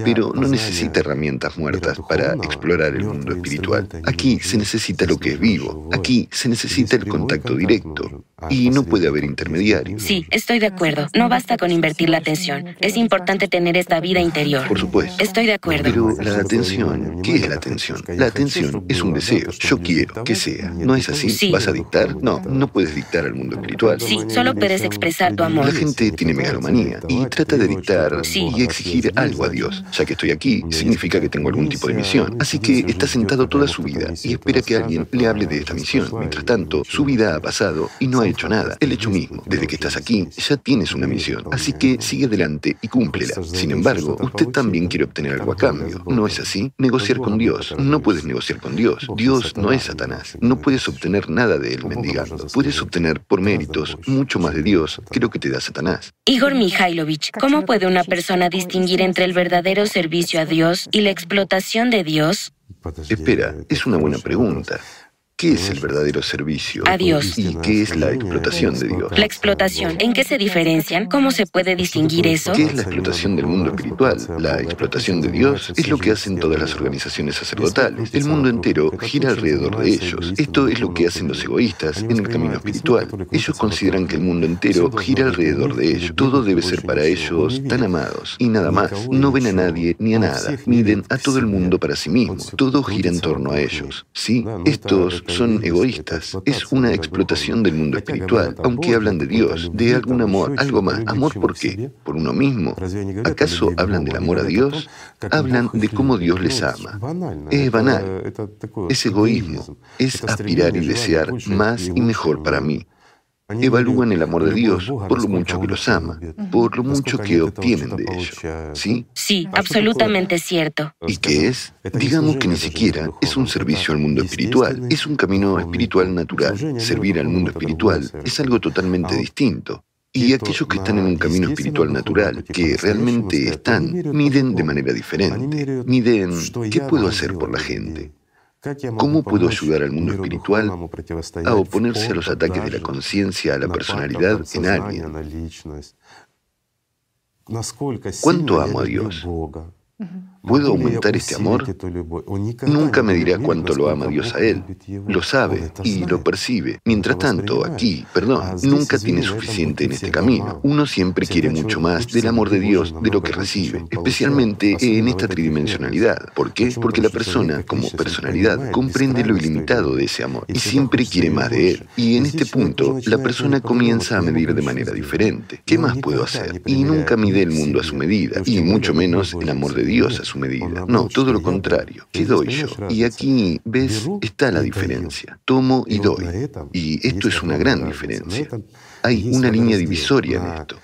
pero no necesita herramientas muertas para explorar el mundo espiritual. Aquí se necesita lo que es vivo, aquí se necesita el contacto directo, y no puede haber intermediarios. Sí, estoy de acuerdo. No basta con invertir la atención. Es importante tener esta vida interior. Por supuesto. Estoy de acuerdo. Pero la atención, ¿qué es la atención? La atención es un deseo. Yo quiero que sea. ¿No es así? ¿Vas a dictar? No, no puedes dictar al mundo espiritual. Sí, solo puedes expresar tu amor. La gente tiene megalomanía y trata de dictar y exigir algo a Dios. Ya que estoy aquí, significa que tengo algún tipo de misión. Así que está sentado toda su vida y espera que alguien le hable de esta misión. Mientras tanto, su vida ha pasado y no ha hecho nada. El hecho mismo, desde que estás aquí, ya tienes una misión. Así que sigue adelante y cúmplela. Sin embargo, usted también quiere obtener algo a cambio. ¿No es así? Negociar con Dios. No puedes negociar con Dios. Dios no es Satanás. No puedes obtener nada de él mendigando. Puedes obtener por méritos mucho más de Dios que lo que te da Satanás. Igor Mikhailovich, ¿cómo puede una persona distinguir entre el verdadero servicio a Dios y la explotación de Dios? Espera, es una buena pregunta. ¿Qué es el verdadero servicio? A Dios. ¿Y qué es la explotación de Dios? La explotación. ¿En qué se diferencian? ¿Cómo se puede distinguir eso? ¿Qué es la explotación del mundo espiritual? La explotación de Dios es lo que hacen todas las organizaciones sacerdotales. El mundo entero gira alrededor de ellos. Esto es lo que hacen los egoístas en el camino espiritual. Ellos consideran que el mundo entero gira alrededor de ellos. Todo debe ser para ellos tan amados y nada más. No ven a nadie ni a nada. Miden a todo el mundo para sí mismo. Todo gira en torno a ellos. Sí, estos son egoístas. Es una explotación del mundo espiritual, aunque hablan de Dios, de algún amor, algo más. ¿Amor por qué? ¿Por uno mismo? ¿Acaso hablan del amor a Dios? Hablan de cómo Dios les ama. Es banal. Es egoísmo. Es aspirar y desear más y mejor para mí. Evalúan el amor de Dios por lo mucho que los ama, por lo mucho que obtienen de ello. ¿Sí? Sí, absolutamente cierto. ¿Y qué es? Digamos que ni siquiera es un servicio al mundo espiritual, es un camino espiritual natural. Servir al mundo espiritual es algo totalmente distinto. Y aquellos que están en un camino espiritual natural, que realmente están, miden de manera diferente. Miden, ¿qué puedo hacer por la gente? ¿Cómo puedo ayudar al mundo espiritual a oponerse a los ataques de la conciencia, a la personalidad en alguien? ¿Cuánto amo a Dios? ¿Puedo aumentar este amor? Nunca me dirá cuánto lo ama Dios a él. Lo sabe y lo percibe. Mientras tanto, aquí, perdón, nunca tiene suficiente en este camino. Uno siempre quiere mucho más del amor de Dios de lo que recibe, especialmente en esta tridimensionalidad. ¿Por qué? Porque la persona, como personalidad, comprende lo ilimitado de ese amor y siempre quiere más de él. Y en este punto, la persona comienza a medir de manera diferente. ¿Qué más puedo hacer? Y nunca mide el mundo a su medida, y mucho menos el amor de Dios a su medida. No, todo lo contrario. ¿Qué doy yo? Y aquí, ves, está la diferencia. Tomo y doy. Y esto es una gran diferencia. Hay una línea divisoria en esto.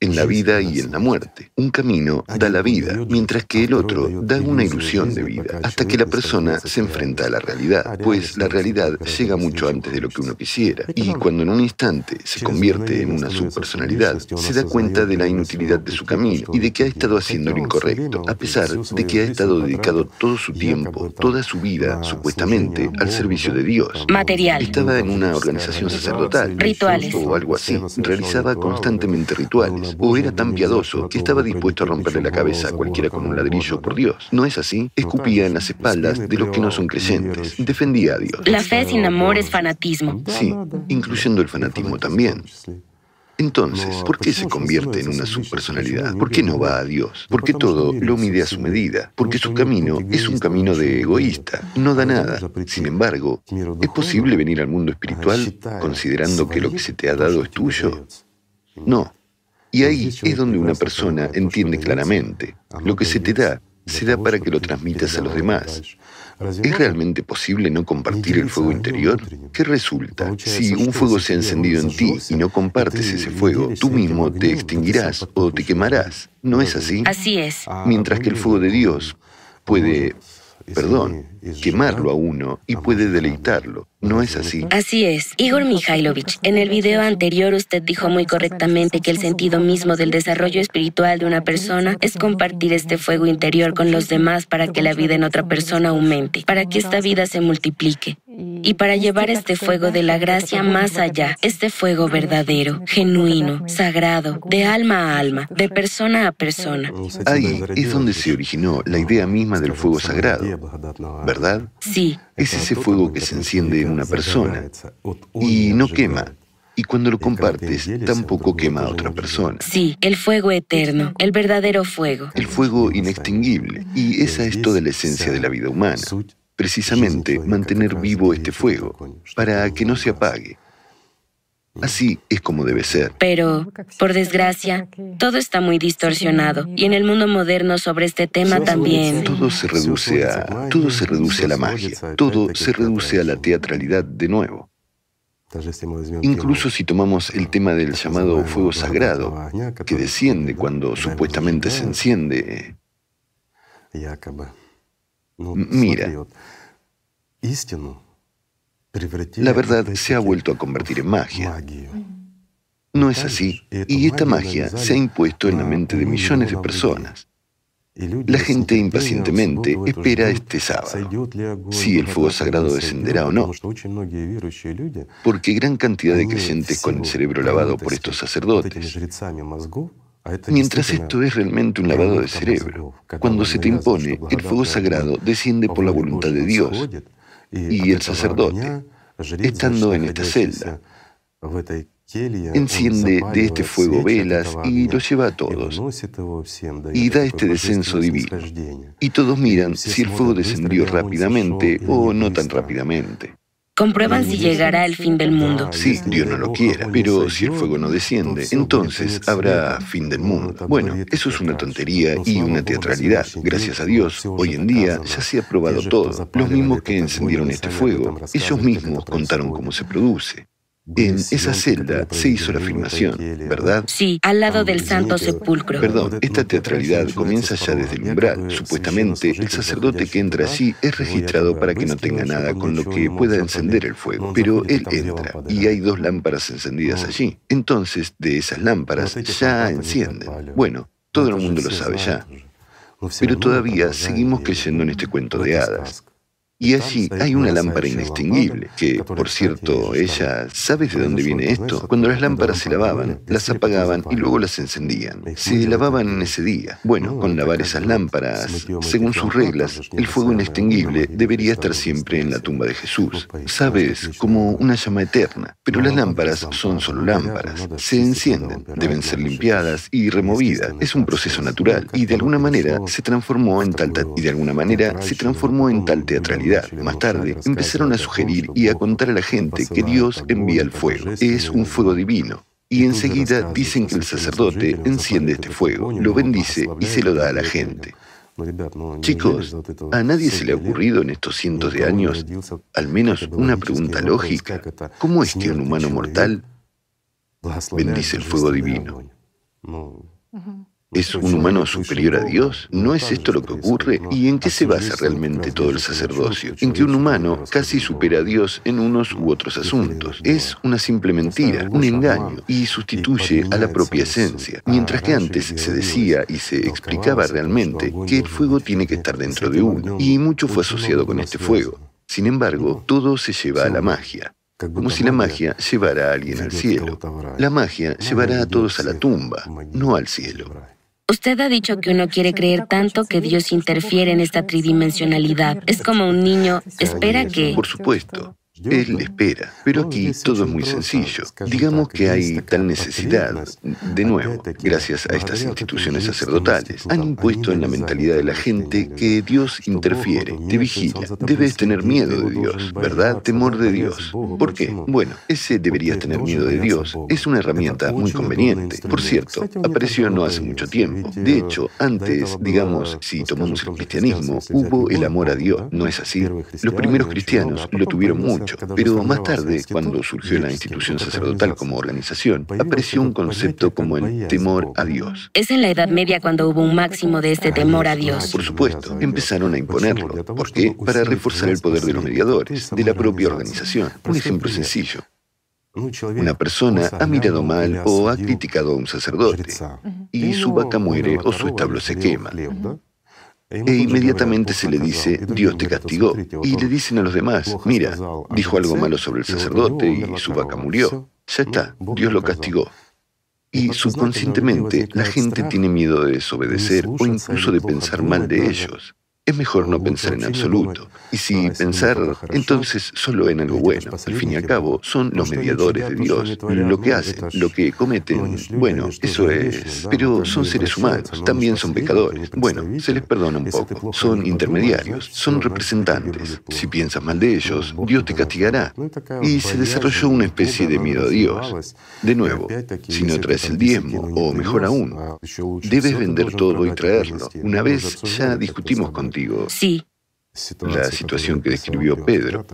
En la vida y en la muerte. Un camino da la vida, mientras que el otro da una ilusión de vida, hasta que la persona se enfrenta a la realidad, pues la realidad llega mucho antes de lo que uno quisiera, y cuando en un instante se convierte en una subpersonalidad, se da cuenta de la inutilidad de su camino y de que ha estado haciendo lo incorrecto, a pesar de que ha estado dedicado todo su tiempo, toda su vida, supuestamente, al servicio de Dios. Material. Estaba en una organización sacerdotal. Rituales. O algo así. Realizaba constantemente rituales o era tan piadoso que estaba dispuesto a romperle la cabeza a cualquiera con un ladrillo por Dios. ¿No es así? Escupía en las espaldas de los que no son creyentes. Defendía a Dios. La fe sin amor es fanatismo. Sí, incluyendo el fanatismo también. Entonces, ¿por qué se convierte en una subpersonalidad? ¿Por qué no va a Dios? ¿Por qué todo lo mide a su medida? Porque su camino es un camino de egoísta, no da nada. Sin embargo, ¿es posible venir al mundo espiritual considerando que lo que se te ha dado es tuyo? No. Y ahí es donde una persona entiende claramente, lo que se te da, se da para que lo transmitas a los demás. ¿Es realmente posible no compartir el fuego interior? ¿Qué resulta? Si un fuego se ha encendido en ti y no compartes ese fuego, tú mismo te extinguirás o te quemarás. ¿No es así? Así es. Mientras que el fuego de Dios puede perdón, quemarlo a uno y puede deleitarlo. ¿No es así? Así es. Igor Mikhailovich, en el video anterior usted dijo muy correctamente que el sentido mismo del desarrollo espiritual de una persona es compartir este fuego interior con los demás para que la vida en otra persona aumente, para que esta vida se multiplique y para llevar este fuego de la gracia más allá, este fuego verdadero, genuino, sagrado, de alma a alma, de persona a persona. Ahí es donde se originó la idea misma del fuego sagrado, ¿verdad? Sí. Es ese fuego que se enciende en una persona y no quema. Y cuando lo compartes, tampoco quema a otra persona. Sí, el fuego eterno, el verdadero fuego. El fuego inextinguible. Y esa es toda la esencia de la vida humana precisamente mantener vivo este fuego, para que no se apague. Así es como debe ser. Pero, por desgracia, todo está muy distorsionado. Y en el mundo moderno sobre este tema también. Todo se reduce a todo se reduce a la magia, todo se reduce a la teatralidad de nuevo. Incluso si tomamos el tema del llamado fuego sagrado, que desciende cuando supuestamente se enciende. Mira, la verdad se ha vuelto a convertir en magia. No es así, y esta magia se ha impuesto en la mente de millones de personas. La gente impacientemente espera este sábado, si el fuego sagrado descenderá o no, porque gran cantidad de creyentes con el cerebro lavado por estos sacerdotes. Mientras esto es realmente un lavado de cerebro, cuando se te impone, el fuego sagrado desciende por la voluntad de Dios y el sacerdote, estando en esta celda, enciende de este fuego velas y lo lleva a todos y da este descenso divino. Y todos miran si el fuego descendió rápidamente o no tan rápidamente. Comprueban si llegará el fin del mundo. Sí, Dios no lo quiera, pero si el fuego no desciende, entonces habrá fin del mundo. Bueno, eso es una tontería y una teatralidad. Gracias a Dios, hoy en día ya se ha probado todo. Los mismos que encendieron este fuego, ellos mismos contaron cómo se produce. En esa celda se hizo la filmación, ¿verdad? Sí, al lado del Santo Sepulcro. Perdón, esta teatralidad comienza ya desde el umbral. Supuestamente, el sacerdote que entra allí es registrado para que no tenga nada con lo que pueda encender el fuego. Pero él entra y hay dos lámparas encendidas allí. Entonces, de esas lámparas ya encienden. Bueno, todo el mundo lo sabe ya. Pero todavía seguimos creyendo en este cuento de hadas. Y allí hay una lámpara inextinguible, que, por cierto, ella, ¿sabes de dónde viene esto? Cuando las lámparas se lavaban, las apagaban y luego las encendían. Se lavaban en ese día. Bueno, con lavar esas lámparas, según sus reglas, el fuego inextinguible debería estar siempre en la tumba de Jesús. ¿Sabes? Como una llama eterna. Pero las lámparas son solo lámparas. Se encienden, deben ser limpiadas y removidas. Es un proceso natural y de alguna manera se transformó en tal y de alguna manera se transformó en tal teatralidad más tarde, empezaron a sugerir y a contar a la gente que Dios envía el fuego. Es un fuego divino. Y enseguida dicen que el sacerdote enciende este fuego, lo bendice y se lo da a la gente. Chicos, ¿a nadie se le ha ocurrido en estos cientos de años al menos una pregunta lógica? ¿Cómo es que un humano mortal bendice el fuego divino? ¿Es un humano superior a Dios? ¿No es esto lo que ocurre? ¿Y en qué se basa realmente todo el sacerdocio? En que un humano casi supera a Dios en unos u otros asuntos. Es una simple mentira, un engaño, y sustituye a la propia esencia. Mientras que antes se decía y se explicaba realmente que el fuego tiene que estar dentro de uno, y mucho fue asociado con este fuego. Sin embargo, todo se lleva a la magia como si la magia llevara a alguien al cielo. La magia llevará a todos a la tumba, no al cielo. Usted ha dicho que uno quiere creer tanto que Dios interfiere en esta tridimensionalidad. Es como un niño espera que... Por supuesto. Él espera. Pero aquí todo es muy sencillo. Digamos que hay tal necesidad. De nuevo, gracias a estas instituciones sacerdotales, han impuesto en la mentalidad de la gente que Dios interfiere, te vigila. Debes tener miedo de Dios, ¿verdad? Temor de Dios. ¿Por qué? Bueno, ese deberías tener miedo de Dios. Es una herramienta muy conveniente. Por cierto, apareció no hace mucho tiempo. De hecho, antes, digamos, si tomamos el cristianismo, hubo el amor a Dios. ¿No es así? Los primeros cristianos lo tuvieron mucho pero más tarde, cuando surgió la institución sacerdotal como organización, apareció un concepto como el temor a Dios. Es en la Edad Media cuando hubo un máximo de este temor a Dios. Por supuesto, empezaron a imponerlo. ¿Por qué? Para reforzar el poder de los mediadores, de la propia organización. Un ejemplo sencillo. Una persona ha mirado mal o ha criticado a un sacerdote y su vaca muere o su establo se quema. E inmediatamente se le dice, Dios te castigó. Y le dicen a los demás, mira, dijo algo malo sobre el sacerdote y su vaca murió. Ya está, Dios lo castigó. Y subconscientemente la gente tiene miedo de desobedecer o incluso de pensar mal de ellos. Es mejor no pensar en absoluto. Y si pensar, entonces solo en algo bueno. Al fin y al cabo, son los mediadores de Dios. Lo que hacen, lo que cometen, bueno, eso es... Pero son seres humanos, también son pecadores. Bueno, se les perdona un poco. Son intermediarios, son representantes. Si piensas mal de ellos, Dios te castigará. Y se desarrolló una especie de miedo a Dios. De nuevo, si no traes el diezmo, o mejor aún, debes vender todo y traerlo. Una vez ya discutimos Sí. La situación que describió Pedro,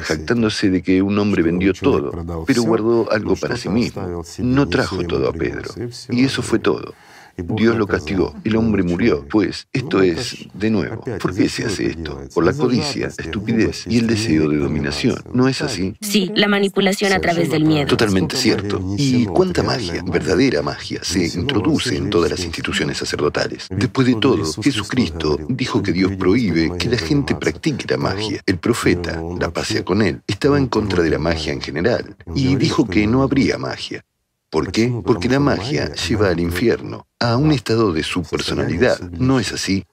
jactándose de que un hombre vendió todo, pero guardó algo para sí mismo. No trajo todo a Pedro. Y eso fue todo. Dios lo castigó, el hombre murió. Pues esto es, de nuevo, ¿por qué se hace esto? Por la codicia, la estupidez y el deseo de dominación. ¿No es así? Sí, la manipulación a través del miedo. Totalmente cierto. ¿Y cuánta magia, verdadera magia, se introduce en todas las instituciones sacerdotales? Después de todo, Jesucristo dijo que Dios prohíbe que la gente practique la magia. El profeta, la paz con él, estaba en contra de la magia en general y dijo que no habría magia. ¿Por qué? Porque la magia lleva al infierno, a un estado de subpersonalidad. ¿No es así?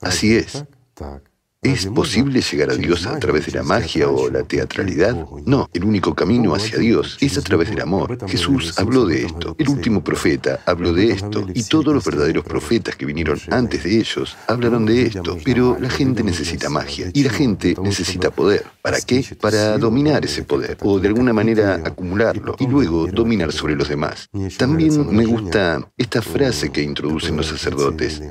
Así es. ¿Es posible llegar a Dios a través de la magia o la teatralidad? No, el único camino hacia Dios es a través del amor. Jesús habló de esto, el último profeta habló de esto, y todos los verdaderos profetas que vinieron antes de ellos hablaron de esto, pero la gente necesita magia y la gente necesita poder. ¿Para qué? Para dominar ese poder, o de alguna manera acumularlo, y luego dominar sobre los demás. También me gusta esta frase que introducen los sacerdotes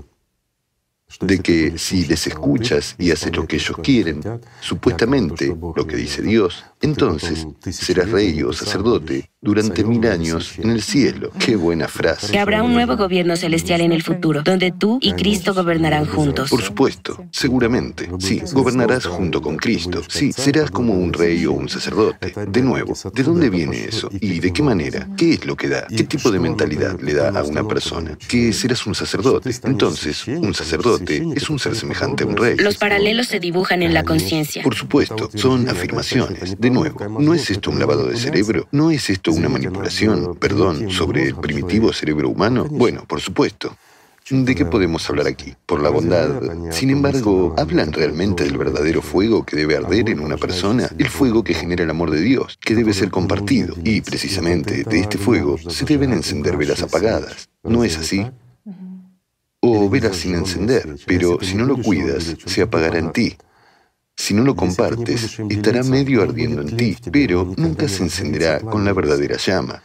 de que si les escuchas y haces lo que ellos quieren, supuestamente lo que dice Dios, entonces serás rey o sacerdote durante mil años en el cielo. Qué buena frase. Que habrá un nuevo gobierno celestial en el futuro, donde tú y Cristo gobernarán juntos. Por supuesto, seguramente. Sí, gobernarás junto con Cristo. Sí, serás como un rey o un sacerdote. De nuevo, ¿de dónde viene eso? ¿Y de qué manera? ¿Qué es lo que da? ¿Qué tipo de mentalidad le da a una persona? Que serás un sacerdote. Entonces, un sacerdote es un ser semejante a un rey. Los paralelos se dibujan en la conciencia. Por supuesto, son afirmaciones. De nuevo, ¿no es esto un lavado de cerebro? ¿No es esto una manipulación, perdón, sobre el primitivo cerebro humano? Bueno, por supuesto. ¿De qué podemos hablar aquí? Por la bondad. Sin embargo, ¿hablan realmente del verdadero fuego que debe arder en una persona? El fuego que genera el amor de Dios, que debe ser compartido. Y precisamente de este fuego se deben encender velas apagadas. ¿No es así? O velas sin encender, pero si no lo cuidas, se apagará en ti. Si no lo compartes, estará medio ardiendo en ti, pero nunca se encenderá con la verdadera llama.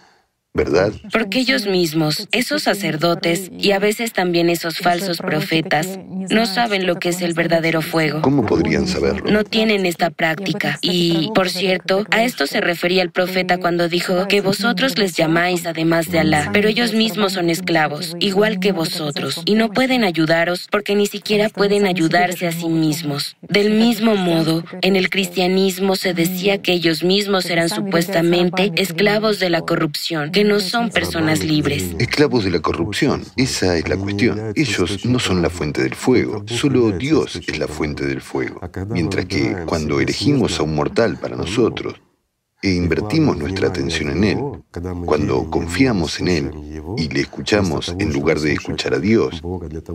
¿Verdad? Porque ellos mismos, esos sacerdotes y a veces también esos falsos profetas, no saben lo que es el verdadero fuego. ¿Cómo podrían saberlo? No tienen esta práctica. Y, por cierto, a esto se refería el profeta cuando dijo que vosotros les llamáis además de Alá, pero ellos mismos son esclavos, igual que vosotros, y no pueden ayudaros porque ni siquiera pueden ayudarse a sí mismos. Del mismo modo, en el cristianismo se decía que ellos mismos eran supuestamente esclavos de la corrupción, no son personas libres. Esclavos de la corrupción, esa es la cuestión. Ellos no son la fuente del fuego, solo Dios es la fuente del fuego. Mientras que cuando elegimos a un mortal para nosotros, e invertimos nuestra atención en Él, cuando confiamos en Él y le escuchamos en lugar de escuchar a Dios,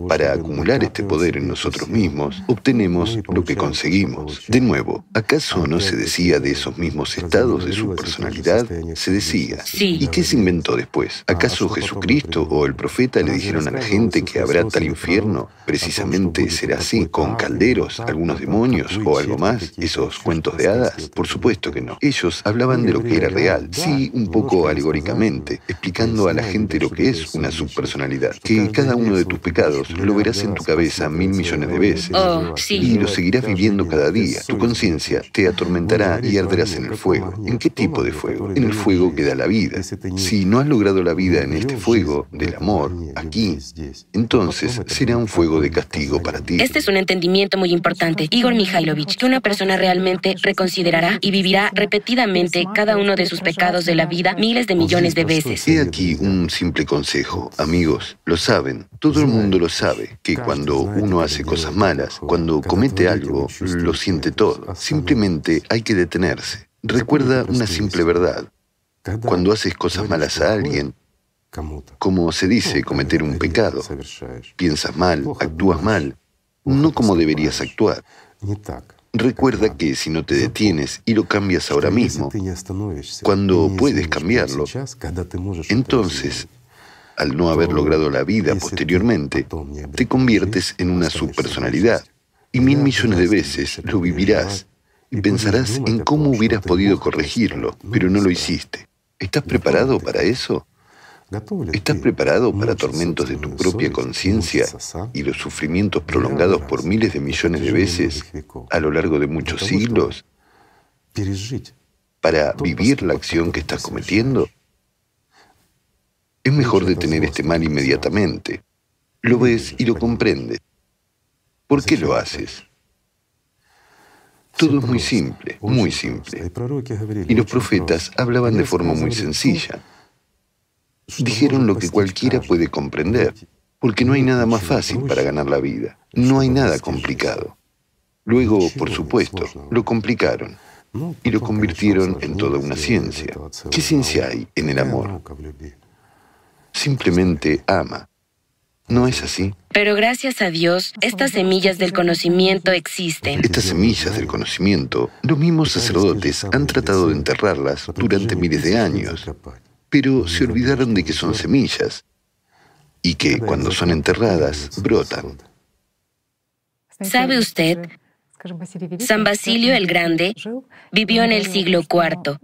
para acumular este poder en nosotros mismos, obtenemos lo que conseguimos. De nuevo, ¿acaso no se decía de esos mismos estados de su personalidad? Se decía. ¿Y qué se inventó después? ¿Acaso Jesucristo o el profeta le dijeron a la gente que habrá tal infierno? Precisamente será así, con calderos, algunos demonios o algo más, esos cuentos de hadas. Por supuesto que no. Ellos hablaban de lo que era real, sí, un poco alegóricamente, explicando a la gente lo que es una subpersonalidad, que cada uno de tus pecados lo verás en tu cabeza mil millones de veces oh, y lo seguirás viviendo cada día. Tu conciencia te atormentará y arderás en el fuego. ¿En qué tipo de fuego? En el fuego que da la vida. Si no has logrado la vida en este fuego del amor, aquí, entonces será un fuego de castigo para ti. Este es un entendimiento muy importante, Igor Mikhailovich, que una persona realmente reconsiderará y vivirá repetidamente cada uno de sus pecados de la vida miles de millones de veces. He aquí un simple consejo, amigos, lo saben, todo el mundo lo sabe, que cuando uno hace cosas malas, cuando comete algo, lo siente todo. Simplemente hay que detenerse. Recuerda una simple verdad. Cuando haces cosas malas a alguien, como se dice cometer un pecado, piensas mal, actúas mal, no como deberías actuar. Recuerda que si no te detienes y lo cambias ahora mismo, cuando puedes cambiarlo, entonces, al no haber logrado la vida posteriormente, te conviertes en una subpersonalidad. y mil millones de veces lo vivirás y pensarás en cómo hubieras podido corregirlo, pero no lo hiciste. ¿Estás preparado para eso? ¿Estás preparado para tormentos de tu propia conciencia y los sufrimientos prolongados por miles de millones de veces a lo largo de muchos siglos para vivir la acción que estás cometiendo? Es mejor detener este mal inmediatamente. Lo ves y lo comprendes. ¿Por qué lo haces? Todo es muy simple, muy simple. Y los profetas hablaban de forma muy sencilla dijeron lo que cualquiera puede comprender, porque no hay nada más fácil para ganar la vida, no hay nada complicado. Luego, por supuesto, lo complicaron y lo convirtieron en toda una ciencia. ¿Qué ciencia hay en el amor? Simplemente ama. ¿No es así? Pero gracias a Dios, estas semillas del conocimiento existen. Estas semillas del conocimiento, los mismos sacerdotes han tratado de enterrarlas durante miles de años pero se olvidaron de que son semillas y que cuando son enterradas brotan. ¿Sabe usted? San Basilio el Grande vivió en el siglo IV.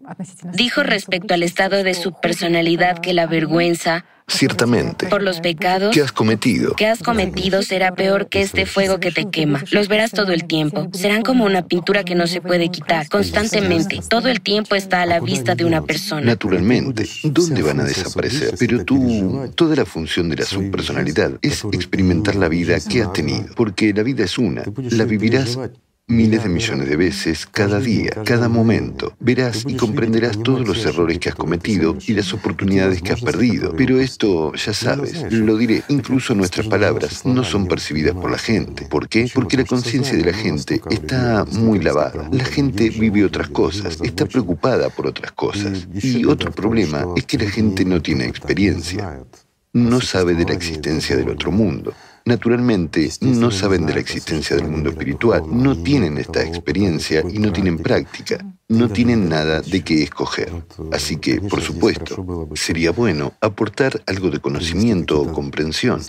Dijo respecto al estado de su personalidad que la vergüenza, Ciertamente. Por los pecados que has cometido. Que has cometido será peor que este fuego que te quema. Los verás todo el tiempo. Serán como una pintura que no se puede quitar. Constantemente. Todo el tiempo está a la vista de una persona. Naturalmente. ¿Dónde van a desaparecer? Pero tú, toda la función de la subpersonalidad es experimentar la vida que has tenido. Porque la vida es una. La vivirás miles de millones de veces, cada día, cada momento. Verás y comprenderás todos los errores que has cometido y las oportunidades que has perdido. Pero esto, ya sabes, lo diré, incluso nuestras palabras no son percibidas por la gente. ¿Por qué? Porque la conciencia de la gente está muy lavada. La gente vive otras cosas, está preocupada por otras cosas. Y otro problema es que la gente no tiene experiencia, no sabe de la existencia del otro mundo. Naturalmente, no saben de la existencia del mundo espiritual, no tienen esta experiencia y no tienen práctica. No tienen nada de qué escoger. Así que, por supuesto, sería bueno aportar algo de conocimiento o comprensión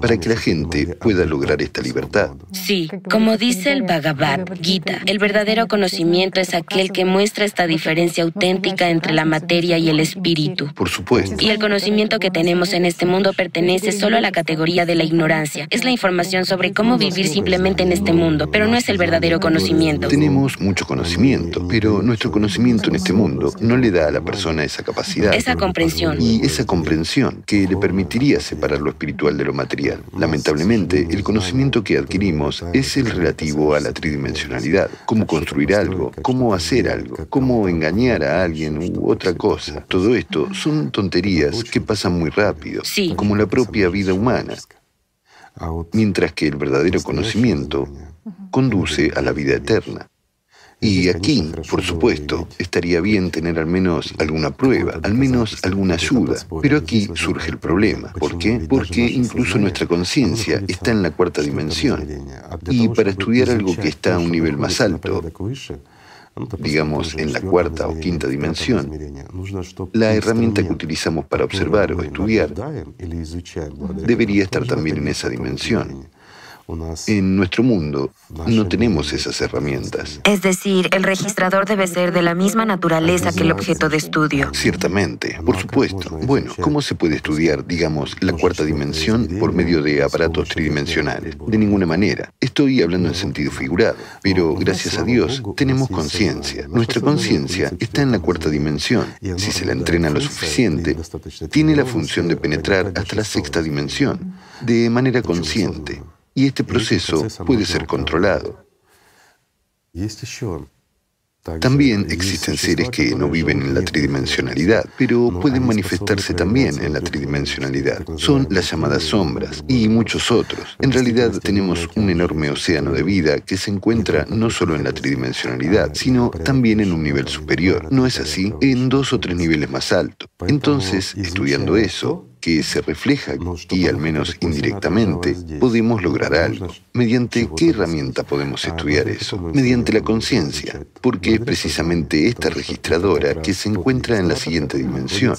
para que la gente pueda lograr esta libertad. Sí, como dice el Bhagavad Gita, el verdadero conocimiento es aquel que muestra esta diferencia auténtica entre la materia y el espíritu. Por supuesto. Y el conocimiento que tenemos en este mundo pertenece solo a la categoría de la ignorancia. Es la información sobre cómo vivir simplemente en este mundo, pero no es el verdadero conocimiento. Tenemos mucho conocimiento, pero nuestro conocimiento en este mundo no le da a la persona esa capacidad. Esa comprensión. Y esa comprensión que le permitiría separar lo espiritual de lo material. Lamentablemente, el conocimiento que adquirimos es el relativo a la tridimensionalidad. Cómo construir algo, cómo hacer algo, cómo engañar a alguien u otra cosa. Todo esto son tonterías que pasan muy rápido, como la propia vida humana. Mientras que el verdadero conocimiento conduce a la vida eterna. Y aquí, por supuesto, estaría bien tener al menos alguna prueba, al menos alguna ayuda. Pero aquí surge el problema. ¿Por qué? Porque incluso nuestra conciencia está en la cuarta dimensión. Y para estudiar algo que está a un nivel más alto, digamos en la cuarta o quinta dimensión, la herramienta que utilizamos para observar o estudiar debería estar también en esa dimensión. En nuestro mundo no tenemos esas herramientas. Es decir, el registrador debe ser de la misma naturaleza que el objeto de estudio. Ciertamente, por supuesto. Bueno, ¿cómo se puede estudiar, digamos, la cuarta dimensión por medio de aparatos tridimensionales? De ninguna manera. Estoy hablando en sentido figurado, pero gracias a Dios tenemos conciencia. Nuestra conciencia está en la cuarta dimensión. Si se la entrena lo suficiente, tiene la función de penetrar hasta la sexta dimensión, de manera consciente y este proceso puede ser controlado. También existen seres que no viven en la tridimensionalidad, pero pueden manifestarse también en la tridimensionalidad. Son las llamadas sombras y muchos otros. En realidad tenemos un enorme océano de vida que se encuentra no solo en la tridimensionalidad, sino también en un nivel superior. ¿No es así? En dos o tres niveles más altos. Entonces, estudiando eso, que se refleja y al menos indirectamente podemos lograr algo. ¿Mediante qué herramienta podemos estudiar eso? Mediante la conciencia, porque es precisamente esta registradora que se encuentra en la siguiente dimensión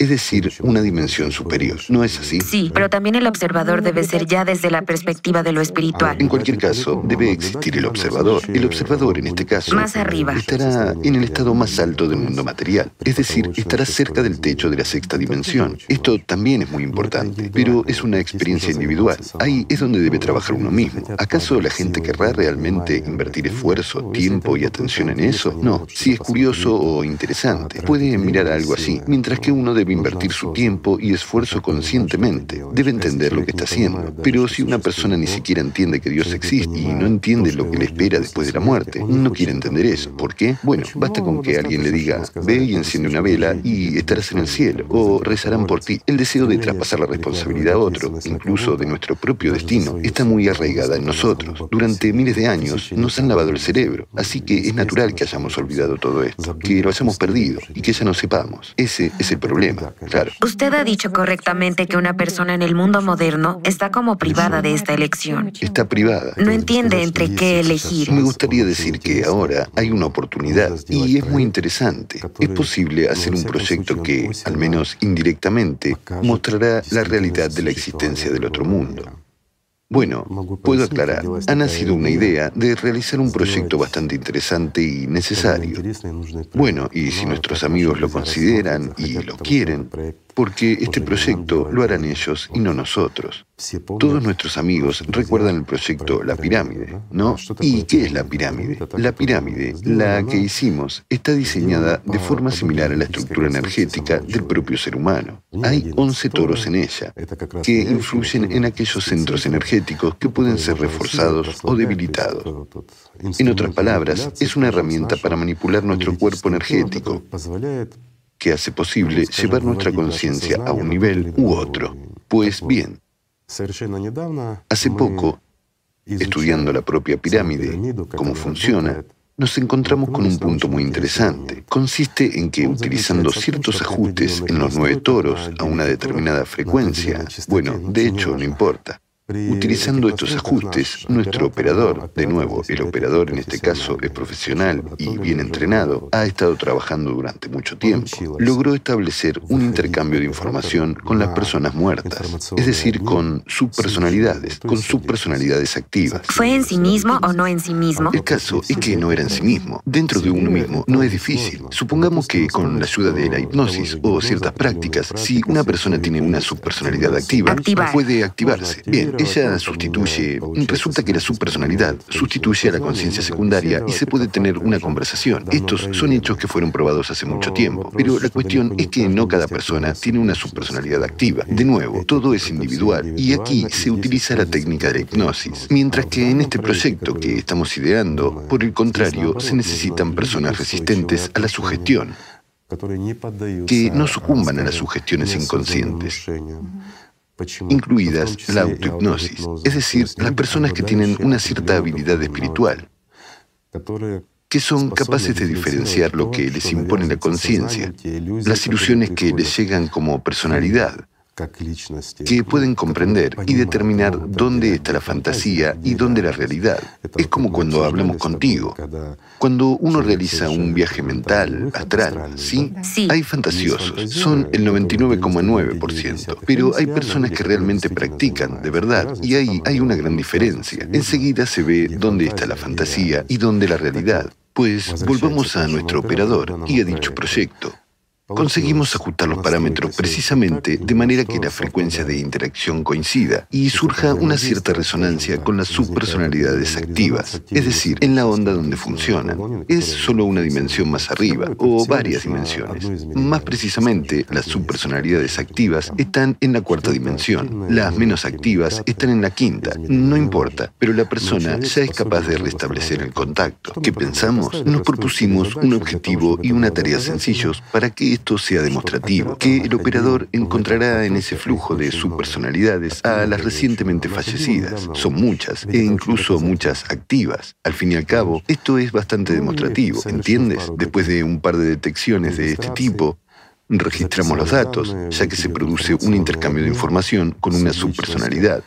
es decir, una dimensión superior. ¿No es así? Sí, pero también el observador debe ser ya desde la perspectiva de lo espiritual. En cualquier caso, debe existir el observador. El observador, en este caso, más arriba. estará en el estado más alto del mundo material, es decir, estará cerca del techo de la sexta dimensión. Esto también es muy importante, pero es una experiencia individual. Ahí es donde debe trabajar uno mismo. ¿Acaso la gente querrá realmente invertir esfuerzo, tiempo y atención en eso? No, si es curioso o interesante, puede mirar algo así, mientras que uno debe invertir su tiempo y esfuerzo conscientemente. Debe entender lo que está haciendo. Pero si una persona ni siquiera entiende que Dios existe y no entiende lo que le espera después de la muerte, no quiere entender eso. ¿Por qué? Bueno, basta con que alguien le diga, ve y enciende una vela y estarás en el cielo, o rezarán por ti. El deseo de traspasar la responsabilidad a otro, incluso de nuestro propio destino, está muy arraigada en nosotros. Durante miles de años nos han lavado el cerebro, así que es natural que hayamos olvidado todo esto, que lo hayamos perdido y que ya no sepamos. Ese es el problema. Claro. Usted ha dicho correctamente que una persona en el mundo moderno está como privada de esta elección. Está privada. No entiende entre qué elegir. Me gustaría decir que ahora hay una oportunidad y es muy interesante. Es posible hacer un proyecto que, al menos indirectamente, mostrará la realidad de la existencia del otro mundo. Bueno, puedo aclarar, ha nacido una idea de realizar un proyecto bastante interesante y necesario. Bueno, y si nuestros amigos lo consideran y lo quieren, porque este proyecto lo harán ellos y no nosotros. Todos nuestros amigos recuerdan el proyecto La Pirámide, ¿no? ¿Y qué es la pirámide? La pirámide, la que hicimos, está diseñada de forma similar a la estructura energética del propio ser humano. Hay 11 toros en ella, que influyen en aquellos centros energéticos que pueden ser reforzados o debilitados. En otras palabras, es una herramienta para manipular nuestro cuerpo energético que hace posible llevar nuestra conciencia a un nivel u otro. Pues bien, hace poco, estudiando la propia pirámide, cómo funciona, nos encontramos con un punto muy interesante. Consiste en que utilizando ciertos ajustes en los nueve toros a una determinada frecuencia, bueno, de hecho no importa, Utilizando estos ajustes, nuestro operador, de nuevo, el operador en este caso es profesional y bien entrenado, ha estado trabajando durante mucho tiempo, logró establecer un intercambio de información con las personas muertas, es decir, con subpersonalidades, con subpersonalidades activas. ¿Fue en sí mismo o no en sí mismo? El caso es que no era en sí mismo. Dentro de uno mismo. no es difícil. Supongamos que con la ayuda de la hipnosis o ciertas prácticas, si una persona tiene una subpersonalidad activa, puede activarse. Bien, ella sustituye, resulta que la subpersonalidad sustituye a la conciencia secundaria y se puede tener una conversación. Estos son hechos que fueron probados hace mucho tiempo, pero la cuestión es que no cada persona tiene una subpersonalidad activa. De nuevo, todo es individual y aquí se utiliza la técnica de la hipnosis, mientras que en este proyecto que estamos ideando, por el contrario, se necesitan personas resistentes a la sugestión, que no sucumban a las sugestiones inconscientes incluidas la autohipnosis, es decir, las personas que tienen una cierta habilidad espiritual, que son capaces de diferenciar lo que les impone la conciencia, las ilusiones que les llegan como personalidad, que pueden comprender y determinar dónde está la fantasía y dónde la realidad. Es como cuando hablamos contigo. Cuando uno realiza un viaje mental, astral, ¿sí? Hay fantasiosos, son el 99,9%, pero hay personas que realmente practican, de verdad, y ahí hay una gran diferencia. Enseguida se ve dónde está la fantasía y dónde la realidad. Pues volvamos a nuestro operador y a dicho proyecto. Conseguimos ajustar los parámetros precisamente de manera que la frecuencia de interacción coincida y surja una cierta resonancia con las subpersonalidades activas, es decir, en la onda donde funcionan. Es solo una dimensión más arriba, o varias dimensiones. Más precisamente, las subpersonalidades activas están en la cuarta dimensión, las menos activas están en la quinta. No importa, pero la persona ya es capaz de restablecer el contacto. ¿Qué pensamos? Nos propusimos un objetivo y una tarea sencillos para que esto sea demostrativo, que el operador encontrará en ese flujo de subpersonalidades a las recientemente fallecidas. Son muchas, e incluso muchas activas. Al fin y al cabo, esto es bastante demostrativo, ¿entiendes? Después de un par de detecciones de este tipo, registramos los datos, ya que se produce un intercambio de información con una subpersonalidad.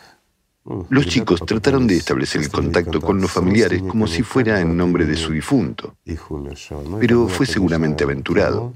Los chicos trataron de establecer el contacto con los familiares como si fuera en nombre de su difunto, pero fue seguramente aventurado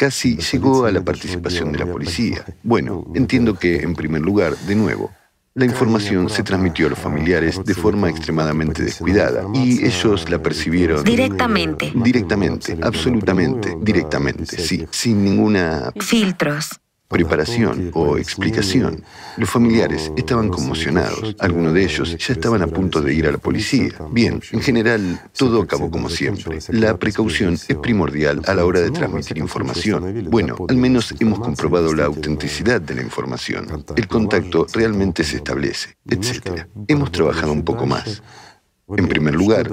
casi llegó a la participación de la policía. Bueno, entiendo que, en primer lugar, de nuevo, la información se transmitió a los familiares de forma extremadamente descuidada y ellos la percibieron directamente. Directamente, absolutamente, directamente, sí, sin ninguna... Filtros preparación o explicación. Los familiares estaban conmocionados. Algunos de ellos ya estaban a punto de ir a la policía. Bien, en general, todo acabó como siempre. La precaución es primordial a la hora de transmitir información. Bueno, al menos hemos comprobado la autenticidad de la información. El contacto realmente se establece, etc. Hemos trabajado un poco más. En primer lugar,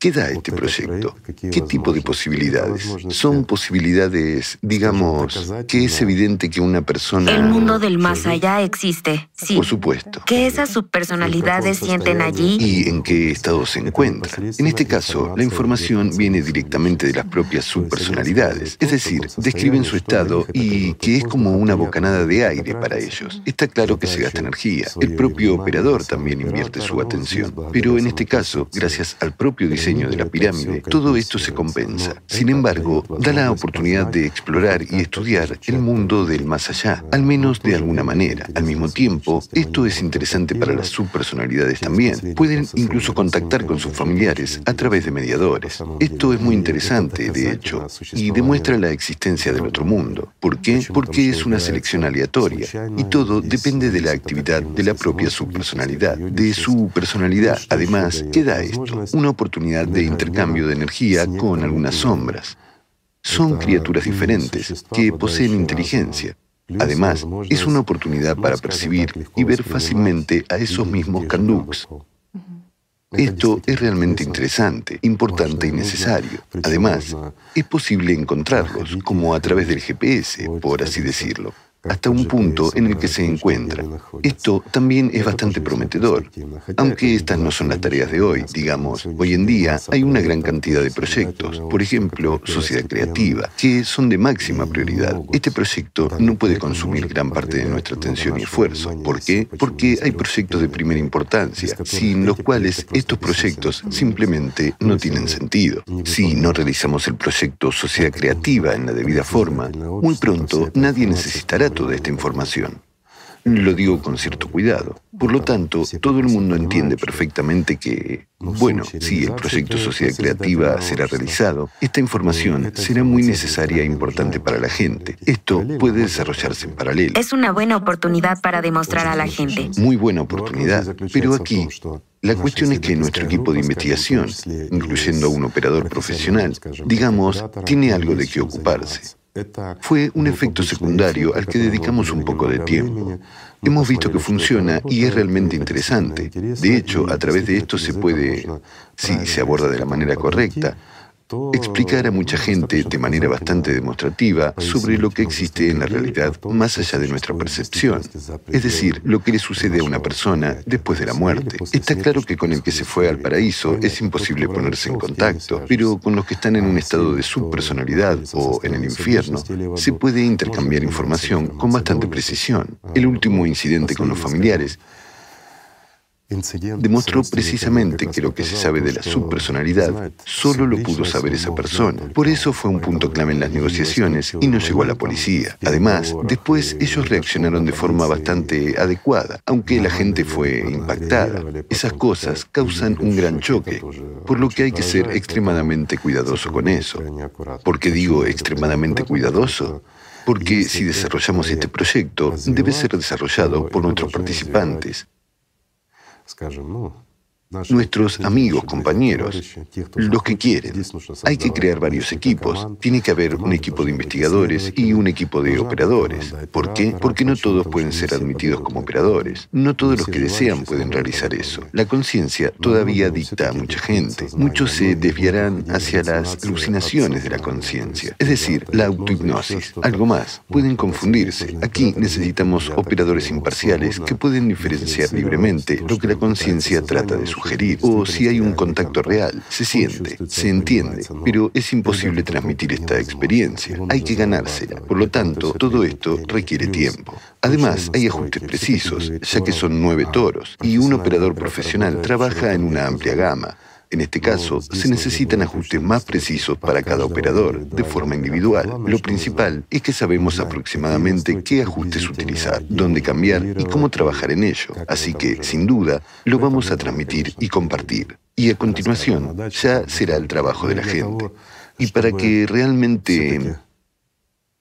¿Qué da este proyecto? ¿Qué tipo de posibilidades? Son posibilidades, digamos, que es evidente que una persona... El mundo del más allá existe, sí. Por supuesto. ¿Qué esas subpersonalidades sienten allí? ¿Y en qué estado se encuentran? En este caso, la información viene directamente de las propias subpersonalidades. Es decir, describen su estado y que es como una bocanada de aire para ellos. Está claro que se gasta energía. El propio operador también invierte su atención. Pero en este caso, gracias al propio diseño de la pirámide, todo esto se compensa. Sin embargo, da la oportunidad de explorar y estudiar el mundo del más allá, al menos de alguna manera. Al mismo tiempo, esto es interesante para las subpersonalidades también. Pueden incluso contactar con sus familiares a través de mediadores. Esto es muy interesante, de hecho, y demuestra la existencia del otro mundo. ¿Por qué? Porque es una selección aleatoria y todo depende de la actividad de la propia subpersonalidad, de su personalidad. Además, ¿qué da esto? Una oportunidad de intercambio de energía con algunas sombras. Son criaturas diferentes que poseen inteligencia. Además, es una oportunidad para percibir y ver fácilmente a esos mismos kanduks. Esto es realmente interesante, importante y necesario. Además, es posible encontrarlos, como a través del GPS, por así decirlo. Hasta un punto en el que se encuentra. Esto también es bastante prometedor, aunque estas no son las tareas de hoy, digamos. Hoy en día hay una gran cantidad de proyectos, por ejemplo, Sociedad Creativa, que son de máxima prioridad. Este proyecto no puede consumir gran parte de nuestra atención y esfuerzo. ¿Por qué? Porque hay proyectos de primera importancia, sin los cuales estos proyectos simplemente no tienen sentido. Si no realizamos el proyecto Sociedad Creativa en la debida forma, muy pronto nadie necesitará toda esta información. Lo digo con cierto cuidado. Por lo tanto, todo el mundo entiende perfectamente que, bueno, si el proyecto Sociedad Creativa será realizado, esta información será muy necesaria e importante para la gente. Esto puede desarrollarse en paralelo. Es una buena oportunidad para demostrar a la gente. Muy buena oportunidad. Pero aquí, la cuestión es que nuestro equipo de investigación, incluyendo a un operador profesional, digamos, tiene algo de qué ocuparse. Fue un efecto secundario al que dedicamos un poco de tiempo. Hemos visto que funciona y es realmente interesante. De hecho, a través de esto se puede, si se aborda de la manera correcta, explicar a mucha gente de manera bastante demostrativa sobre lo que existe en la realidad más allá de nuestra percepción, es decir, lo que le sucede a una persona después de la muerte. Está claro que con el que se fue al paraíso es imposible ponerse en contacto, pero con los que están en un estado de subpersonalidad o en el infierno, se puede intercambiar información con bastante precisión. El último incidente con los familiares demostró precisamente que lo que se sabe de la subpersonalidad solo lo pudo saber esa persona. Por eso fue un punto clave en las negociaciones y no llegó a la policía. Además, después ellos reaccionaron de forma bastante adecuada, aunque la gente fue impactada. Esas cosas causan un gran choque, por lo que hay que ser extremadamente cuidadoso con eso. ¿Por qué digo extremadamente cuidadoso? Porque si desarrollamos este proyecto, debe ser desarrollado por nuestros participantes скажем, ну, nuestros amigos, compañeros, los que quieren. Hay que crear varios equipos. Tiene que haber un equipo de investigadores y un equipo de operadores. ¿Por qué? Porque no todos pueden ser admitidos como operadores. No todos los que desean pueden realizar eso. La conciencia todavía dicta a mucha gente. Muchos se desviarán hacia las alucinaciones de la conciencia, es decir, la autohipnosis. Algo más, pueden confundirse. Aquí necesitamos operadores imparciales que pueden diferenciar libremente lo que la conciencia trata de su o si hay un contacto real. Se siente, se entiende, pero es imposible transmitir esta experiencia. Hay que ganársela. Por lo tanto, todo esto requiere tiempo. Además, hay ajustes precisos, ya que son nueve toros, y un operador profesional trabaja en una amplia gama. En este caso, se necesitan ajustes más precisos para cada operador, de forma individual. Lo principal es que sabemos aproximadamente qué ajustes utilizar, dónde cambiar y cómo trabajar en ello. Así que, sin duda, lo vamos a transmitir y compartir. Y a continuación, ya será el trabajo de la gente. Y para que realmente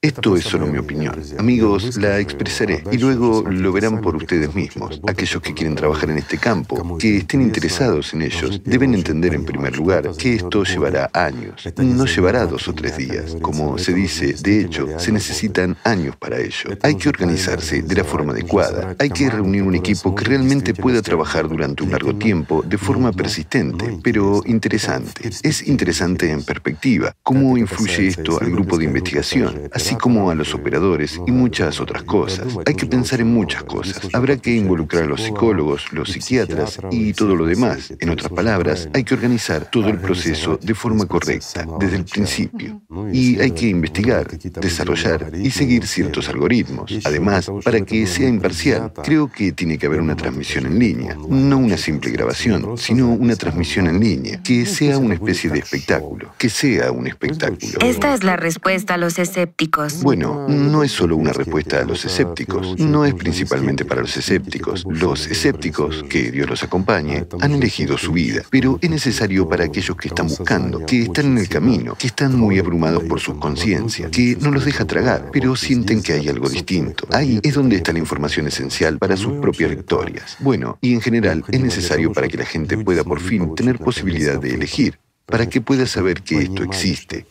esto es solo mi opinión. Amigos, la expresaré y luego lo verán por ustedes mismos. Aquellos que quieren trabajar en este campo, que estén interesados en ellos, deben entender en primer lugar que esto llevará años. No llevará dos o tres días. Como se dice, de hecho, se necesitan años para ello. Hay que organizarse de la forma adecuada. Hay que reunir un equipo que realmente pueda trabajar durante un largo tiempo de forma persistente, pero interesante. Es interesante en perspectiva. ¿Cómo influye esto al grupo de investigación? Como a los operadores y muchas otras cosas. Hay que pensar en muchas cosas. Habrá que involucrar a los psicólogos, los psiquiatras y todo lo demás. En otras palabras, hay que organizar todo el proceso de forma correcta, desde el principio. Y hay que investigar, desarrollar y seguir ciertos algoritmos. Además, para que sea imparcial, creo que tiene que haber una transmisión en línea, no una simple grabación, sino una transmisión en línea, que sea una especie de espectáculo, que sea un espectáculo. Esta es la respuesta a los escépticos. Bueno, no es solo una respuesta a los escépticos, no es principalmente para los escépticos. Los escépticos, que Dios los acompañe, han elegido su vida, pero es necesario para aquellos que están buscando, que están en el camino, que están muy abrumados por su conciencia, que no los deja tragar, pero sienten que hay algo distinto. Ahí es donde está la información esencial para sus propias victorias. Bueno, y en general es necesario para que la gente pueda por fin tener posibilidad de elegir para que pueda saber que esto existe.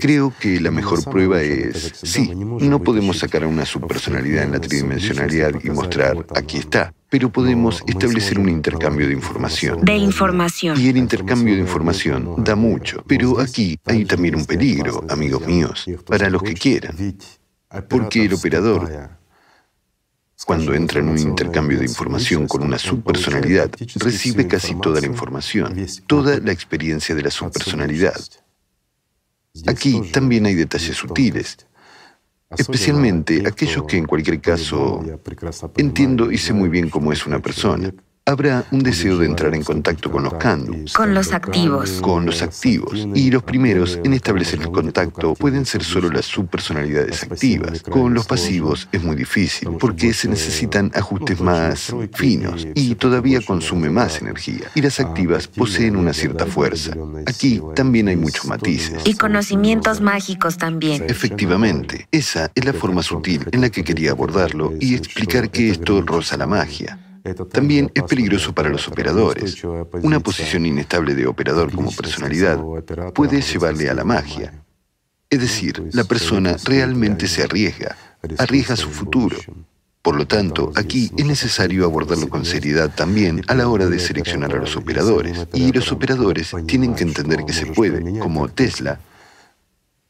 Creo que la mejor prueba es, sí, no podemos sacar a una subpersonalidad en la tridimensionalidad y mostrar, aquí está, pero podemos establecer un intercambio de información. De información. Y el intercambio de información da mucho, pero aquí hay también un peligro, amigos míos, para los que quieran. Porque el operador Cuando entra en un intercambio de información con una subpersonalidad, recibe casi toda la información, toda la experiencia de la subpersonalidad. Aquí también hay detalles sutiles, especialmente aquellos que en cualquier caso entiendo y sé muy bien cómo es una persona habrá un deseo de entrar en contacto con los Kandu. Con los activos. Con los activos. Y los primeros en establecer el contacto pueden ser solo las subpersonalidades activas. Con los pasivos es muy difícil porque se necesitan ajustes más finos y todavía consume más energía. Y las activas poseen una cierta fuerza. Aquí también hay muchos matices. Y conocimientos mágicos también. Efectivamente, esa es la forma sutil en la que quería abordarlo y explicar que esto roza la magia. También es peligroso para los operadores. Una posición inestable de operador como personalidad puede llevarle a la magia. Es decir, la persona realmente se arriesga, arriesga su futuro. Por lo tanto, aquí es necesario abordarlo con seriedad también a la hora de seleccionar a los operadores. Y los operadores tienen que entender que se puede, como Tesla,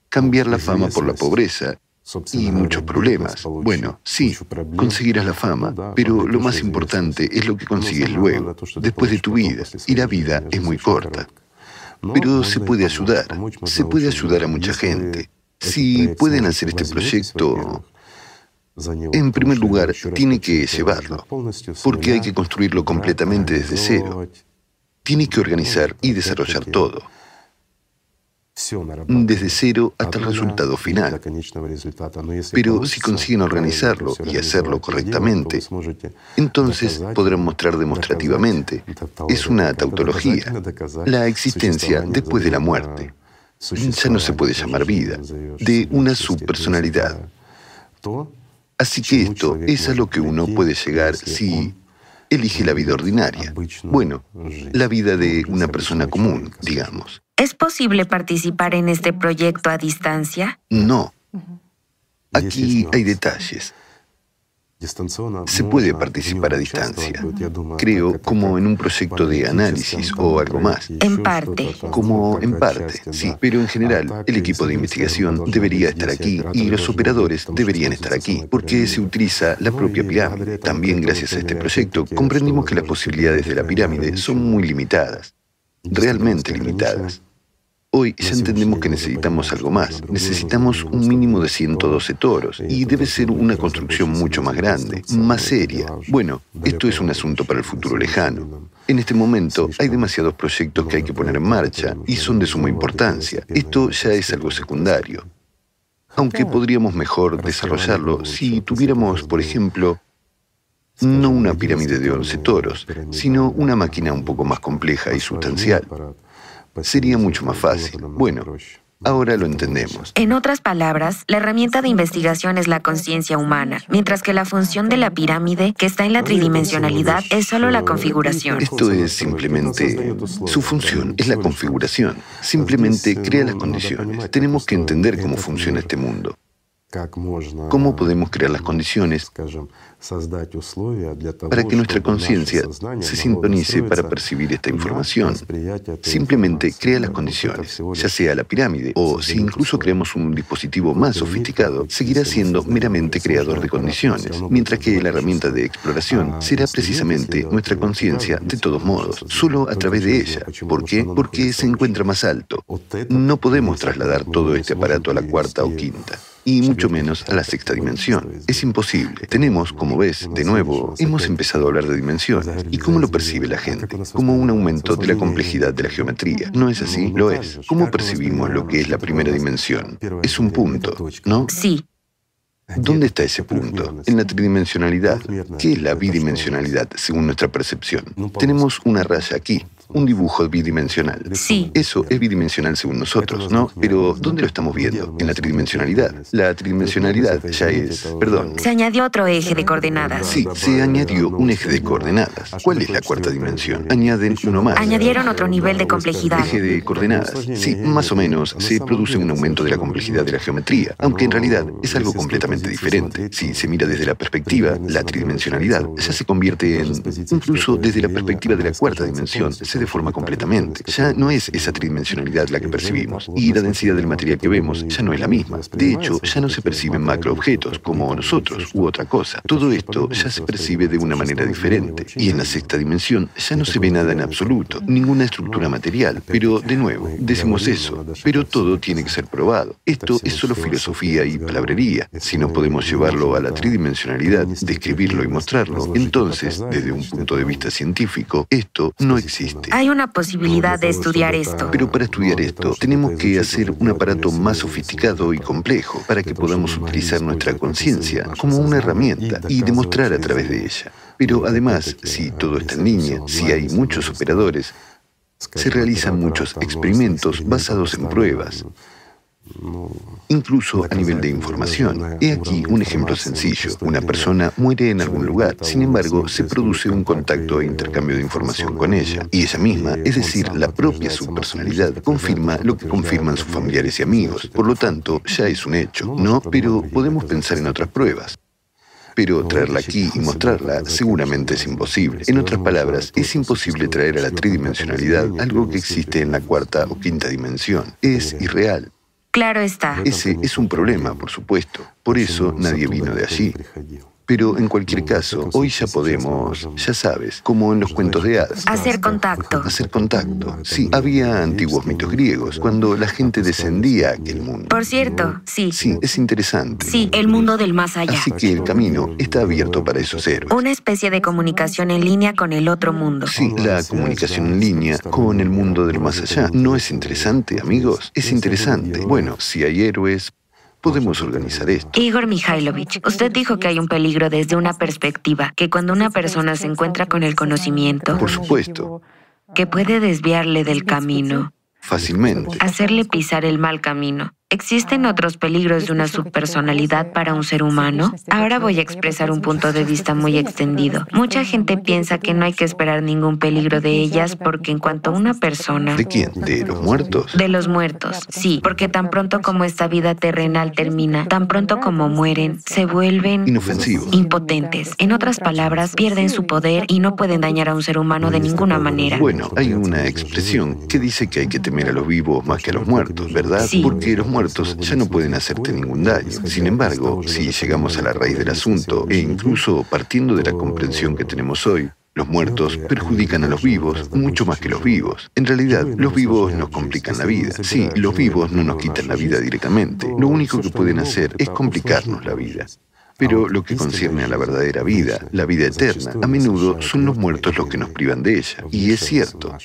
cambiar la fama por la pobreza y muchos problemas. Bueno, sí, conseguirás la fama, pero lo más importante es lo que consigues luego, después de tu vida, y la vida es muy corta. Pero se puede ayudar, se puede ayudar a mucha gente. Si pueden hacer este proyecto, en primer lugar, tiene que llevarlo, porque hay que construirlo completamente desde cero. Tiene que organizar y desarrollar todo desde cero hasta el resultado final. Pero si consiguen organizarlo y hacerlo correctamente, entonces podrán mostrar demostrativamente. Es una tautología, la existencia después de la muerte. Ya no se puede llamar vida, de una subpersonalidad. Así que esto es a lo que uno puede llegar si elige la vida ordinaria. Bueno, la vida de una persona común, digamos. ¿Es posible participar en este proyecto a distancia? No. Aquí hay detalles. Se puede participar a distancia, creo, como en un proyecto de análisis o algo más. En parte. Como en parte, sí. Pero en general, el equipo de investigación debería estar aquí y los operadores deberían estar aquí, porque se utiliza la propia pirámide. También gracias a este proyecto comprendimos que las posibilidades de la pirámide son muy limitadas, realmente limitadas. Hoy ya entendemos que necesitamos algo más. Necesitamos un mínimo de 112 toros y debe ser una construcción mucho más grande, más seria. Bueno, esto es un asunto para el futuro lejano. En este momento hay demasiados proyectos que hay que poner en marcha y son de suma importancia. Esto ya es algo secundario. Aunque podríamos mejor desarrollarlo si tuviéramos, por ejemplo, no una pirámide de 11 toros, sino una máquina un poco más compleja y sustancial sería mucho más fácil. Bueno, Ahora lo entendemos. En otras palabras, la herramienta de investigación es la conciencia humana, mientras que la función de la pirámide, que está en la tridimensionalidad, es solo la configuración. Esto es simplemente... Su función es la configuración. Simplemente crea las condiciones. Tenemos que entender cómo funciona este mundo. ¿Cómo podemos crear las condiciones para que nuestra conciencia se sintonice para percibir esta información. Simplemente crea las condiciones, ya sea la pirámide o si incluso creamos un dispositivo más sofisticado, seguirá siendo meramente creador de condiciones, mientras que la herramienta de exploración será precisamente nuestra conciencia de todos modos, solo a través de ella. ¿Por qué? Porque se encuentra más alto. No podemos trasladar todo este aparato a la cuarta o quinta y mucho menos a la sexta dimensión. Es imposible. Tenemos, como ves, de nuevo, hemos empezado a hablar de dimensiones. ¿Y cómo lo percibe la gente? Como un aumento de la complejidad de la geometría. ¿No es así? Lo es. ¿Cómo percibimos lo que es la primera dimensión? Es un punto, ¿no? Sí. ¿Dónde está ese punto? En la tridimensionalidad. ¿Qué es la bidimensionalidad según nuestra percepción? Tenemos una raya aquí, un dibujo bidimensional. Sí. Eso es bidimensional según nosotros, ¿no? Pero ¿dónde lo estamos viendo? En la tridimensionalidad. La tridimensionalidad ya es... Perdón. Se añadió otro eje de coordenadas. Sí, se añadió un eje de coordenadas. ¿Cuál es la cuarta dimensión? Añaden uno más. Añadieron otro nivel de complejidad. Eje de coordenadas. Sí, más o menos. Se produce un aumento de la complejidad de la geometría, aunque en realidad es algo completamente diferente. Si se mira desde la perspectiva, la tridimensionalidad ya se convierte en... Incluso desde la perspectiva de la cuarta dimensión, se se deforma completamente. Ya no es esa tridimensionalidad la que percibimos, y la densidad del material que vemos ya no es la misma. De hecho, ya no se perciben macroobjetos como nosotros u otra cosa. Todo esto ya se percibe de una manera diferente, y en la sexta dimensión ya no se ve nada en absoluto, ninguna estructura material. Pero, de nuevo, decimos eso, pero todo tiene que ser probado. Esto es solo filosofía y palabrería. Si no podemos llevarlo a la tridimensionalidad, describirlo y mostrarlo, entonces, desde un punto de vista científico, esto no existe. Hay una posibilidad de estudiar esto. Pero para estudiar esto, tenemos que hacer un aparato más sofisticado y complejo para que podamos utilizar nuestra conciencia como una herramienta y demostrar a través de ella. Pero además, si todo está en línea, si hay muchos operadores, se realizan muchos experimentos basados en pruebas, incluso a nivel de información. He aquí un ejemplo sencillo. Una persona muere en algún lugar, sin embargo, se produce un contacto e intercambio de información con ella, y ella misma, es decir, la propia subpersonalidad, confirma lo que confirman sus familiares y amigos. Por lo tanto, ya es un hecho, ¿no? Pero podemos pensar en otras pruebas pero traerla aquí y mostrarla seguramente es imposible. En otras palabras, es imposible traer a la tridimensionalidad algo que existe en la cuarta o quinta dimensión. Es irreal. Claro está. Ese es un problema, por supuesto. Por eso nadie vino de allí. Pero en cualquier caso, hoy ya podemos, ya sabes, como en los cuentos de hadas. Hacer contacto. Hacer contacto. Sí, había antiguos mitos griegos, cuando la gente descendía a aquel mundo. Por cierto, sí. Sí, es interesante. Sí, el mundo del más allá. Así que el camino está abierto para esos héroes. Una especie de comunicación en línea con el otro mundo. Sí, la comunicación en línea con el mundo del más allá. ¿No es interesante, amigos? Es interesante. Bueno, si hay héroes, podemos organizar esto. Igor Mikhailovich, usted dijo que hay un peligro desde una perspectiva, que cuando una persona se encuentra con el conocimiento, Por supuesto, que puede desviarle del camino, fácilmente. hacerle pisar el mal camino. ¿Existen otros peligros de una subpersonalidad para un ser humano? Ahora voy a expresar un punto de vista muy extendido. Mucha gente piensa que no hay que esperar ningún peligro de ellas porque en cuanto a una persona... ¿De quién? ¿De los muertos? De los muertos, sí, porque tan pronto como esta vida terrenal termina, tan pronto como mueren, se vuelven Inofensivos. impotentes. En otras palabras, pierden su poder y no pueden dañar a un ser humano de ninguna manera. Bueno, hay una expresión que dice que hay que temer a los vivos más que a los muertos, ¿verdad? Sí. Porque los muertos ya no pueden hacerte ningún daño. Sin embargo, si llegamos a la raíz del asunto, e incluso partiendo de la comprensión que tenemos hoy, los muertos perjudican a los vivos mucho más que los vivos. En realidad, los vivos nos complican la vida. Sí, los vivos no nos quitan la vida directamente. Lo único que pueden hacer es complicarnos la vida. Pero lo que concierne a la verdadera vida, la vida eterna, a menudo son los muertos los que nos privan de ella. Y es cierto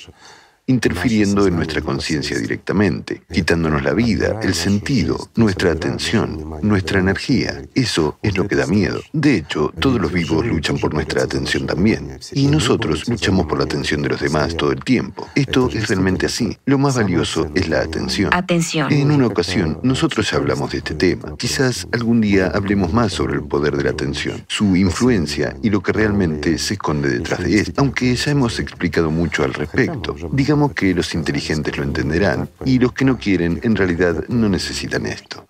interfiriendo en nuestra conciencia directamente, quitándonos la vida, el sentido, nuestra atención, nuestra energía. Eso es lo que da miedo. De hecho, todos los vivos luchan por nuestra atención también. Y nosotros luchamos por la atención de los demás todo el tiempo. Esto es realmente así. Lo más valioso es la atención. Atención. En una ocasión, nosotros ya hablamos de este tema. Quizás algún día hablemos más sobre el poder de la atención, su influencia y lo que realmente se esconde detrás de esto, aunque ya hemos explicado mucho al respecto. Digamos que los inteligentes lo entenderán y los que no quieren en realidad no necesitan esto.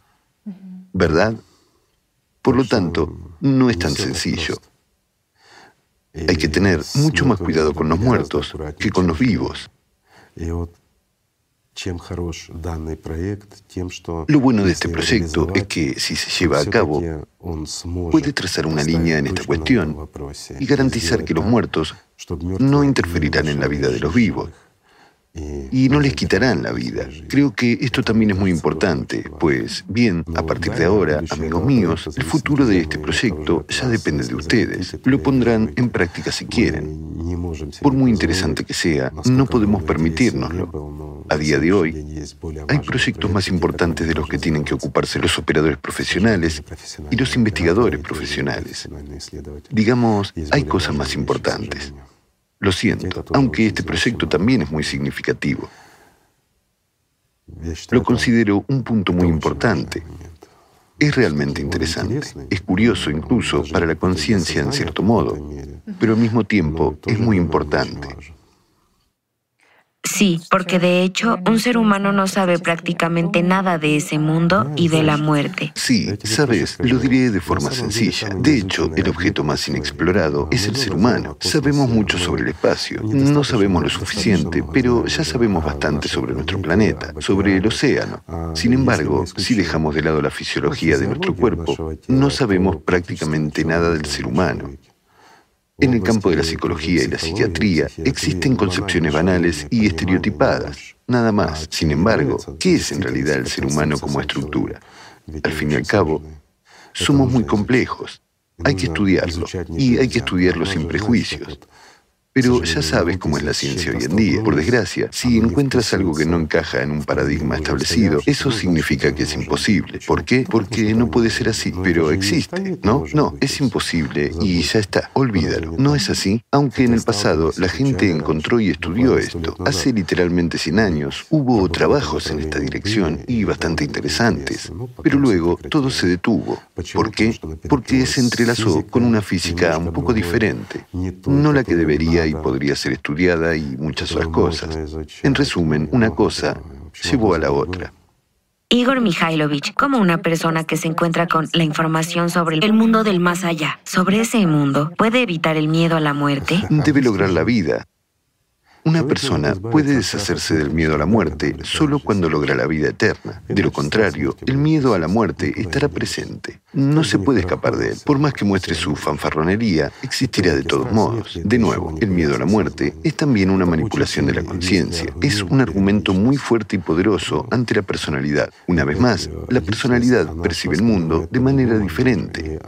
¿Verdad? Por lo tanto, no es tan sencillo. Hay que tener mucho más cuidado con los muertos que con los vivos. Lo bueno de este proyecto es que si se lleva a cabo, puede trazar una línea en esta cuestión y garantizar que los muertos no interferirán en la vida de los vivos y no les quitarán la vida. Creo que esto también es muy importante, pues, bien, a partir de ahora, amigos míos, el futuro de este proyecto ya depende de ustedes. Lo pondrán en práctica si quieren. Por muy interesante que sea, no podemos permitírnoslo. A día de hoy, hay proyectos más importantes de los que tienen que ocuparse los operadores profesionales y los investigadores profesionales. Digamos, hay cosas más importantes. Lo siento, aunque este proyecto también es muy significativo. Lo considero un punto muy importante. Es realmente interesante, es curioso incluso para la conciencia en cierto modo, pero al mismo tiempo es muy importante. Sí, porque de hecho un ser humano no sabe prácticamente nada de ese mundo y de la muerte. Sí, sabes, lo diré de forma sencilla. De hecho, el objeto más inexplorado es el ser humano. Sabemos mucho sobre el espacio. No sabemos lo suficiente, pero ya sabemos bastante sobre nuestro planeta, sobre el océano. Sin embargo, si dejamos de lado la fisiología de nuestro cuerpo, no sabemos prácticamente nada del ser humano. En el campo de la psicología y la psiquiatría existen concepciones banales y estereotipadas, nada más. Sin embargo, ¿qué es en realidad el ser humano como estructura? Al fin y al cabo, somos muy complejos. Hay que estudiarlo y hay que estudiarlo sin prejuicios. Pero ya sabes cómo es la ciencia hoy en día. Por desgracia, si encuentras algo que no encaja en un paradigma establecido, eso significa que es imposible. ¿Por qué? Porque no puede ser así, pero existe, ¿no? No, es imposible y ya está, olvídalo. No es así, aunque en el pasado la gente encontró y estudió esto. Hace literalmente 100 años hubo trabajos en esta dirección y bastante interesantes, pero luego todo se detuvo. ¿Por qué? Porque se entrelazó con una física un poco diferente, no la que debería y podría ser estudiada y muchas otras cosas. En resumen, una cosa llevó a la otra. Igor Mikhailovich, como una persona que se encuentra con la información sobre el mundo del más allá, sobre ese mundo, ¿puede evitar el miedo a la muerte? Debe lograr la vida, una persona puede deshacerse del miedo a la muerte solo cuando logra la vida eterna. De lo contrario, el miedo a la muerte estará presente. No se puede escapar de él. Por más que muestre su fanfarronería, existirá de todos modos. De nuevo, el miedo a la muerte es también una manipulación de la conciencia. Es un argumento muy fuerte y poderoso ante la personalidad. Una vez más, la personalidad percibe el mundo de manera diferente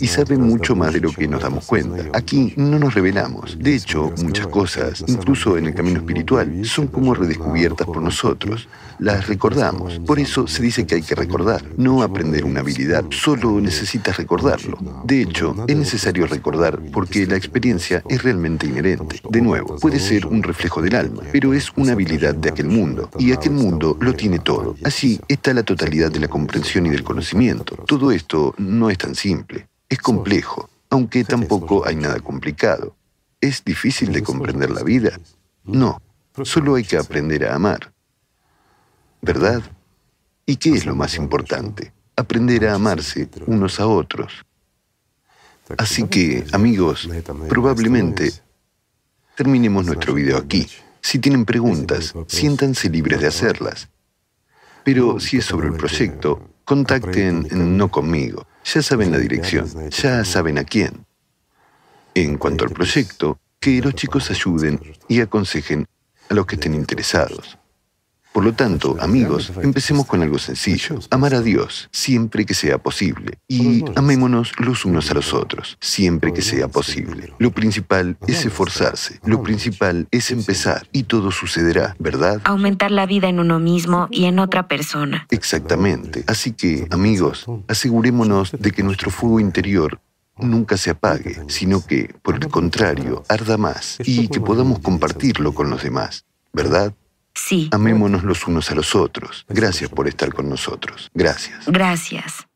y sabe mucho más de lo que nos damos cuenta. Aquí no nos revelamos. De hecho, muchas cosas, incluso en el camino espiritual son como redescubiertas por nosotros. Las recordamos. Por eso se dice que hay que recordar. No aprender una habilidad, solo necesitas recordarlo. De hecho, es necesario recordar porque la experiencia es realmente inherente. De nuevo, puede ser un reflejo del alma, pero es una habilidad de aquel mundo. Y aquel mundo lo tiene todo. Así está la totalidad de la comprensión y del conocimiento. Todo esto no es tan simple. Es complejo, aunque tampoco hay nada complicado. ¿Es difícil de comprender la vida? No, solo hay que aprender a amar. ¿Verdad? ¿Y qué es lo más importante? Aprender a amarse unos a otros. Así que, amigos, probablemente terminemos nuestro video aquí. Si tienen preguntas, siéntanse libres de hacerlas. Pero si es sobre el proyecto, contacten no conmigo. Ya saben la dirección, ya saben a quién. En cuanto al proyecto, que los chicos ayuden y aconsejen a los que estén interesados. Por lo tanto, amigos, empecemos con algo sencillo. Amar a Dios siempre que sea posible. Y amémonos los unos a los otros, siempre que sea posible. Lo principal es esforzarse. Lo principal es empezar. Y todo sucederá, ¿verdad? Aumentar la vida en uno mismo y en otra persona. Exactamente. Así que, amigos, asegurémonos de que nuestro fuego interior nunca se apague, sino que, por el contrario, arda más y que podamos compartirlo con los demás, ¿verdad? Sí. Amémonos los unos a los otros. Gracias por estar con nosotros. Gracias. Gracias.